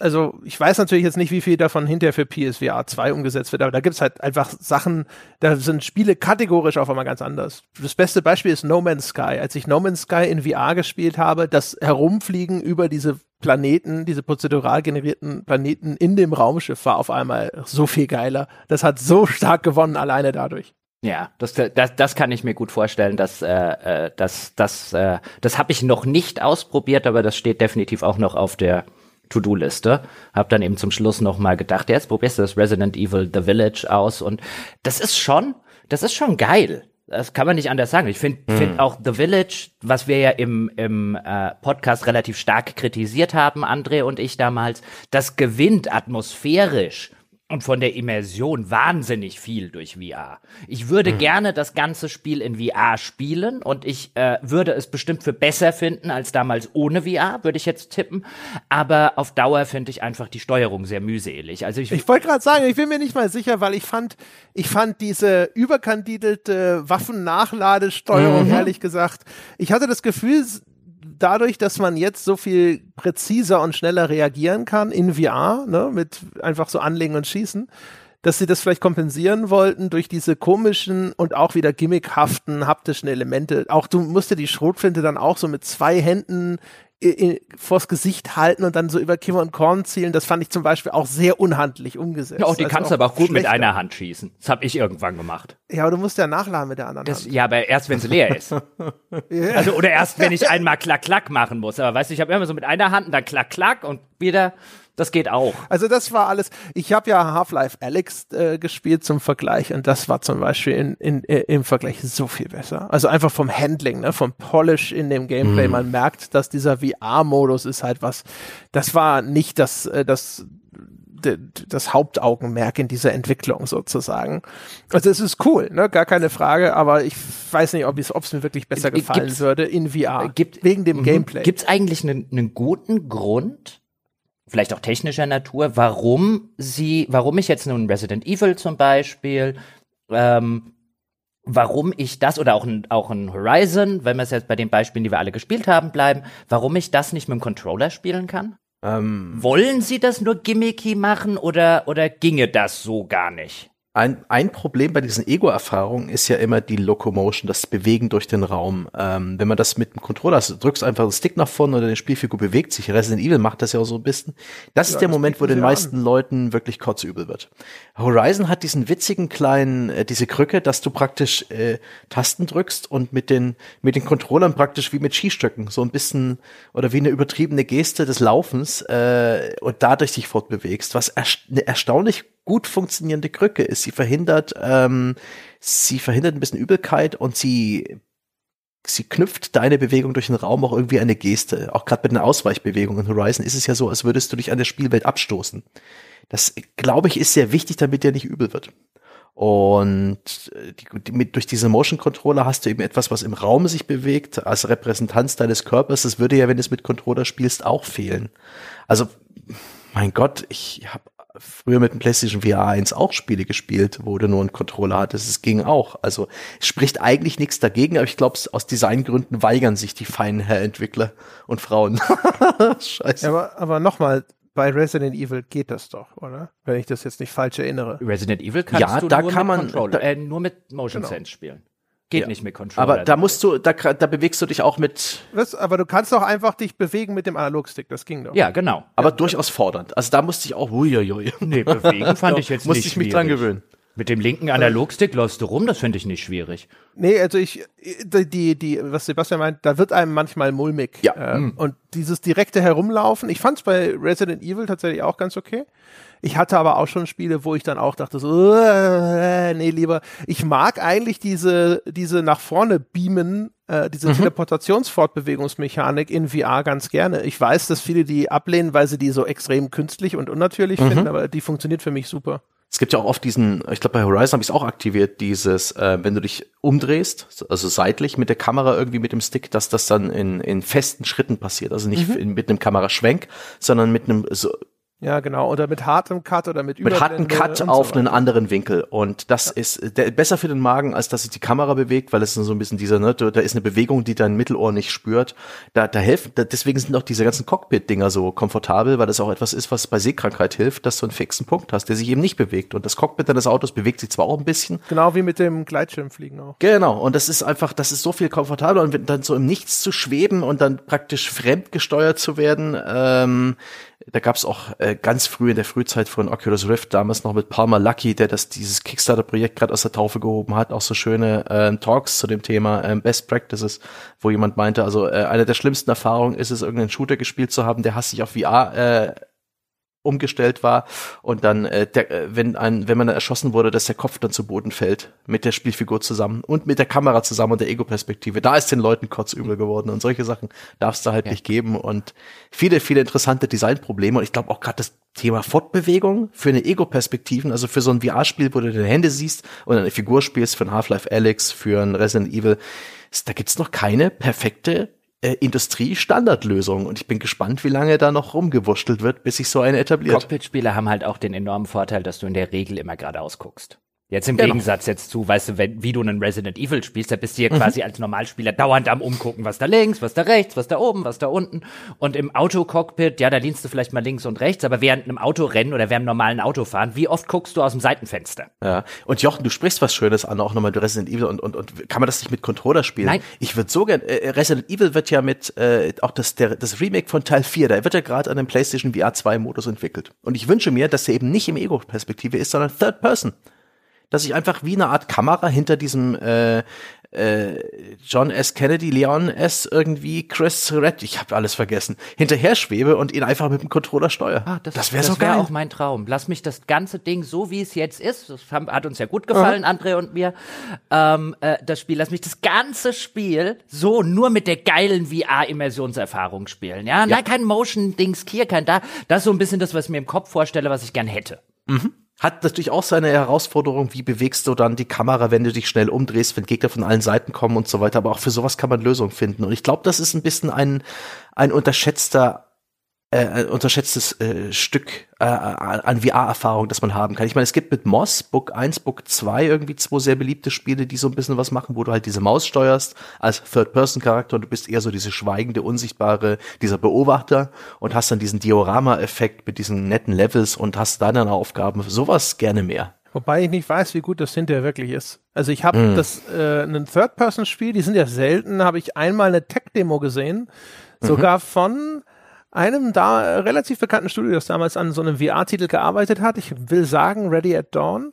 also ich weiß natürlich jetzt nicht, wie viel davon hinterher für PSVR 2 umgesetzt wird, aber da gibt's halt einfach Sachen, da sind Spiele kategorisch auf einmal ganz anders. Das beste Beispiel ist No Man's Sky. Als ich No Man's Sky in VR gespielt habe, das Herumfliegen über diese Planeten, diese prozedural generierten Planeten in dem Raumschiff war auf einmal so viel geiler. Das hat so stark gewonnen alleine dadurch. Ja, das, das, das kann ich mir gut vorstellen. Dass, äh, äh, das das, äh, das habe ich noch nicht ausprobiert, aber das steht definitiv auch noch auf der To-Do-Liste. Hab dann eben zum Schluss noch mal gedacht, jetzt probierst du das Resident Evil The Village aus und das ist schon, das ist schon geil. Das kann man nicht anders sagen. Ich finde hm. find auch The Village, was wir ja im, im äh, Podcast relativ stark kritisiert haben, André und ich damals, das gewinnt atmosphärisch und von der Immersion wahnsinnig viel durch VR. Ich würde mhm. gerne das ganze Spiel in VR spielen und ich äh, würde es bestimmt für besser finden als damals ohne VR, würde ich jetzt tippen. Aber auf Dauer finde ich einfach die Steuerung sehr mühselig. Also ich, ich wollte gerade sagen, ich bin mir nicht mal sicher, weil ich fand, ich fand diese überkandidelte Waffennachladesteuerung, mhm. ehrlich gesagt, ich hatte das Gefühl, dadurch, dass man jetzt so viel präziser und schneller reagieren kann in VR, ne, mit einfach so anlegen und schießen, dass sie das vielleicht kompensieren wollten durch diese komischen und auch wieder gimmickhaften haptischen Elemente. Auch du musst dir die Schrotflinte dann auch so mit zwei Händen in, vors Gesicht halten und dann so über Kimmer und Korn zielen, das fand ich zum Beispiel auch sehr unhandlich umgesetzt. Ja, auch die also kannst du aber auch gut schlechter. mit einer Hand schießen. Das habe ich irgendwann gemacht. Ja, aber du musst ja nachladen mit der anderen das, Hand. Ja, aber erst wenn sie leer ist. yeah. Also oder erst wenn ich einmal klack klack machen muss. Aber weißt du, ich habe immer so mit einer Hand und dann klack klack und wieder das geht auch. Also das war alles. Ich habe ja Half-Life Alex äh, gespielt zum Vergleich und das war zum Beispiel in, in, äh, im Vergleich so viel besser. Also einfach vom Handling, ne, vom Polish in dem Gameplay. Mhm. Man merkt, dass dieser VR-Modus ist halt was. Das war nicht das, äh, das das Hauptaugenmerk in dieser Entwicklung sozusagen. Also es ist cool, ne? gar keine Frage, aber ich weiß nicht, ob es mir wirklich besser äh, gefallen gibt's, würde in VR, gibt, wegen dem mhm. Gameplay. Gibt es eigentlich einen, einen guten Grund, vielleicht auch technischer Natur, warum sie, warum ich jetzt nun Resident Evil zum Beispiel, ähm, warum ich das oder auch ein, auch ein Horizon, wenn wir es jetzt bei den Beispielen, die wir alle gespielt haben, bleiben, warum ich das nicht mit dem Controller spielen kann? Ähm, Wollen sie das nur gimmicky machen oder, oder ginge das so gar nicht? Ein, ein Problem bei diesen Ego-Erfahrungen ist ja immer die Locomotion, das Bewegen durch den Raum. Ähm, wenn man das mit dem Controller, also drückst einfach den Stick nach vorne oder die Spielfigur bewegt sich. Resident Evil macht das ja auch so ein bisschen. Das ja, ist der Moment, wo den meisten an. Leuten wirklich kotzübel wird. Horizon hat diesen witzigen kleinen, äh, diese Krücke, dass du praktisch äh, Tasten drückst und mit den, mit den Controllern praktisch wie mit Skistöcken so ein bisschen oder wie eine übertriebene Geste des Laufens äh, und dadurch dich fortbewegst, was erst eine erstaunlich gut funktionierende Krücke ist. Sie verhindert, ähm, sie verhindert ein bisschen Übelkeit und sie sie knüpft deine Bewegung durch den Raum auch irgendwie eine Geste. Auch gerade mit einer Ausweichbewegung in Horizon ist es ja so, als würdest du dich an der Spielwelt abstoßen. Das, glaube ich, ist sehr wichtig, damit dir nicht übel wird. Und äh, die, die, mit, durch diese Motion Controller hast du eben etwas, was im Raum sich bewegt, als Repräsentanz deines Körpers. Das würde ja, wenn du es mit Controller spielst, auch fehlen. Also, mein Gott, ich habe früher mit dem PlayStation VR 1 auch Spiele gespielt, wo du nur einen Controller hattest. Es ging auch. Also es spricht eigentlich nichts dagegen, aber ich glaube, aus Designgründen weigern sich die feinen Herr-Entwickler und Frauen. Scheiße. Ja, aber, aber nochmal, bei Resident Evil geht das doch, oder? Wenn ich das jetzt nicht falsch erinnere. Resident Evil kannst ja, du da nur, kann mit man, Controller, äh, nur mit Motion Genau. Sense spielen. Geht Ja. nicht mit Controller. Aber da musst du, da, da bewegst du dich auch mit, Was? Aber du kannst doch einfach dich bewegen mit dem Analogstick, das ging doch. ja, genau. aber durchaus fordernd. Also da musste ich auch, uiuiui. Nee, bewegen fand ich jetzt musste nicht ich mich schwierig. dran gewöhnen. Mit dem linken Analogstick läufst du rum, das finde ich nicht schwierig. Nee, also ich, die, die, was Sebastian meint, da wird einem manchmal mulmig. Ja. Ähm, Und dieses direkte Herumlaufen, ich fand es bei Resident Evil tatsächlich auch ganz okay. Ich hatte aber auch schon Spiele, wo ich dann auch dachte so, äh, nee, lieber, ich mag eigentlich diese, diese nach vorne beamen, äh, diese Teleportationsfortbewegungsmechanik in VR ganz gerne. Ich weiß, dass viele die ablehnen, weil sie die so extrem künstlich und unnatürlich finden, aber die funktioniert für mich super. Es gibt ja auch oft diesen, ich glaube bei Horizon habe ich es auch aktiviert, dieses, äh, wenn du dich umdrehst, also seitlich mit der Kamera irgendwie mit dem Stick, dass das dann in, in festen Schritten passiert. Also nicht in, mit einem Kameraschwenk, sondern mit einem so, Ja, genau. Oder mit hartem Cut oder mit mit Überblende Cut so auf weiter. einen anderen Winkel. Und das ist äh, der, besser für den Magen, als dass sich die Kamera bewegt, weil es so ein bisschen dieser, ne, da da ist eine Bewegung, die dein Mittelohr nicht spürt. Da, da helfen, da, deswegen sind auch diese ganzen Cockpit-Dinger so komfortabel, weil das auch etwas ist, was bei Sehkrankheit hilft, dass du einen fixen Punkt hast, der sich eben nicht bewegt. Und das Cockpit deines Autos bewegt sich zwar auch ein bisschen, Genau wie mit dem Gleitschirmfliegen auch. Genau, und das ist einfach, das ist so viel komfortabler und dann so im Nichts zu schweben und dann praktisch fremdgesteuert zu werden, ähm, da gab's auch äh, ganz früh in der Frühzeit von Oculus Rift, damals noch mit Palmer Lucky, der das dieses Kickstarter-Projekt gerade aus der Taufe gehoben hat, auch so schöne ähm, Talks zu dem Thema ähm, Best Practices, wo jemand meinte, also äh, eine der schlimmsten Erfahrungen ist es, irgendeinen Shooter gespielt zu haben, der hastig auf VR äh, umgestellt war. Und dann, äh, der, äh, wenn ein, wenn man dann erschossen wurde, dass der Kopf dann zu Boden fällt mit der Spielfigur zusammen und mit der Kamera zusammen und der Ego-Perspektive. Da ist den Leuten kotzübel geworden und solche Sachen darf es da halt nicht geben. Und viele, viele interessante Designprobleme. Und ich glaube auch gerade das Thema Fortbewegung für eine Ego-Perspektiven, also für so ein VR-Spiel, wo du deine Hände siehst und eine Figur spielst für ein Half-Life Alyx, für ein Resident Evil, da gibt's noch keine perfekte äh, Industrie-Standardlösung und ich bin gespannt, wie lange da noch rumgewurschtelt wird, bis sich so eine etabliert. Cockpit-Spiele haben halt auch den enormen Vorteil, dass du in der Regel immer geradeaus guckst. Jetzt im Genau. Gegensatz jetzt zu, weißt du, wenn, wie du einen Resident Evil spielst, da bist du Mhm. ja quasi als Normalspieler dauernd am umgucken, was da links, was da rechts, was da oben, was da unten. Und im Autocockpit, ja, da lehnst du vielleicht mal links und rechts, aber während einem Autorennen oder während einem normalen Autofahren, wie oft guckst du aus dem Seitenfenster? Ja. Und Jochen, du sprichst was Schönes an, auch nochmal Resident Evil und, und, und kann man das nicht mit Controller spielen? Nein. Ich würde so gern, äh, Resident Evil wird ja mit, äh, auch das, der, das Remake von Teil 4, da wird ja gerade an dem PlayStation VR 2 Modus entwickelt. Und ich wünsche mir, dass der eben nicht im Ego-Perspektive ist, sondern Third Person. Dass ich einfach wie eine Art Kamera hinter diesem äh, äh, John S. Kennedy, Leon S. irgendwie, Chris Red, ich habe alles vergessen, hinterher schwebe und ihn einfach mit dem Controller steuere. Ah, das, das wäre so wär geil. auch mein Traum. Lass mich das ganze Ding so, wie es jetzt ist, das haben- hat uns ja gut gefallen, André und mir, ähm, äh, das Spiel, lass mich das ganze Spiel so nur mit der geilen VR-Immersionserfahrung spielen. Ja, ja. kein Motion-Dings hier, kein da. Das ist so ein bisschen das, was ich mir im Kopf vorstelle, was ich gern hätte. Hat natürlich auch seine Herausforderung, wie bewegst du dann die Kamera, wenn du dich schnell umdrehst, wenn Gegner von allen Seiten kommen und so weiter. Aber auch für sowas kann man Lösungen finden. Und ich glaube, das ist ein bisschen ein, ein unterschätzter, äh, ein unterschätztes äh, Stück äh, an VR-Erfahrung, das man haben kann. Ich meine, es gibt mit Moss, Book 1, Book 2 irgendwie zwei sehr beliebte Spiele, die so ein bisschen was machen, wo du halt diese Maus steuerst als Third-Person-Charakter und du bist eher so diese schweigende, unsichtbare, dieser Beobachter und hast dann diesen Diorama-Effekt mit diesen netten Levels und hast da dann Aufgaben. Sowas gerne mehr. Wobei ich nicht weiß, wie gut das hinterher wirklich ist. Also ich habe das äh, ein Third-Person-Spiel, die sind ja selten, habe ich einmal eine Tech-Demo gesehen, sogar von einem da äh, relativ bekannten Studio, das damals an so einem VR-Titel gearbeitet hat. Ich will sagen Ready at Dawn.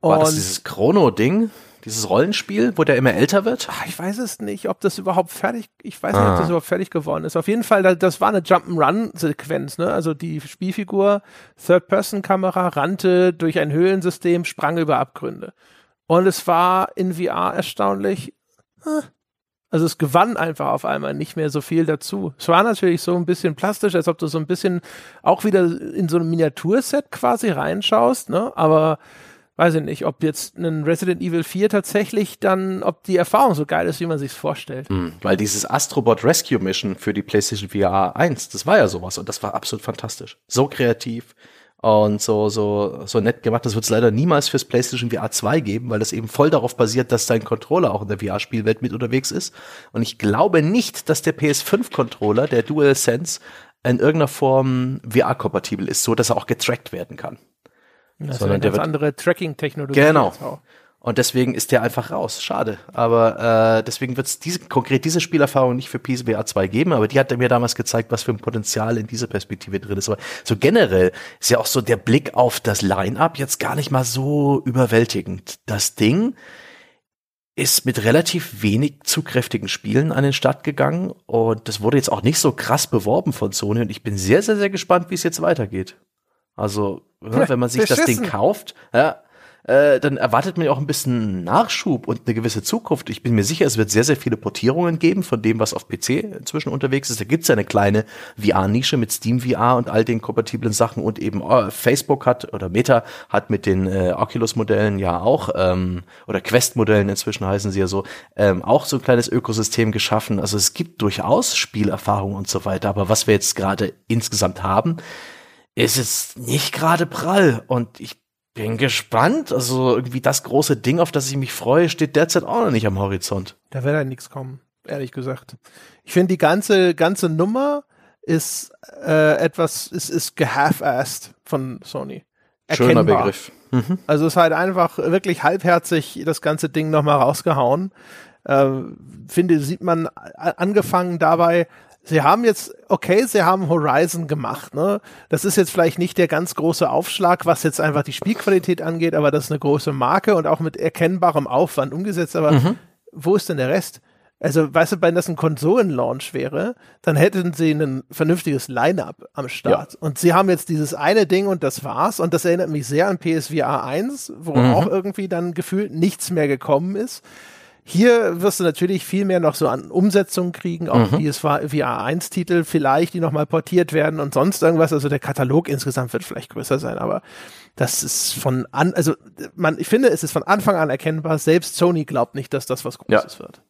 War das Und- dieses Chrono-Ding? Dieses Rollenspiel, wo der immer älter wird? Ah, Ich weiß es nicht, ob das überhaupt fertig, ich weiß nicht, ob das überhaupt fertig geworden ist. Auf jeden Fall, da- das war eine Jump'n'Run-Sequenz, ne? Also die Spielfigur, Third-Person-Kamera, rannte durch ein Höhlensystem, sprang über Abgründe. Und es war in VR erstaunlich, äh, also es gewann einfach auf einmal nicht mehr so viel dazu. Es war natürlich so ein bisschen plastisch, als ob du so ein bisschen auch wieder in so einem Miniaturset quasi reinschaust, ne? Aber weiß ich nicht, ob jetzt ein Resident Evil 4 tatsächlich dann, ob die Erfahrung so geil ist, wie man sich's vorstellt. Mhm, weil dieses Astrobot Rescue Mission für die PlayStation VR 1, das war ja sowas und das war absolut fantastisch. So kreativ und so, so, so nett gemacht. Das wird es leider niemals fürs PlayStation VR 2 geben, weil das eben voll darauf basiert, dass dein Controller auch in der VR-Spielwelt mit unterwegs ist. Und ich glaube nicht, dass der PS5-Controller, der DualSense, in irgendeiner Form VR-kompatibel ist, so dass er auch getrackt werden kann. Das Sondern ist eine ganz andere Tracking-Technologie. Genau. Und deswegen ist der einfach raus. Schade. Aber äh, deswegen wird es diese, konkret diese Spielerfahrung nicht für PSVR 2 geben, aber die hat mir damals gezeigt, was für ein Potenzial in dieser Perspektive drin ist. Aber so generell ist ja auch so der Blick auf das Line-up jetzt gar nicht mal so überwältigend. Das Ding ist mit relativ wenig zugkräftigen Spielen an den Start gegangen und das wurde jetzt auch nicht so krass beworben von Sony und ich bin sehr, sehr, sehr gespannt, wie es jetzt weitergeht. Also, ja, wenn man sich Beschissen. das Ding kauft, ja, äh, dann erwartet man ja auch ein bisschen Nachschub und eine gewisse Zukunft. Ich bin mir sicher, es wird sehr, sehr viele Portierungen geben von dem, was auf PC inzwischen unterwegs ist. Da gibt es ja eine kleine VR-Nische mit Steam VR und all den kompatiblen Sachen und eben oh, Facebook hat oder Meta hat mit den äh, Oculus-Modellen ja auch ähm, oder Quest-Modellen inzwischen heißen sie ja so, ähm, auch so ein kleines Ökosystem geschaffen. Also es gibt durchaus Spielerfahrung und so weiter. Aber was wir jetzt gerade insgesamt haben, ist es nicht gerade prall und ich bin gespannt. Also irgendwie das große Ding, auf das ich mich freue, steht derzeit auch noch nicht am Horizont. Da wird halt nichts kommen, ehrlich gesagt. Ich finde die ganze ganze Nummer ist äh, etwas ist ist gehalf-assed von Sony. Erkennbar. Schöner Begriff. Mhm. Also es ist halt einfach wirklich halbherzig das ganze Ding nochmal rausgehauen. Äh, finde, sieht man angefangen dabei, Sie haben jetzt, okay, sie haben Horizon gemacht, ne? Das ist jetzt vielleicht nicht der ganz große Aufschlag, was jetzt einfach die Spielqualität angeht, aber das ist eine große Marke und auch mit erkennbarem Aufwand umgesetzt. Aber mhm. wo ist denn der Rest? Also, weißt du, wenn das ein Konsolenlaunch wäre, dann hätten sie ein vernünftiges Line-up am Start. Ja. Und sie haben jetzt dieses eine Ding und das war's. Und das erinnert mich sehr an PSVR 1, wo mhm. auch irgendwie dann gefühlt nichts mehr gekommen ist. Hier wirst du natürlich viel mehr noch so an Umsetzungen kriegen, auch mhm. die es war VR1-Titel vielleicht, die nochmal portiert werden und sonst irgendwas. Also der Katalog insgesamt wird vielleicht größer sein, aber das ist von an, also man, ich finde, es ist von Anfang an erkennbar, selbst Sony glaubt nicht, dass das was Großes ja. wird.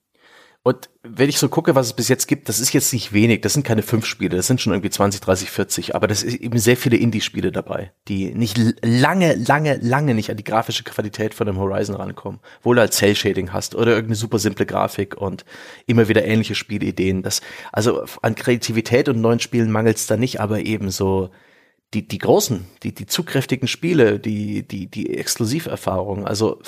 Und wenn ich so gucke, was es bis jetzt gibt, das ist jetzt nicht wenig, das sind keine fünf Spiele, das sind schon irgendwie 20, 30, 40, aber das ist eben sehr viele Indie-Spiele dabei, die nicht lange, lange, lange nicht an die grafische Qualität von dem Horizon rankommen, wo du halt Cell-Shading hast oder irgendeine super simple Grafik und immer wieder ähnliche Spielideen. Das, also an Kreativität und neuen Spielen mangelt es da nicht, aber eben so die, die großen, die, die zugkräftigen Spiele, die, die, die Exklusiverfahrungen, also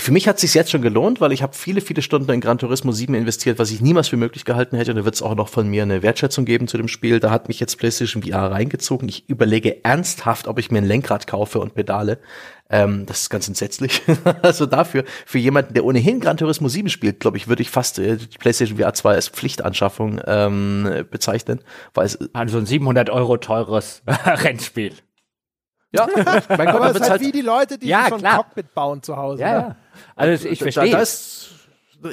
für mich hat es sich jetzt schon gelohnt, weil ich habe viele, viele Stunden in Gran Turismo 7 investiert, was ich niemals für möglich gehalten hätte. Und da wird es auch noch von mir eine Wertschätzung geben zu dem Spiel. Da hat mich jetzt PlayStation VR reingezogen. Ich überlege ernsthaft, ob ich mir ein Lenkrad kaufe und Pedale. Ähm, das ist ganz entsetzlich. also dafür, für jemanden, der ohnehin Gran Turismo 7 spielt, glaube ich, würde ich fast äh, die PlayStation VR 2 als Pflichtanschaffung ähm, bezeichnen. Weil es also ein 700 Euro teures Rennspiel. Ja, mein Gott, aber es ist halt wie die Leute, die ja, so ein Cockpit bauen zu Hause. Ja, ja. Also ich verstehe. Da,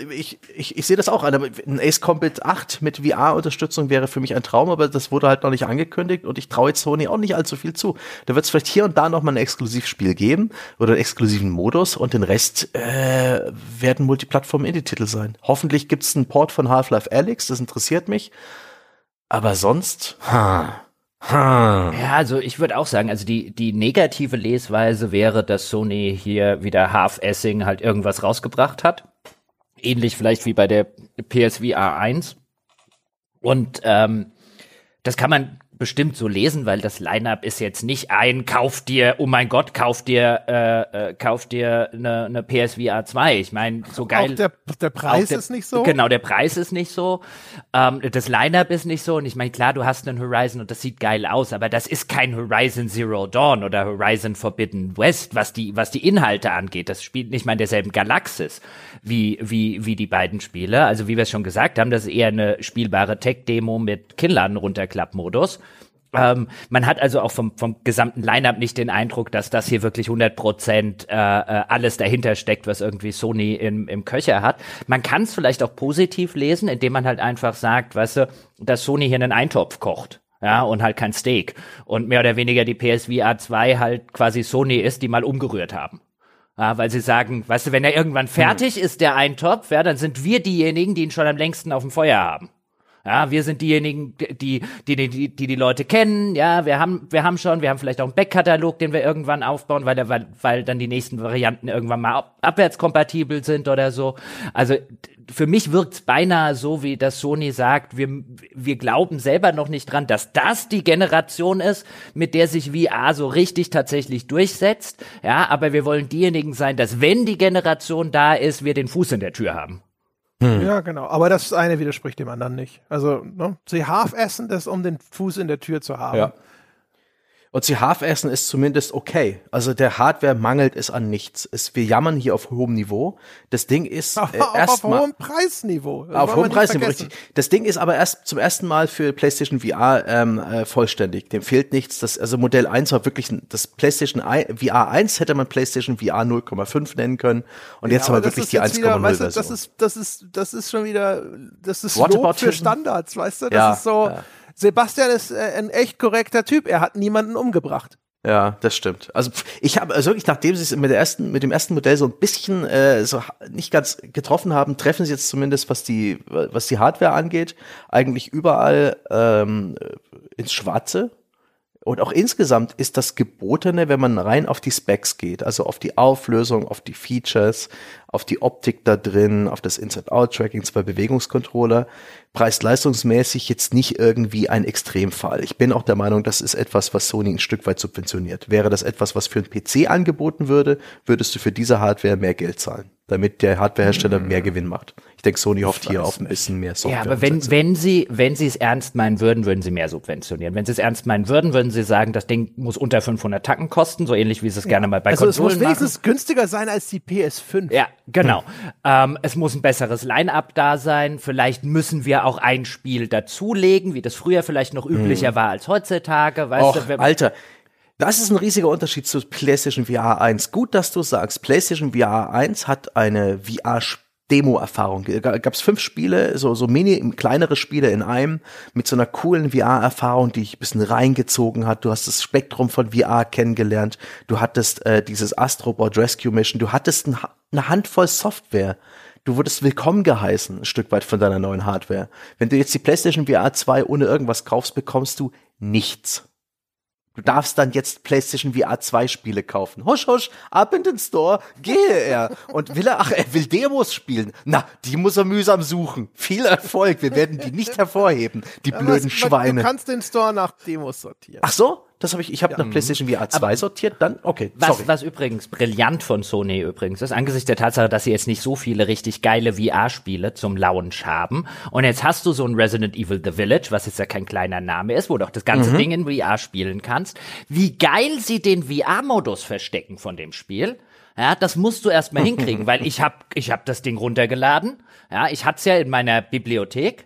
ich, ich, ich sehe das auch an. Ein Ace Combat 8 mit VR-Unterstützung wäre für mich ein Traum, aber das wurde halt noch nicht angekündigt und ich traue jetzt Sony auch nicht allzu viel zu. Da wird es vielleicht hier und da noch mal ein Exklusivspiel geben oder einen exklusiven Modus und den Rest äh, werden Multiplattform-Indie-Titel sein. Hoffentlich gibt es einen Port von Half-Life Alyx, das interessiert mich. Aber sonst, ha. Hm. Ja, also ich würde auch sagen, also die, die negative Lesweise wäre, dass Sony hier wieder Half-Essing halt irgendwas rausgebracht hat. Ähnlich vielleicht wie bei der PSVR 1. Und ähm, das kann man bestimmt so lesen, weil das Line-up ist jetzt nicht ein, kauf dir, oh mein Gott, kauf dir, äh, äh, kauf dir eine, eine PSVR 2. Ich meine, so geil. Auch der, der Preis der, ist nicht so. Genau, der Preis ist nicht so. Ähm, das Line-up ist nicht so. Und ich meine, klar, du hast einen Horizon und das sieht geil aus, aber das ist kein Horizon Zero Dawn oder Horizon Forbidden West, was die, was die Inhalte angeht. Das spielt nicht mal in derselben Galaxis wie, wie, wie die beiden Spiele. Also wie wir es schon gesagt haben, das ist eher eine spielbare Tech-Demo mit Kinnladen-Runterklapp-Modus. Ähm, man hat also auch vom, vom gesamten Lineup nicht den Eindruck, dass das hier wirklich 100 Prozent äh, äh, alles dahinter steckt, was irgendwie Sony im, im Köcher hat. Man kann es vielleicht auch positiv lesen, indem man halt einfach sagt, weißt du, dass Sony hier einen Eintopf kocht. Ja, und halt kein Steak. Und mehr oder weniger die PSVR 2 halt quasi Sony ist, die mal umgerührt haben. Ja, weil sie sagen, weißt du, wenn er irgendwann fertig ist, der Eintopf, ja, dann sind wir diejenigen, die ihn schon am längsten auf dem Feuer haben. Ja, wir sind diejenigen, die die, die, die, die, Leute kennen. Ja, wir haben, wir haben schon, wir haben vielleicht auch einen Backkatalog, den wir irgendwann aufbauen, weil, weil, weil dann die nächsten Varianten irgendwann mal ab, abwärtskompatibel sind oder so. Also für mich wirkt's beinahe so, wie das Sony sagt, wir, wir glauben selber noch nicht dran, dass das die Generation ist, mit der sich VR so richtig tatsächlich durchsetzt. Ja, aber wir wollen diejenigen sein, dass wenn die Generation da ist, wir den Fuß in der Tür haben. Hm. Ja, genau. Aber das eine widerspricht dem anderen nicht. Also, ne? sie half essen das, um den Fuß in der Tür zu haben. Ja. Und sie half-essen ist zumindest okay. Also der Hardware mangelt es an nichts. Es, wir jammern hier auf hohem Niveau. Das Ding ist äh, erst auf hohem Preisniveau. Das auf hohem Preisniveau, richtig. Das Ding ist aber erst zum ersten Mal für PlayStation VR ähm, äh, vollständig. Dem fehlt nichts. Das, also Modell 1 war wirklich das PlayStation I, VR 1 hätte man PlayStation VR 0,5 nennen können. Und jetzt ja, haben wir wirklich die 1,0 weißt du, Das ist, das ist, das ist schon wieder, das ist What Lob für Standards, weißt du? Das ja, ist so. Ja Sebastian ist äh, ein echt korrekter Typ. Er hat niemanden umgebracht. Ja, das stimmt. Also ich habe also wirklich, nachdem sie es mit der ersten, mit dem ersten Modell so ein bisschen äh, so nicht ganz getroffen haben, treffen sie jetzt zumindest, was die, was die Hardware angeht, eigentlich überall ähm, ins Schwarze. Und auch insgesamt ist das Gebotene, wenn man rein auf die Specs geht, also auf die Auflösung, auf die Features, auf die Optik da drin, auf das Inside-Out-Tracking, zwei Bewegungscontroller, preis-leistungsmäßig jetzt nicht irgendwie ein Extremfall. Ich bin auch der Meinung, das ist etwas, was Sony ein Stück weit subventioniert. Wäre das etwas, was für einen PC angeboten würde, würdest du für diese Hardware mehr Geld zahlen, damit der Hardwarehersteller mehr Gewinn macht. Ich denke, Sony hofft hier auf ein bisschen mehr Software. Ja, aber wenn, wenn sie, wenn sie es ernst meinen würden, würden sie mehr subventionieren. Wenn sie es ernst meinen würden, würden sie sagen, das Ding muss unter 500 Tacken kosten, so ähnlich wie sie es ja. gerne mal bei also Konsolen machen. Also es muss wenigstens günstiger sein als die PS5. Ja, genau. Hm. Ähm, es muss ein besseres Line-Up da sein. Vielleicht müssen wir auch ein Spiel dazulegen, wie das früher vielleicht noch üblicher hm. war als heutzutage. Weißt Och, du, Alter, das ist ein riesiger Unterschied zu PlayStation VR 1. Gut, dass du sagst, PlayStation VR 1 hat eine VR Demo-Erfahrung. Gab es fünf Spiele, so, so mini, kleinere Spiele in einem, mit so einer coolen VR-Erfahrung, die ich ein bisschen reingezogen hat. Du hast das Spektrum von VR kennengelernt. Du hattest äh, dieses Astrobot Rescue Mission. Du hattest ein, eine Handvoll Software du wurdest willkommen geheißen, ein Stück weit von deiner neuen Hardware. Wenn du jetzt die PlayStation VR 2 ohne irgendwas kaufst, bekommst du nichts. Du darfst dann jetzt PlayStation VR 2 Spiele kaufen. Husch, husch, ab in den Store, gehe er. Und will er, ach, er will Demos spielen. Na, die muss er mühsam suchen. Viel Erfolg. Wir werden die nicht hervorheben, die blöden was, Schweine. Du kannst den Store nach Demos sortieren. Ach so? Das habe ich, ich habe ja. nach PlayStation VR 2 Aber sortiert, dann, okay. Was, was übrigens brillant von Sony übrigens ist, angesichts der Tatsache, dass sie jetzt nicht so viele richtig geile VR-Spiele zum Launch haben. Und jetzt hast du so ein Resident Evil The Village, was jetzt ja kein kleiner Name ist, wo du auch das ganze mhm. Ding in VR spielen kannst. Wie geil sie den VR-Modus verstecken von dem Spiel. Ja, das musst du erstmal hinkriegen, weil ich hab, ich hab das Ding runtergeladen. Ja, ich hatte es ja in meiner Bibliothek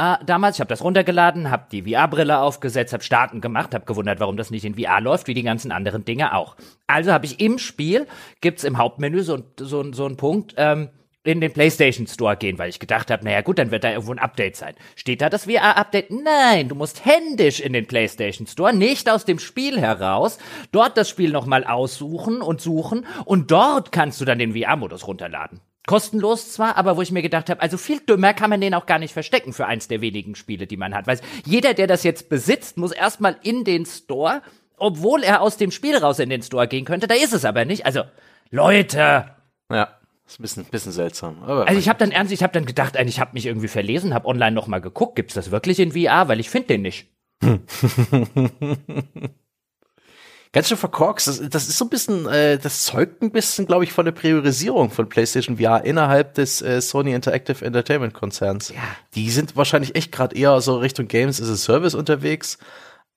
äh, damals. Ich habe das runtergeladen, habe die VR-Brille aufgesetzt, habe Starten gemacht, habe gewundert, warum das nicht in VR läuft, wie die ganzen anderen Dinge auch. Also habe ich im Spiel, gibt's im Hauptmenü so, so, so einen Punkt, ähm, in den PlayStation Store gehen, weil ich gedacht habe, naja gut, dann wird da irgendwo ein Update sein. Steht da das VR-Update? Nein, du musst händisch in den PlayStation Store, nicht aus dem Spiel heraus, dort das Spiel nochmal aussuchen und suchen und dort kannst du dann den VR-Modus runterladen. Kostenlos zwar, aber wo ich mir gedacht habe, also viel dümmer kann man den auch gar nicht verstecken für eins der wenigen Spiele, die man hat. Weil jeder, der das jetzt besitzt, muss erstmal in den Store, obwohl er aus dem Spiel raus in den Store gehen könnte. Da ist es aber nicht. Also, Leute. Ja. Ist ein bisschen, bisschen seltsam. Aber also ich habe dann ernst, ich habe dann gedacht, ich habe mich irgendwie verlesen, habe online noch mal geguckt, gibt's das wirklich in VR, weil ich finde den nicht. ganz schön verkorkst. Das, das ist so ein bisschen, äh, das zeugt ein bisschen, glaube ich, von der Priorisierung von PlayStation VR innerhalb des äh, Sony Interactive Entertainment Konzerns. Ja. Die sind wahrscheinlich echt gerade eher so Richtung Games as a Service unterwegs.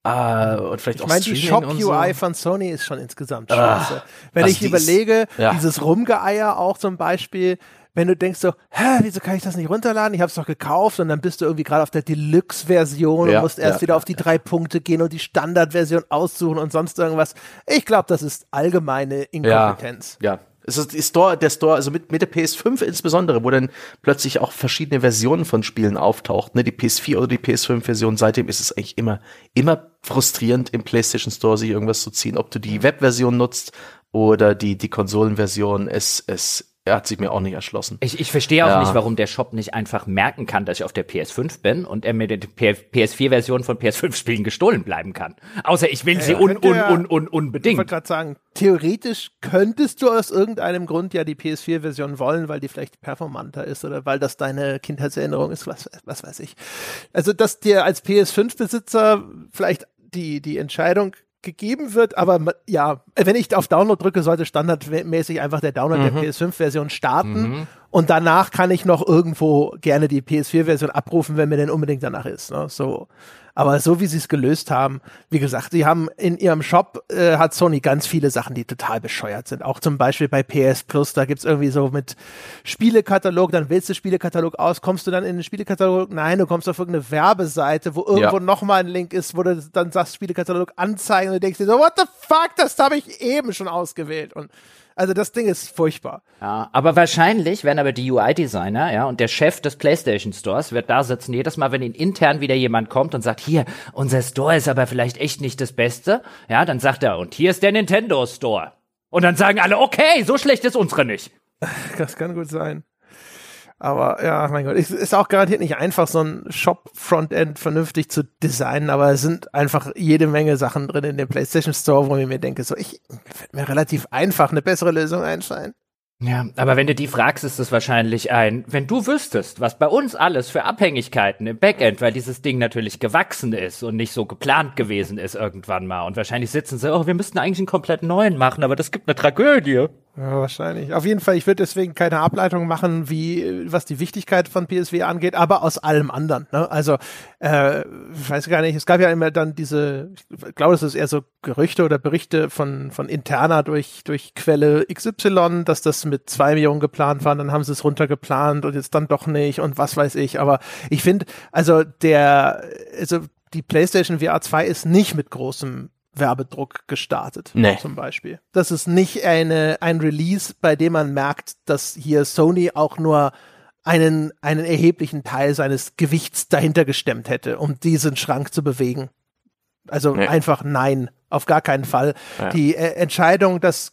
Uh, und vielleicht ich meine, die Shop-UI so. von Sony ist schon insgesamt ah, scheiße. Wenn ich überlege, ja. dieses Rumgeeier auch zum Beispiel, wenn du denkst so, hä, wieso kann ich das nicht runterladen? Ich habe es doch gekauft und dann bist du irgendwie gerade auf der Deluxe-Version ja, und musst erst ja, wieder auf die drei Punkte gehen und die Standard-Version aussuchen und sonst irgendwas. Ich glaube, das ist allgemeine Inkompetenz. Ja, ja. Es ist die Store, der Store, also mit, mit der PS5 insbesondere, wo dann plötzlich auch verschiedene Versionen von Spielen auftaucht, ne, die PS4 oder die PS5-Version. Seitdem ist es eigentlich immer, immer frustrierend im PlayStation Store sich irgendwas zu ziehen, ob du die Webversion nutzt oder die, die Konsolenversion, es, es er hat sich mir auch nicht erschlossen. Ich, ich verstehe auch Ja. nicht, warum der Shop nicht einfach merken kann, dass ich auf der PS5 bin und er mir die PS4-Version von PS5-Spielen gestohlen bleiben kann. Außer ich will sie Ja, un, könnte un, ja- un, un, Ich wollte unbedingt. gerade sagen, theoretisch könntest du aus irgendeinem Grund ja die PS4-Version wollen, weil die vielleicht performanter ist oder weil das deine Kindheitserinnerung ist, was, was weiß ich. Also, dass dir als PS5-Besitzer vielleicht die, die Entscheidung gegeben wird, aber ja, wenn ich auf Download drücke, sollte standardmäßig einfach der Download der PS5-Version starten und danach kann ich noch irgendwo gerne die PS4-Version abrufen, wenn mir denn unbedingt danach ist. Ne? So. Aber so wie sie es gelöst haben, wie gesagt, sie haben in ihrem Shop äh, hat Sony ganz viele Sachen, die total bescheuert sind. Auch zum Beispiel bei PS Plus, da gibt's irgendwie so mit Spielekatalog, dann wählst du Spielekatalog aus, kommst du dann in den Spielekatalog? Nein, du kommst auf irgendeine Werbeseite, wo irgendwo Ja. nochmal ein Link ist, wo du dann sagst, Spielekatalog anzeigen und du denkst dir so, what the fuck, das habe ich eben schon ausgewählt. Und also das Ding ist furchtbar. Ja, aber wahrscheinlich werden aber die UI-Designer, ja, und der Chef des PlayStation Stores wird da sitzen, jedes Mal, wenn ihn intern wieder jemand kommt und sagt, hier, unser Store ist aber vielleicht echt nicht das Beste, ja, dann sagt er, und hier ist der Nintendo Store. Und dann sagen alle, okay, so schlecht ist unsere nicht. Das kann gut sein. Aber ja, mein Gott, es ist auch garantiert nicht einfach, so ein Shop-Frontend vernünftig zu designen, aber es sind einfach jede Menge Sachen drin in dem PlayStation Store, wo ich mir denke, so, ich wird mir relativ einfach eine bessere Lösung einfallen. Ja, aber wenn du die fragst, ist es wahrscheinlich ein, wenn du wüsstest, was bei uns alles für Abhängigkeiten im Backend, weil dieses Ding natürlich gewachsen ist und nicht so geplant gewesen ist irgendwann mal. Und wahrscheinlich sitzen sie, oh, wir müssten eigentlich einen komplett neuen machen, aber das gibt eine Tragödie. Ja, wahrscheinlich. Auf jeden Fall, ich würde deswegen keine Ableitung machen, wie was die Wichtigkeit von PSW angeht, aber aus allem anderen. Ne? Also, äh, ich weiß gar nicht, es gab ja immer dann diese, ich glaube, das ist eher so Gerüchte oder Berichte von, von interner durch, durch Quelle XY, dass das mit zwei Millionen geplant war, dann haben sie es runtergeplant und jetzt dann doch nicht und was weiß ich. Aber ich finde, also der, also die PlayStation VR 2 ist nicht mit großem Werbedruck gestartet, Nee. zum Beispiel. Das ist nicht eine, ein Release, bei dem man merkt, dass hier Sony auch nur einen, einen erheblichen Teil seines Gewichts dahinter gestemmt hätte, um diesen Schrank zu bewegen. Also Nee. einfach nein, auf gar keinen Fall. Ja. Die äh, Entscheidung, das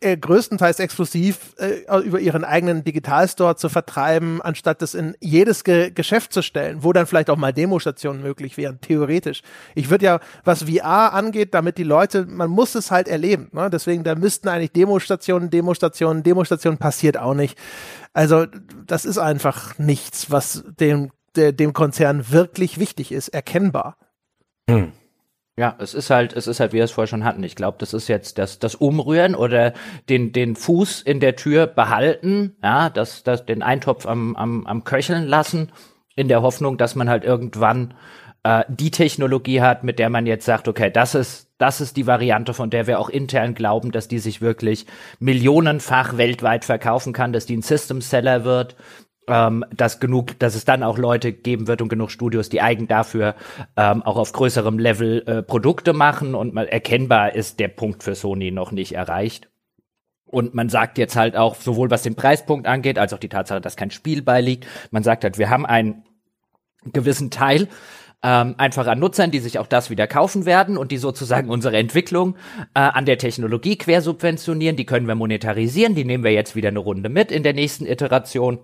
äh, größtenteils exklusiv äh, über ihren eigenen Digitalstore zu vertreiben, anstatt das in jedes Ge Geschäft zu stellen, wo dann vielleicht auch mal Demostationen möglich wären, theoretisch. Ich würde ja, was VR angeht, damit die Leute, man muss es halt erleben. Ne? Deswegen, da müssten eigentlich Demostationen, Demostationen, Demostationen passiert auch nicht. Also das ist einfach nichts, was dem, der, dem Konzern wirklich wichtig ist, erkennbar. Ja, es ist halt, es ist halt, wie wir es vorher schon hatten. Ich glaube, das ist jetzt das, das Umrühren oder den, den Fuß in der Tür behalten, ja, das, das, den Eintopf am, am, am Köcheln lassen, in der Hoffnung, dass man halt irgendwann äh, die Technologie hat, mit der man jetzt sagt, okay, das ist, das ist die Variante, von der wir auch intern glauben, dass die sich wirklich millionenfach weltweit verkaufen kann, dass die ein System Seller wird, ähm, dass genug, dass es dann auch Leute geben wird und genug Studios, die eigen dafür ähm, auch auf größerem Level äh, Produkte machen und mal erkennbar ist der Punkt für Sony noch nicht erreicht. Und man sagt jetzt halt auch, sowohl was den Preispunkt angeht, als auch die Tatsache, dass kein Spiel beiliegt, man sagt halt, wir haben einen gewissen Teil ähm, einfach an Nutzern, die sich auch das wieder kaufen werden und die sozusagen unsere Entwicklung äh, an der Technologie quersubventionieren. Die können wir monetarisieren, die nehmen wir jetzt wieder eine Runde mit in der nächsten Iteration.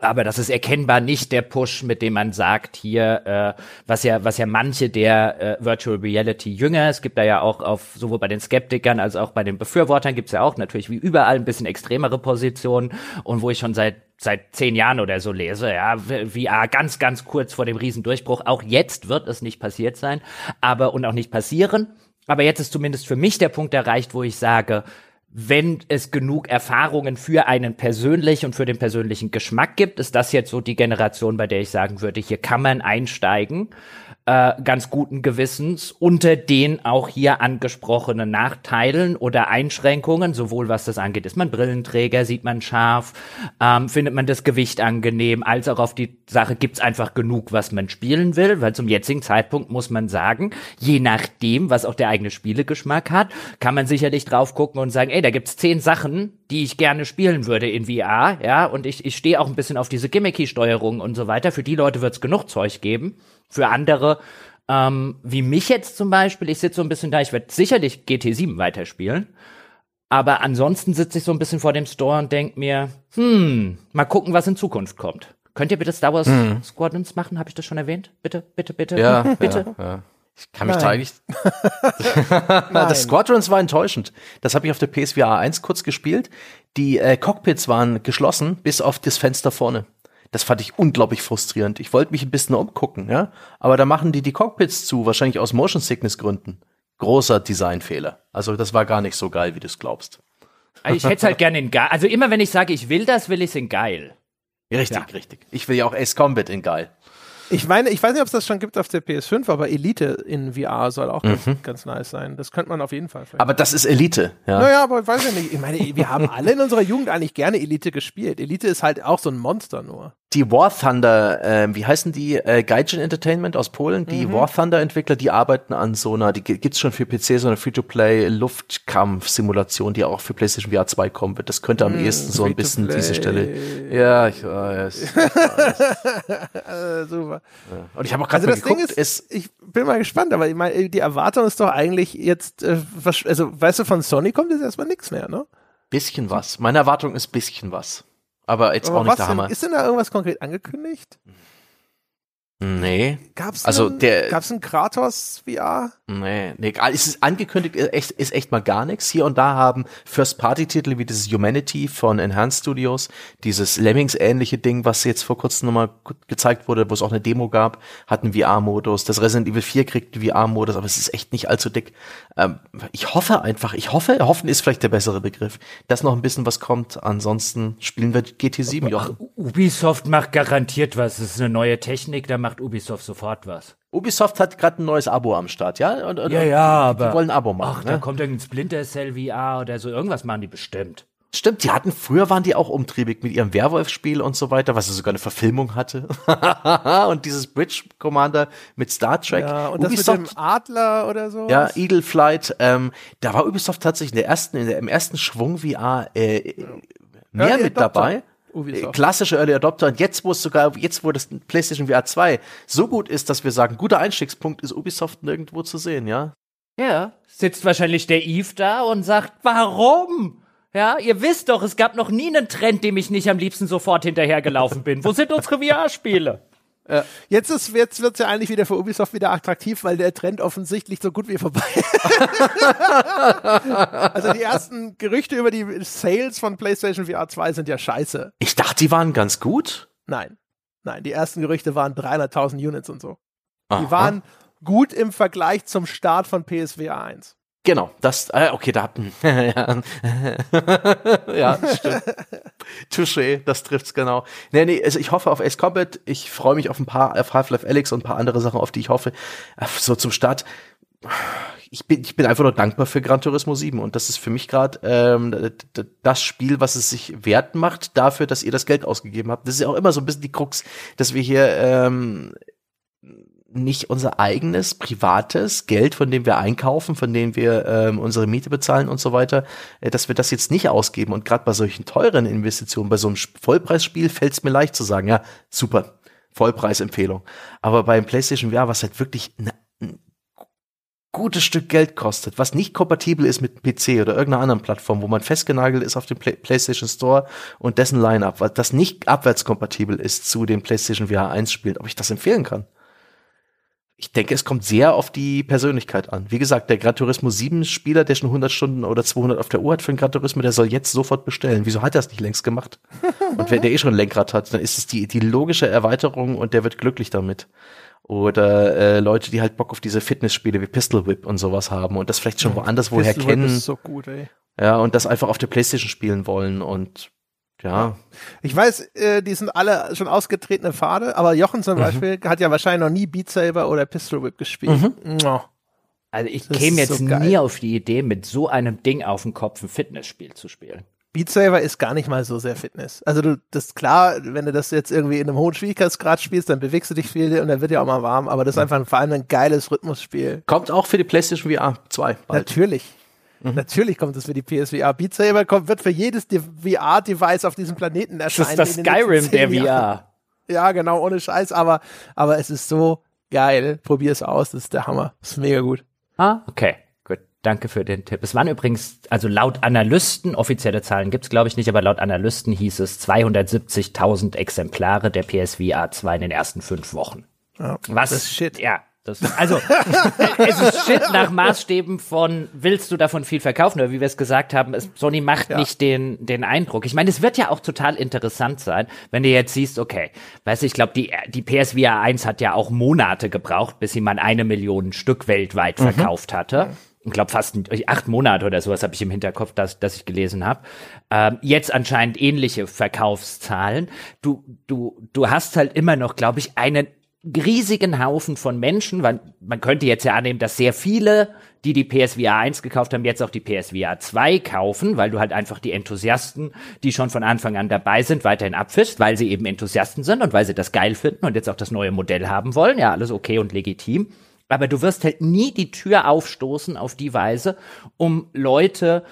Aber das ist erkennbar nicht der Push, mit dem man sagt, hier, äh, was ja, was ja manche der äh, Virtual Reality Jünger, es gibt da ja auch auf, sowohl bei den Skeptikern als auch bei den Befürwortern gibt's ja auch natürlich wie überall ein bisschen extremere Positionen und wo ich schon seit seit zehn Jahren oder so lese, ja, VR ganz, ganz kurz vor dem Riesendurchbruch. Auch jetzt wird es nicht passiert sein, aber und auch nicht passieren. Aber jetzt ist zumindest für mich der Punkt erreicht, wo ich sage, wenn es genug Erfahrungen für einen persönlich und für den persönlichen Geschmack gibt, ist das jetzt so die Generation, bei der ich sagen würde, hier kann man einsteigen, äh, ganz guten Gewissens, unter den auch hier angesprochenen Nachteilen oder Einschränkungen, sowohl was das angeht, ist man Brillenträger, sieht man scharf, ähm, findet man das Gewicht angenehm, als auch auf die Sache gibt's einfach genug, was man spielen will, weil zum jetzigen Zeitpunkt muss man sagen, je nachdem, was auch der eigene Spielegeschmack hat, kann man sicherlich drauf gucken und sagen, ey, da gibt's zehn Sachen, die ich gerne spielen würde in VR, ja, und ich, ich stehe auch ein bisschen auf diese Gimmicky-Steuerung und so weiter. Für die Leute wird's genug Zeug geben. Für andere, ähm, wie mich jetzt zum Beispiel, ich sitze so ein bisschen da, ich werde sicherlich GT7 weiterspielen. Aber ansonsten sitze ich so ein bisschen vor dem Store und denke mir, hm, mal gucken, was in Zukunft kommt. Könnt ihr bitte Star Wars Mhm. Squadrons machen? Habe ich das schon erwähnt? Bitte, bitte, bitte. Ja, bitte. Ja, ja. Ich kann mich Nein. da eigentlich. das Squadrons war enttäuschend. Das habe ich auf der PSVR 1 kurz gespielt. Die äh, Cockpits waren geschlossen, bis auf das Fenster vorne. Das fand ich unglaublich frustrierend. Ich wollte mich ein bisschen umgucken, ja. Aber da machen die die Cockpits zu, wahrscheinlich aus Motion Sickness Gründen. Großer Designfehler. Also das war gar nicht so geil, wie du es glaubst. Also Ich hätte es halt gerne in geil. Also immer wenn ich sage, ich will das, will ich es in geil. Richtig, Ja. richtig. Ich will ja auch Ace Combat in geil. Ich meine, ich weiß nicht, ob es das schon gibt auf der PS5, aber Elite in VR soll auch ganz, ganz nice sein. Das könnte man auf jeden Fall. vielleicht. Aber das ist Elite, ja. naja, aber ich weiß ja nicht. Ich meine, wir haben alle in unserer Jugend eigentlich gerne Elite gespielt. Elite ist halt auch so ein Monster nur. Die War Thunder, ähm, wie heißen die? Äh, Gaijin Entertainment aus Polen. Die War Thunder Entwickler, die arbeiten an so einer, die gi- gibt's schon für PC, so eine Free-to-Play Luftkampf-Simulation, die auch für PlayStation VR 2 kommen wird. Das könnte am ehesten so ein bisschen diese Stelle. Ja, ich weiß. Äh, super. Und ich habe auch gerade Also das Ding geguckt, ist, ich bin mal gespannt, aber ich meine, die Erwartung ist doch eigentlich jetzt, äh, also weißt du, von Sony kommt jetzt erstmal nichts mehr, ne? bisschen was. Meine Erwartung ist bisschen was. Aber jetzt Aber auch nicht der denn, Hammer. ist denn da irgendwas konkret angekündigt? Nee. Gab's Also einen, der- gab's ein Kratos VR? Nee, nee, es ist angekündigt, ist echt, ist echt mal gar nichts. Hier und da haben First-Party-Titel wie dieses Humanity von Enhanced Studios, dieses Lemmings-ähnliche Ding, was jetzt vor kurzem nochmal gezeigt wurde, wo es auch eine Demo gab, hat einen VR-Modus. Das Resident Evil 4 kriegt einen VR-Modus, aber es ist echt nicht allzu dick. Ähm, ich hoffe einfach, ich hoffe, hoffen ist vielleicht der bessere Begriff, dass noch ein bisschen was kommt. Ansonsten spielen wir GT7, Jochen. Ubisoft macht garantiert was. Das ist eine neue Technik, da macht Ubisoft sofort was. Ubisoft hat gerade ein neues Abo am Start, ja? Und, und, Ja, ja, aber. Die wollen ein Abo machen. Ach, ne? da kommt irgendein Splinter Cell VR oder so. Irgendwas machen die bestimmt. Stimmt, die hatten früher waren die auch umtriebig mit ihrem Werwolf-Spiel und so weiter, was ja sogar eine Verfilmung hatte. und dieses Bridge Commander mit Star Trek. Ja, und das Ubisoft, mit dem Adler oder so? ja, Eagle Flight, ähm, da war Ubisoft tatsächlich in der ersten, in der, im ersten Schwung VR äh, mehr Early mit Adopter, dabei. Ubisoft. Klassische Early Adopter und jetzt, wo es sogar, jetzt, wo das PlayStation VR 2 so gut ist, dass wir sagen, guter Einstiegspunkt ist Ubisoft nirgendwo zu sehen, ja? Ja. Sitzt wahrscheinlich der Eve da und sagt, warum? Ja, ihr wisst doch, es gab noch nie einen Trend, dem ich nicht am liebsten sofort hinterhergelaufen bin. Wo sind unsere VR-Spiele? Jetzt ist jetzt wird's ja eigentlich wieder für Ubisoft wieder attraktiv, weil der Trend offensichtlich so gut wie vorbei. also die ersten Gerüchte über die Sales von PlayStation VR 2 sind ja scheiße. Ich dachte, die waren ganz gut. Nein. Nein, die ersten Gerüchte waren 300.000 Units und so. Die Aha. waren gut im Vergleich zum Start von PSVR 1. Genau, das, äh, okay, da ja, ja, stimmt. Touché, das trifft's genau. Nee, nee, also ich hoffe auf Ace Combat, ich freue mich auf ein paar, auf Half-Life Alyx und ein paar andere Sachen, auf die ich hoffe. So zum Start, ich bin, ich bin einfach nur dankbar für Gran Turismo 7 und das ist für mich gerade ähm, das Spiel, was es sich wert macht dafür, dass ihr das Geld ausgegeben habt. Das ist ja auch immer so ein bisschen die Krux, dass wir hier ähm, nicht unser eigenes privates Geld, von dem wir einkaufen, von dem wir ähm, unsere Miete bezahlen und so weiter, äh, dass wir das jetzt nicht ausgeben. Und gerade bei solchen teuren Investitionen, bei so einem Sp- Vollpreisspiel fällt es mir leicht zu sagen, ja, super, Vollpreisempfehlung. Aber beim PlayStation VR, was halt wirklich ein, ein gutes Stück Geld kostet, was nicht kompatibel ist mit PC oder irgendeiner anderen Plattform, wo man festgenagelt ist auf dem Play PlayStation Store und dessen Line-Up, das nicht abwärtskompatibel ist zu den PlayStation VR 1 Spielen, ob ich das empfehlen kann. Ich denke, es kommt sehr auf die Persönlichkeit an. Wie gesagt, der Gran Turismo 7 Spieler, der schon 100 Stunden oder 200 auf der Uhr hat für den Gran Turismo, der soll jetzt sofort bestellen. Wieso hat er es nicht längst gemacht? Und wenn der eh schon ein Lenkrad hat, dann ist es die, die logische Erweiterung und der wird glücklich damit. Oder äh, Leute, die halt Bock auf diese Fitnessspiele wie Pistol Whip und sowas haben und das vielleicht schon woanders woher Pistol Whip kennen. ist so gut, ey. Ja, und das einfach auf der Playstation spielen wollen und ja. Ich weiß, äh, die sind alle schon ausgetretene Pfade, aber Jochen zum Mhm. Beispiel hat ja wahrscheinlich noch nie Beat Saber oder Pistol Whip gespielt. Mhm. Oh. Also ich Das käme jetzt so nie auf die Idee, mit so einem Ding auf dem Kopf ein Fitnessspiel zu spielen. Beat Saber ist gar nicht mal so sehr Fitness. Also du, das ist klar, wenn du das jetzt irgendwie in einem hohen Schwierigkeitsgrad spielst, dann bewegst du dich viel und dann wird ja auch mal warm, aber das ist einfach vor allem ein geiles Rhythmusspiel. Kommt auch für die PlayStation VR 2 bald. Natürlich. Mhm. Natürlich kommt es für die PSVR. Beat Saber kommt, wird für jedes VR-Device auf diesem Planeten Das erscheinen. ist das den nächsten Skyrim der Jahren. VR. Ja, genau, ohne Scheiß, aber, aber es ist so geil. Probier es aus, das ist der Hammer. Das ist mega gut. Ah, okay, gut. Danke für den Tipp. Es waren übrigens, also laut Analysten, offizielle Zahlen gibt's glaube ich nicht, aber laut Analysten hieß es 270.000 Exemplare der PSVR 2 in den ersten fünf Wochen. Ja, Was? Das ist shit. Ja. Das, also, es ist Shit nach Maßstäben von, willst du davon viel verkaufen? Oder wie wir es gesagt haben, es, Sony macht Ja. nicht den, den Eindruck. Ich meine, es wird ja auch total interessant sein, wenn du jetzt siehst, okay, weißt du, ich glaube, die, die PSVR 1 hat ja auch Monate gebraucht, bis sie mal eine Million Stück weltweit verkauft hatte. Ich glaube fast acht Monate oder sowas habe ich im Hinterkopf, dass, dass ich gelesen habe. Ähm, jetzt anscheinend ähnliche Verkaufszahlen. Du, du, du hast halt immer noch, glaube ich, einen riesigen Haufen von Menschen, weil man könnte jetzt ja annehmen, dass sehr viele, die die PSVR 1 gekauft haben, jetzt auch die PSVR 2 kaufen, weil du halt einfach die Enthusiasten, die schon von Anfang an dabei sind, weiterhin abfischst, weil sie eben Enthusiasten sind und weil sie das geil finden und jetzt auch das neue Modell haben wollen. Ja, alles okay und legitim. Aber du wirst halt nie die Tür aufstoßen auf die Weise, um Leute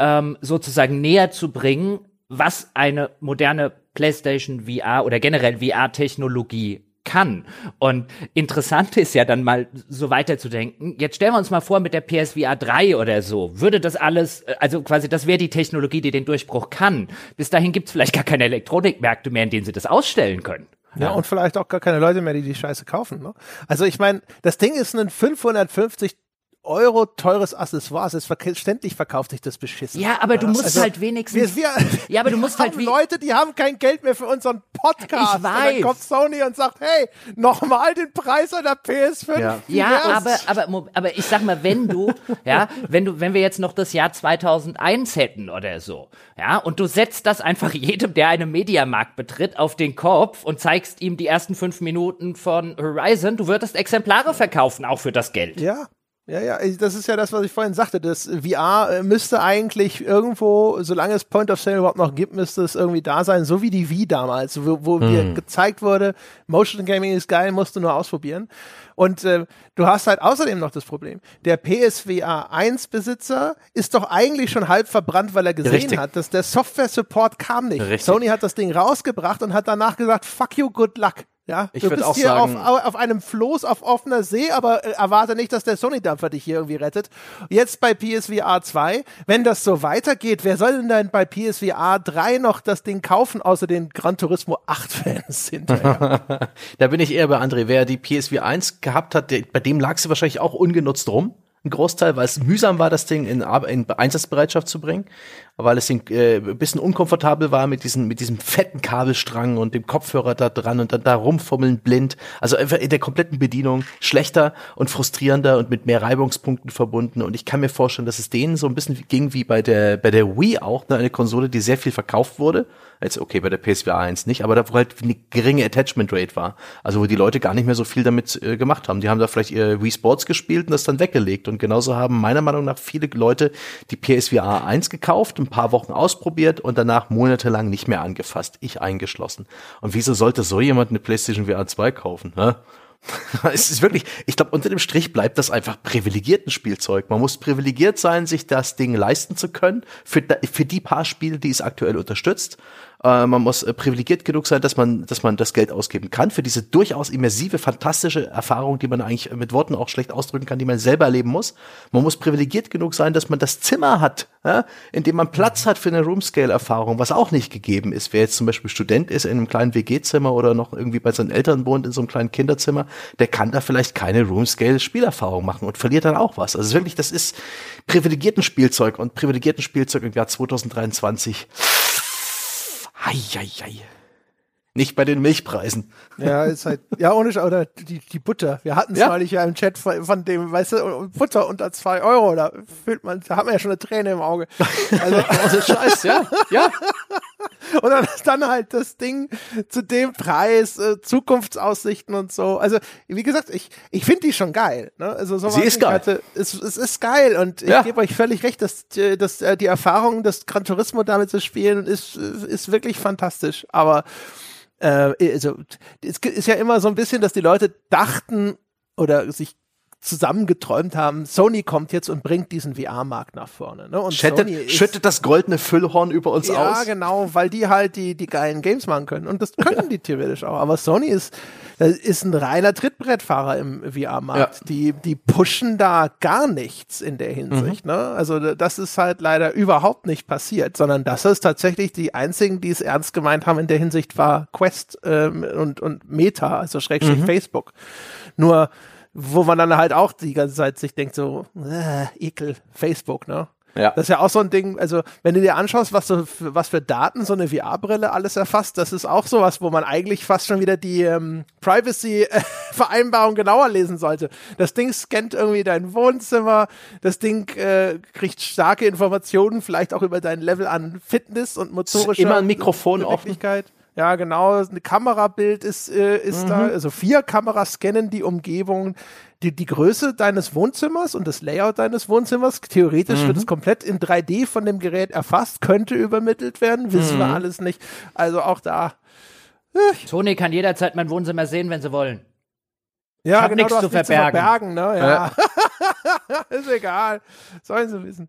ähm, sozusagen näher zu bringen, was eine moderne PlayStation VR oder generell VR-Technologie kann. Und interessant ist ja dann mal so weiterzudenken. Jetzt stellen wir uns mal vor, mit der PSVR 3 oder so, würde das alles, äh, also quasi, das wäre die Technologie, die den Durchbruch kann. Bis dahin gibt es vielleicht gar keine Elektronikmärkte mehr, in denen sie das ausstellen können. Ja, und vielleicht auch gar keine Leute mehr, die die Scheiße kaufen. Ne? Also ich meine, das Ding ist ein 550 Euro teures Accessoire. Ständig verkauft sich das beschissen. Ja, aber du musst Also, halt wenigstens. Wir, wir, Ja, aber du wir musst halt Leute, die haben kein Geld mehr für unseren Podcast. Ich weiß. Und dann kommt Sony und sagt, hey, nochmal den Preis einer PS5. Ja. Ja, aber, aber, aber ich sag mal, wenn du, ja, wenn du, wenn wir jetzt noch das Jahr 2001 hätten oder so, ja, und du setzt das einfach jedem, der einen Mediamarkt betritt, auf den Kopf und zeigst ihm die ersten fünf Minuten von Horizon, du würdest Exemplare verkaufen, auch für das Geld. Ja. Ja, ja, das ist ja das, was ich vorhin sagte. Das VR äh, müsste eigentlich irgendwo, solange es Point of Sale überhaupt noch gibt, müsste es irgendwie da sein, so wie die Wii damals, wo, wo mir gezeigt wurde, Motion Gaming ist geil, musst du nur ausprobieren. Und äh, du hast halt außerdem noch das Problem, der PSVR 1 Besitzer ist doch eigentlich schon halb verbrannt, weil er gesehen Richtig. hat, dass der Software-Support kam nicht. Richtig. Sony hat das Ding rausgebracht und hat danach gesagt, fuck you, good luck. Ja, Ich du würd bist auch hier sagen- auf, auf einem Floß auf offener See, aber äh, erwarte nicht, dass der Sony-Dampfer dich hier irgendwie rettet. Jetzt bei PSVR 2, wenn das so weitergeht, wer soll denn dann bei PSVR 3 noch das Ding kaufen, außer den Gran Turismo 8-Fans hinterher? Da bin ich eher bei André. Wer die PSV 1 gehabt hat, der, bei dem lag sie wahrscheinlich auch ungenutzt rum. Ein Großteil, weil es mühsam war, das Ding in, in Einsatzbereitschaft zu bringen, weil es äh, ein bisschen unkomfortabel war mit diesem, mit diesem fetten Kabelstrang und dem Kopfhörer da dran und dann da rumfummeln blind. Also einfach in der kompletten Bedienung schlechter und frustrierender und mit mehr Reibungspunkten verbunden. Und ich kann mir vorstellen, dass es denen so ein bisschen ging wie bei der, bei der Wii auch, ne, eine Konsole, die sehr viel verkauft wurde. Jetzt okay, bei der PSVR 1 nicht, aber da wo halt eine geringe Attachment Rate war. Also wo die Leute gar nicht mehr so viel damit äh, gemacht haben. Die haben da vielleicht ihr Wii Sports gespielt und das dann weggelegt. Und genauso haben meiner Meinung nach viele Leute die PSVR 1 gekauft, ein paar Wochen ausprobiert und danach monatelang nicht mehr angefasst. Ich eingeschlossen. Und wieso sollte so jemand eine PlayStation VR 2 kaufen? Ne? es ist wirklich, ich glaube, unter dem Strich bleibt das einfach privilegierten Spielzeug. Man muss privilegiert sein, sich das Ding leisten zu können für, für die paar Spiele, die es aktuell unterstützt. Äh, man muss äh, privilegiert genug sein, dass man, dass man das Geld ausgeben kann für diese durchaus immersive, fantastische Erfahrung, die man eigentlich mit Worten auch schlecht ausdrücken kann, die man selber erleben muss. Man muss privilegiert genug sein, dass man das Zimmer hat, ja, in dem man Platz hat für eine Roomscale-Erfahrung, was auch nicht gegeben ist. Wer jetzt zum Beispiel Student ist in einem kleinen WG-Zimmer oder noch irgendwie bei seinen Eltern wohnt in so einem kleinen Kinderzimmer, der kann da vielleicht keine Roomscale-Spielerfahrung machen und verliert dann auch was. Also wirklich, das ist privilegierten Spielzeug und privilegierten Spielzeug im Jahr 2023. Eieiei. Nicht bei den Milchpreisen. ja, ist halt, ja, ohne, oder die, die Butter. Wir hatten es Ja. neulich ja im Chat von, von dem, weißt du, Butter unter zwei Euro, da fühlt man, da hat man ja schon eine Träne im Auge. Also, Also Scheiß, ja, ja. Und dann dann halt das Ding zu dem Preis, äh, Zukunftsaussichten und so. Also, wie gesagt, ich, ich finde die schon geil. Ne? Also, so Sie ist geil. Hatte, es, es ist geil und ich Ja. gebe euch völlig recht, dass, äh, dass äh, die Erfahrung, das Gran Turismo damit zu spielen, ist, ist wirklich fantastisch. Aber äh, also, es ist ja immer so ein bisschen, dass die Leute dachten oder sich zusammengeträumt haben, Sony kommt jetzt und bringt diesen VR-Markt nach vorne. Ne? Und schüttet, ist, schüttet das goldene Füllhorn über uns ja, aus. Ja, genau, weil die halt die, die geilen Games machen können. Und das können die theoretisch auch. Aber Sony ist, ist ein reiner Trittbrettfahrer im VR-Markt. Ja. Die, die pushen da gar nichts in der Hinsicht. Mhm. Ne? Also das ist halt leider überhaupt nicht passiert, sondern das ist tatsächlich die einzigen, die es ernst gemeint haben in der Hinsicht, war Quest ähm, und, und Meta, also Schrägstrich mhm. Facebook. Nur wo man dann halt auch die ganze Zeit sich denkt so, äh, Ekel, Facebook, ne? Ja. Das ist ja auch so ein Ding, also wenn du dir anschaust, was, so, für, was für Daten so eine VR-Brille alles erfasst, das ist auch sowas, wo man eigentlich fast schon wieder die ähm, Privacy-Vereinbarung genauer lesen sollte. Das Ding scannt irgendwie dein Wohnzimmer, das Ding äh, kriegt starke Informationen, vielleicht auch über dein Level an Fitness und motorischer Immer ein Mikrofon offen. Ja, genau. Ein Kamerabild ist, äh, ist mhm. da. Also vier Kameras scannen die Umgebung. Die, die Größe deines Wohnzimmers und das Layout deines Wohnzimmers, theoretisch mhm. wird es komplett in 3D von dem Gerät erfasst, könnte übermittelt werden, wissen mhm. wir alles nicht. Also auch da. Äh. Sony kann jederzeit mein Wohnzimmer sehen, wenn sie wollen. Ja, genau, nichts zu verbergen. Zu verbergen ne? ja. ist egal. Sollen sie wissen.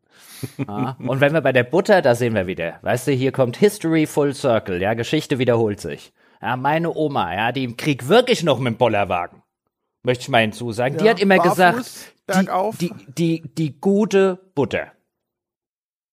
Ah, und wenn wir bei der Butter, da sehen wir wieder. Weißt du, hier kommt History Full Circle. Ja, Geschichte wiederholt sich. Ja, meine Oma, ja, die im Krieg wirklich noch mit dem Bollerwagen. Möchte ich mal hinzusagen. Ja, die hat immer gesagt, die, die, die, die gute Butter.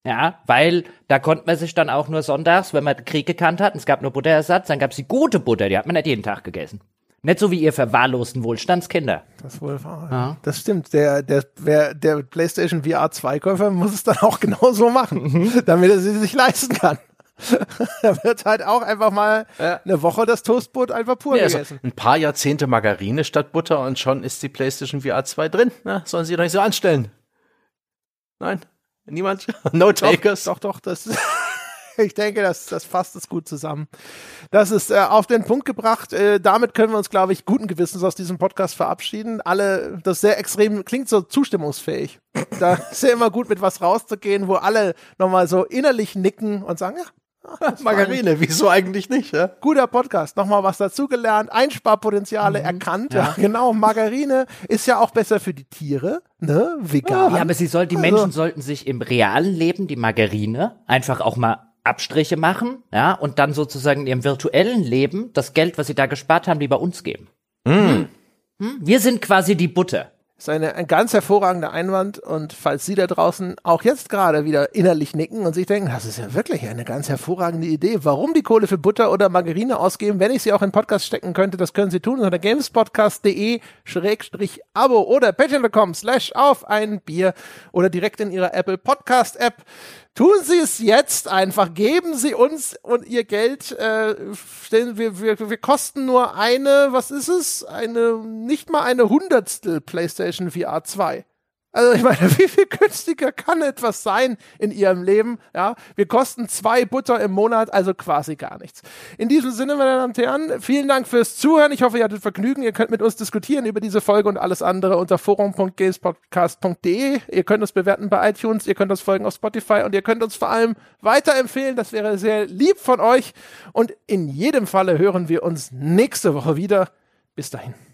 Ja, weil da konnte man sich dann auch nur sonntags, wenn man den Krieg gekannt hat, und es gab nur Butterersatz, dann gab es die gute Butter, die hat man nicht jeden Tag gegessen. Nicht so wie ihr verwahrlosten Wohlstandskinder. Das ist wohl wahr. Ja. Das stimmt. Der, der, wer, der PlayStation VR 2 Käufer muss es dann auch genau so machen, mhm. damit er sie sich leisten kann. da wird halt auch einfach mal ja. eine Woche das Toastbrot einfach pur ja, also gegessen. Also ein paar Jahrzehnte Margarine statt Butter und schon ist die PlayStation VR 2 drin. Na, sollen sie doch nicht so anstellen. Nein? Niemand? No takers? Doch, doch, doch das ich denke, das, das fasst es gut zusammen. Das ist äh, auf den Punkt gebracht. Äh, damit können wir uns, glaube ich, guten Gewissens aus diesem Podcast verabschieden. Alle, das sehr extrem, klingt so zustimmungsfähig. da ist ja immer gut, mit was rauszugehen, wo alle nochmal so innerlich nicken und sagen, ja, Margarine, wieso eigentlich nicht? Ja? Guter Podcast, nochmal was dazugelernt, Einsparpotenziale mhm. erkannt. Ja. ja. genau, Margarine ist ja auch besser für die Tiere, ne? Vegan. Ja, aber sie soll, die also. Menschen sollten sich im realen Leben die Margarine einfach auch mal Abstriche machen, ja, und dann sozusagen in ihrem virtuellen Leben das Geld, was sie da gespart haben, lieber uns geben. Mm. Hm? Wir sind quasi die Butter. Das ist eine, ein ganz hervorragender Einwand und falls Sie da draußen auch jetzt gerade wieder innerlich nicken und sich denken, das ist ja wirklich eine ganz hervorragende Idee, warum die Kohle für Butter oder Margarine ausgeben, wenn ich sie auch in Podcast stecken könnte, das können Sie tun unter gamespodcast.de Schrägstrich Abo oder patreon.com slash auf ein Bier oder direkt in Ihrer Apple Podcast App. Tun Sie es jetzt einfach. Geben Sie uns und Ihr Geld. Äh, wir, wir, wir kosten nur eine, was ist es? Eine, nicht mal eine Hundertstel PlayStation VR 2. Also ich meine, wie viel günstiger kann etwas sein in ihrem Leben? Ja, wir kosten zwei Butter im Monat, also quasi gar nichts. In diesem Sinne, meine Damen und Herren, vielen Dank fürs Zuhören. Ich hoffe, ihr hattet Vergnügen. Ihr könnt mit uns diskutieren über diese Folge und alles andere unter forum.gamespodcast.de. Ihr könnt uns bewerten bei iTunes, ihr könnt uns folgen auf Spotify und ihr könnt uns vor allem weiterempfehlen. Das wäre sehr lieb von euch. Und in jedem Falle hören wir uns nächste Woche wieder. Bis dahin.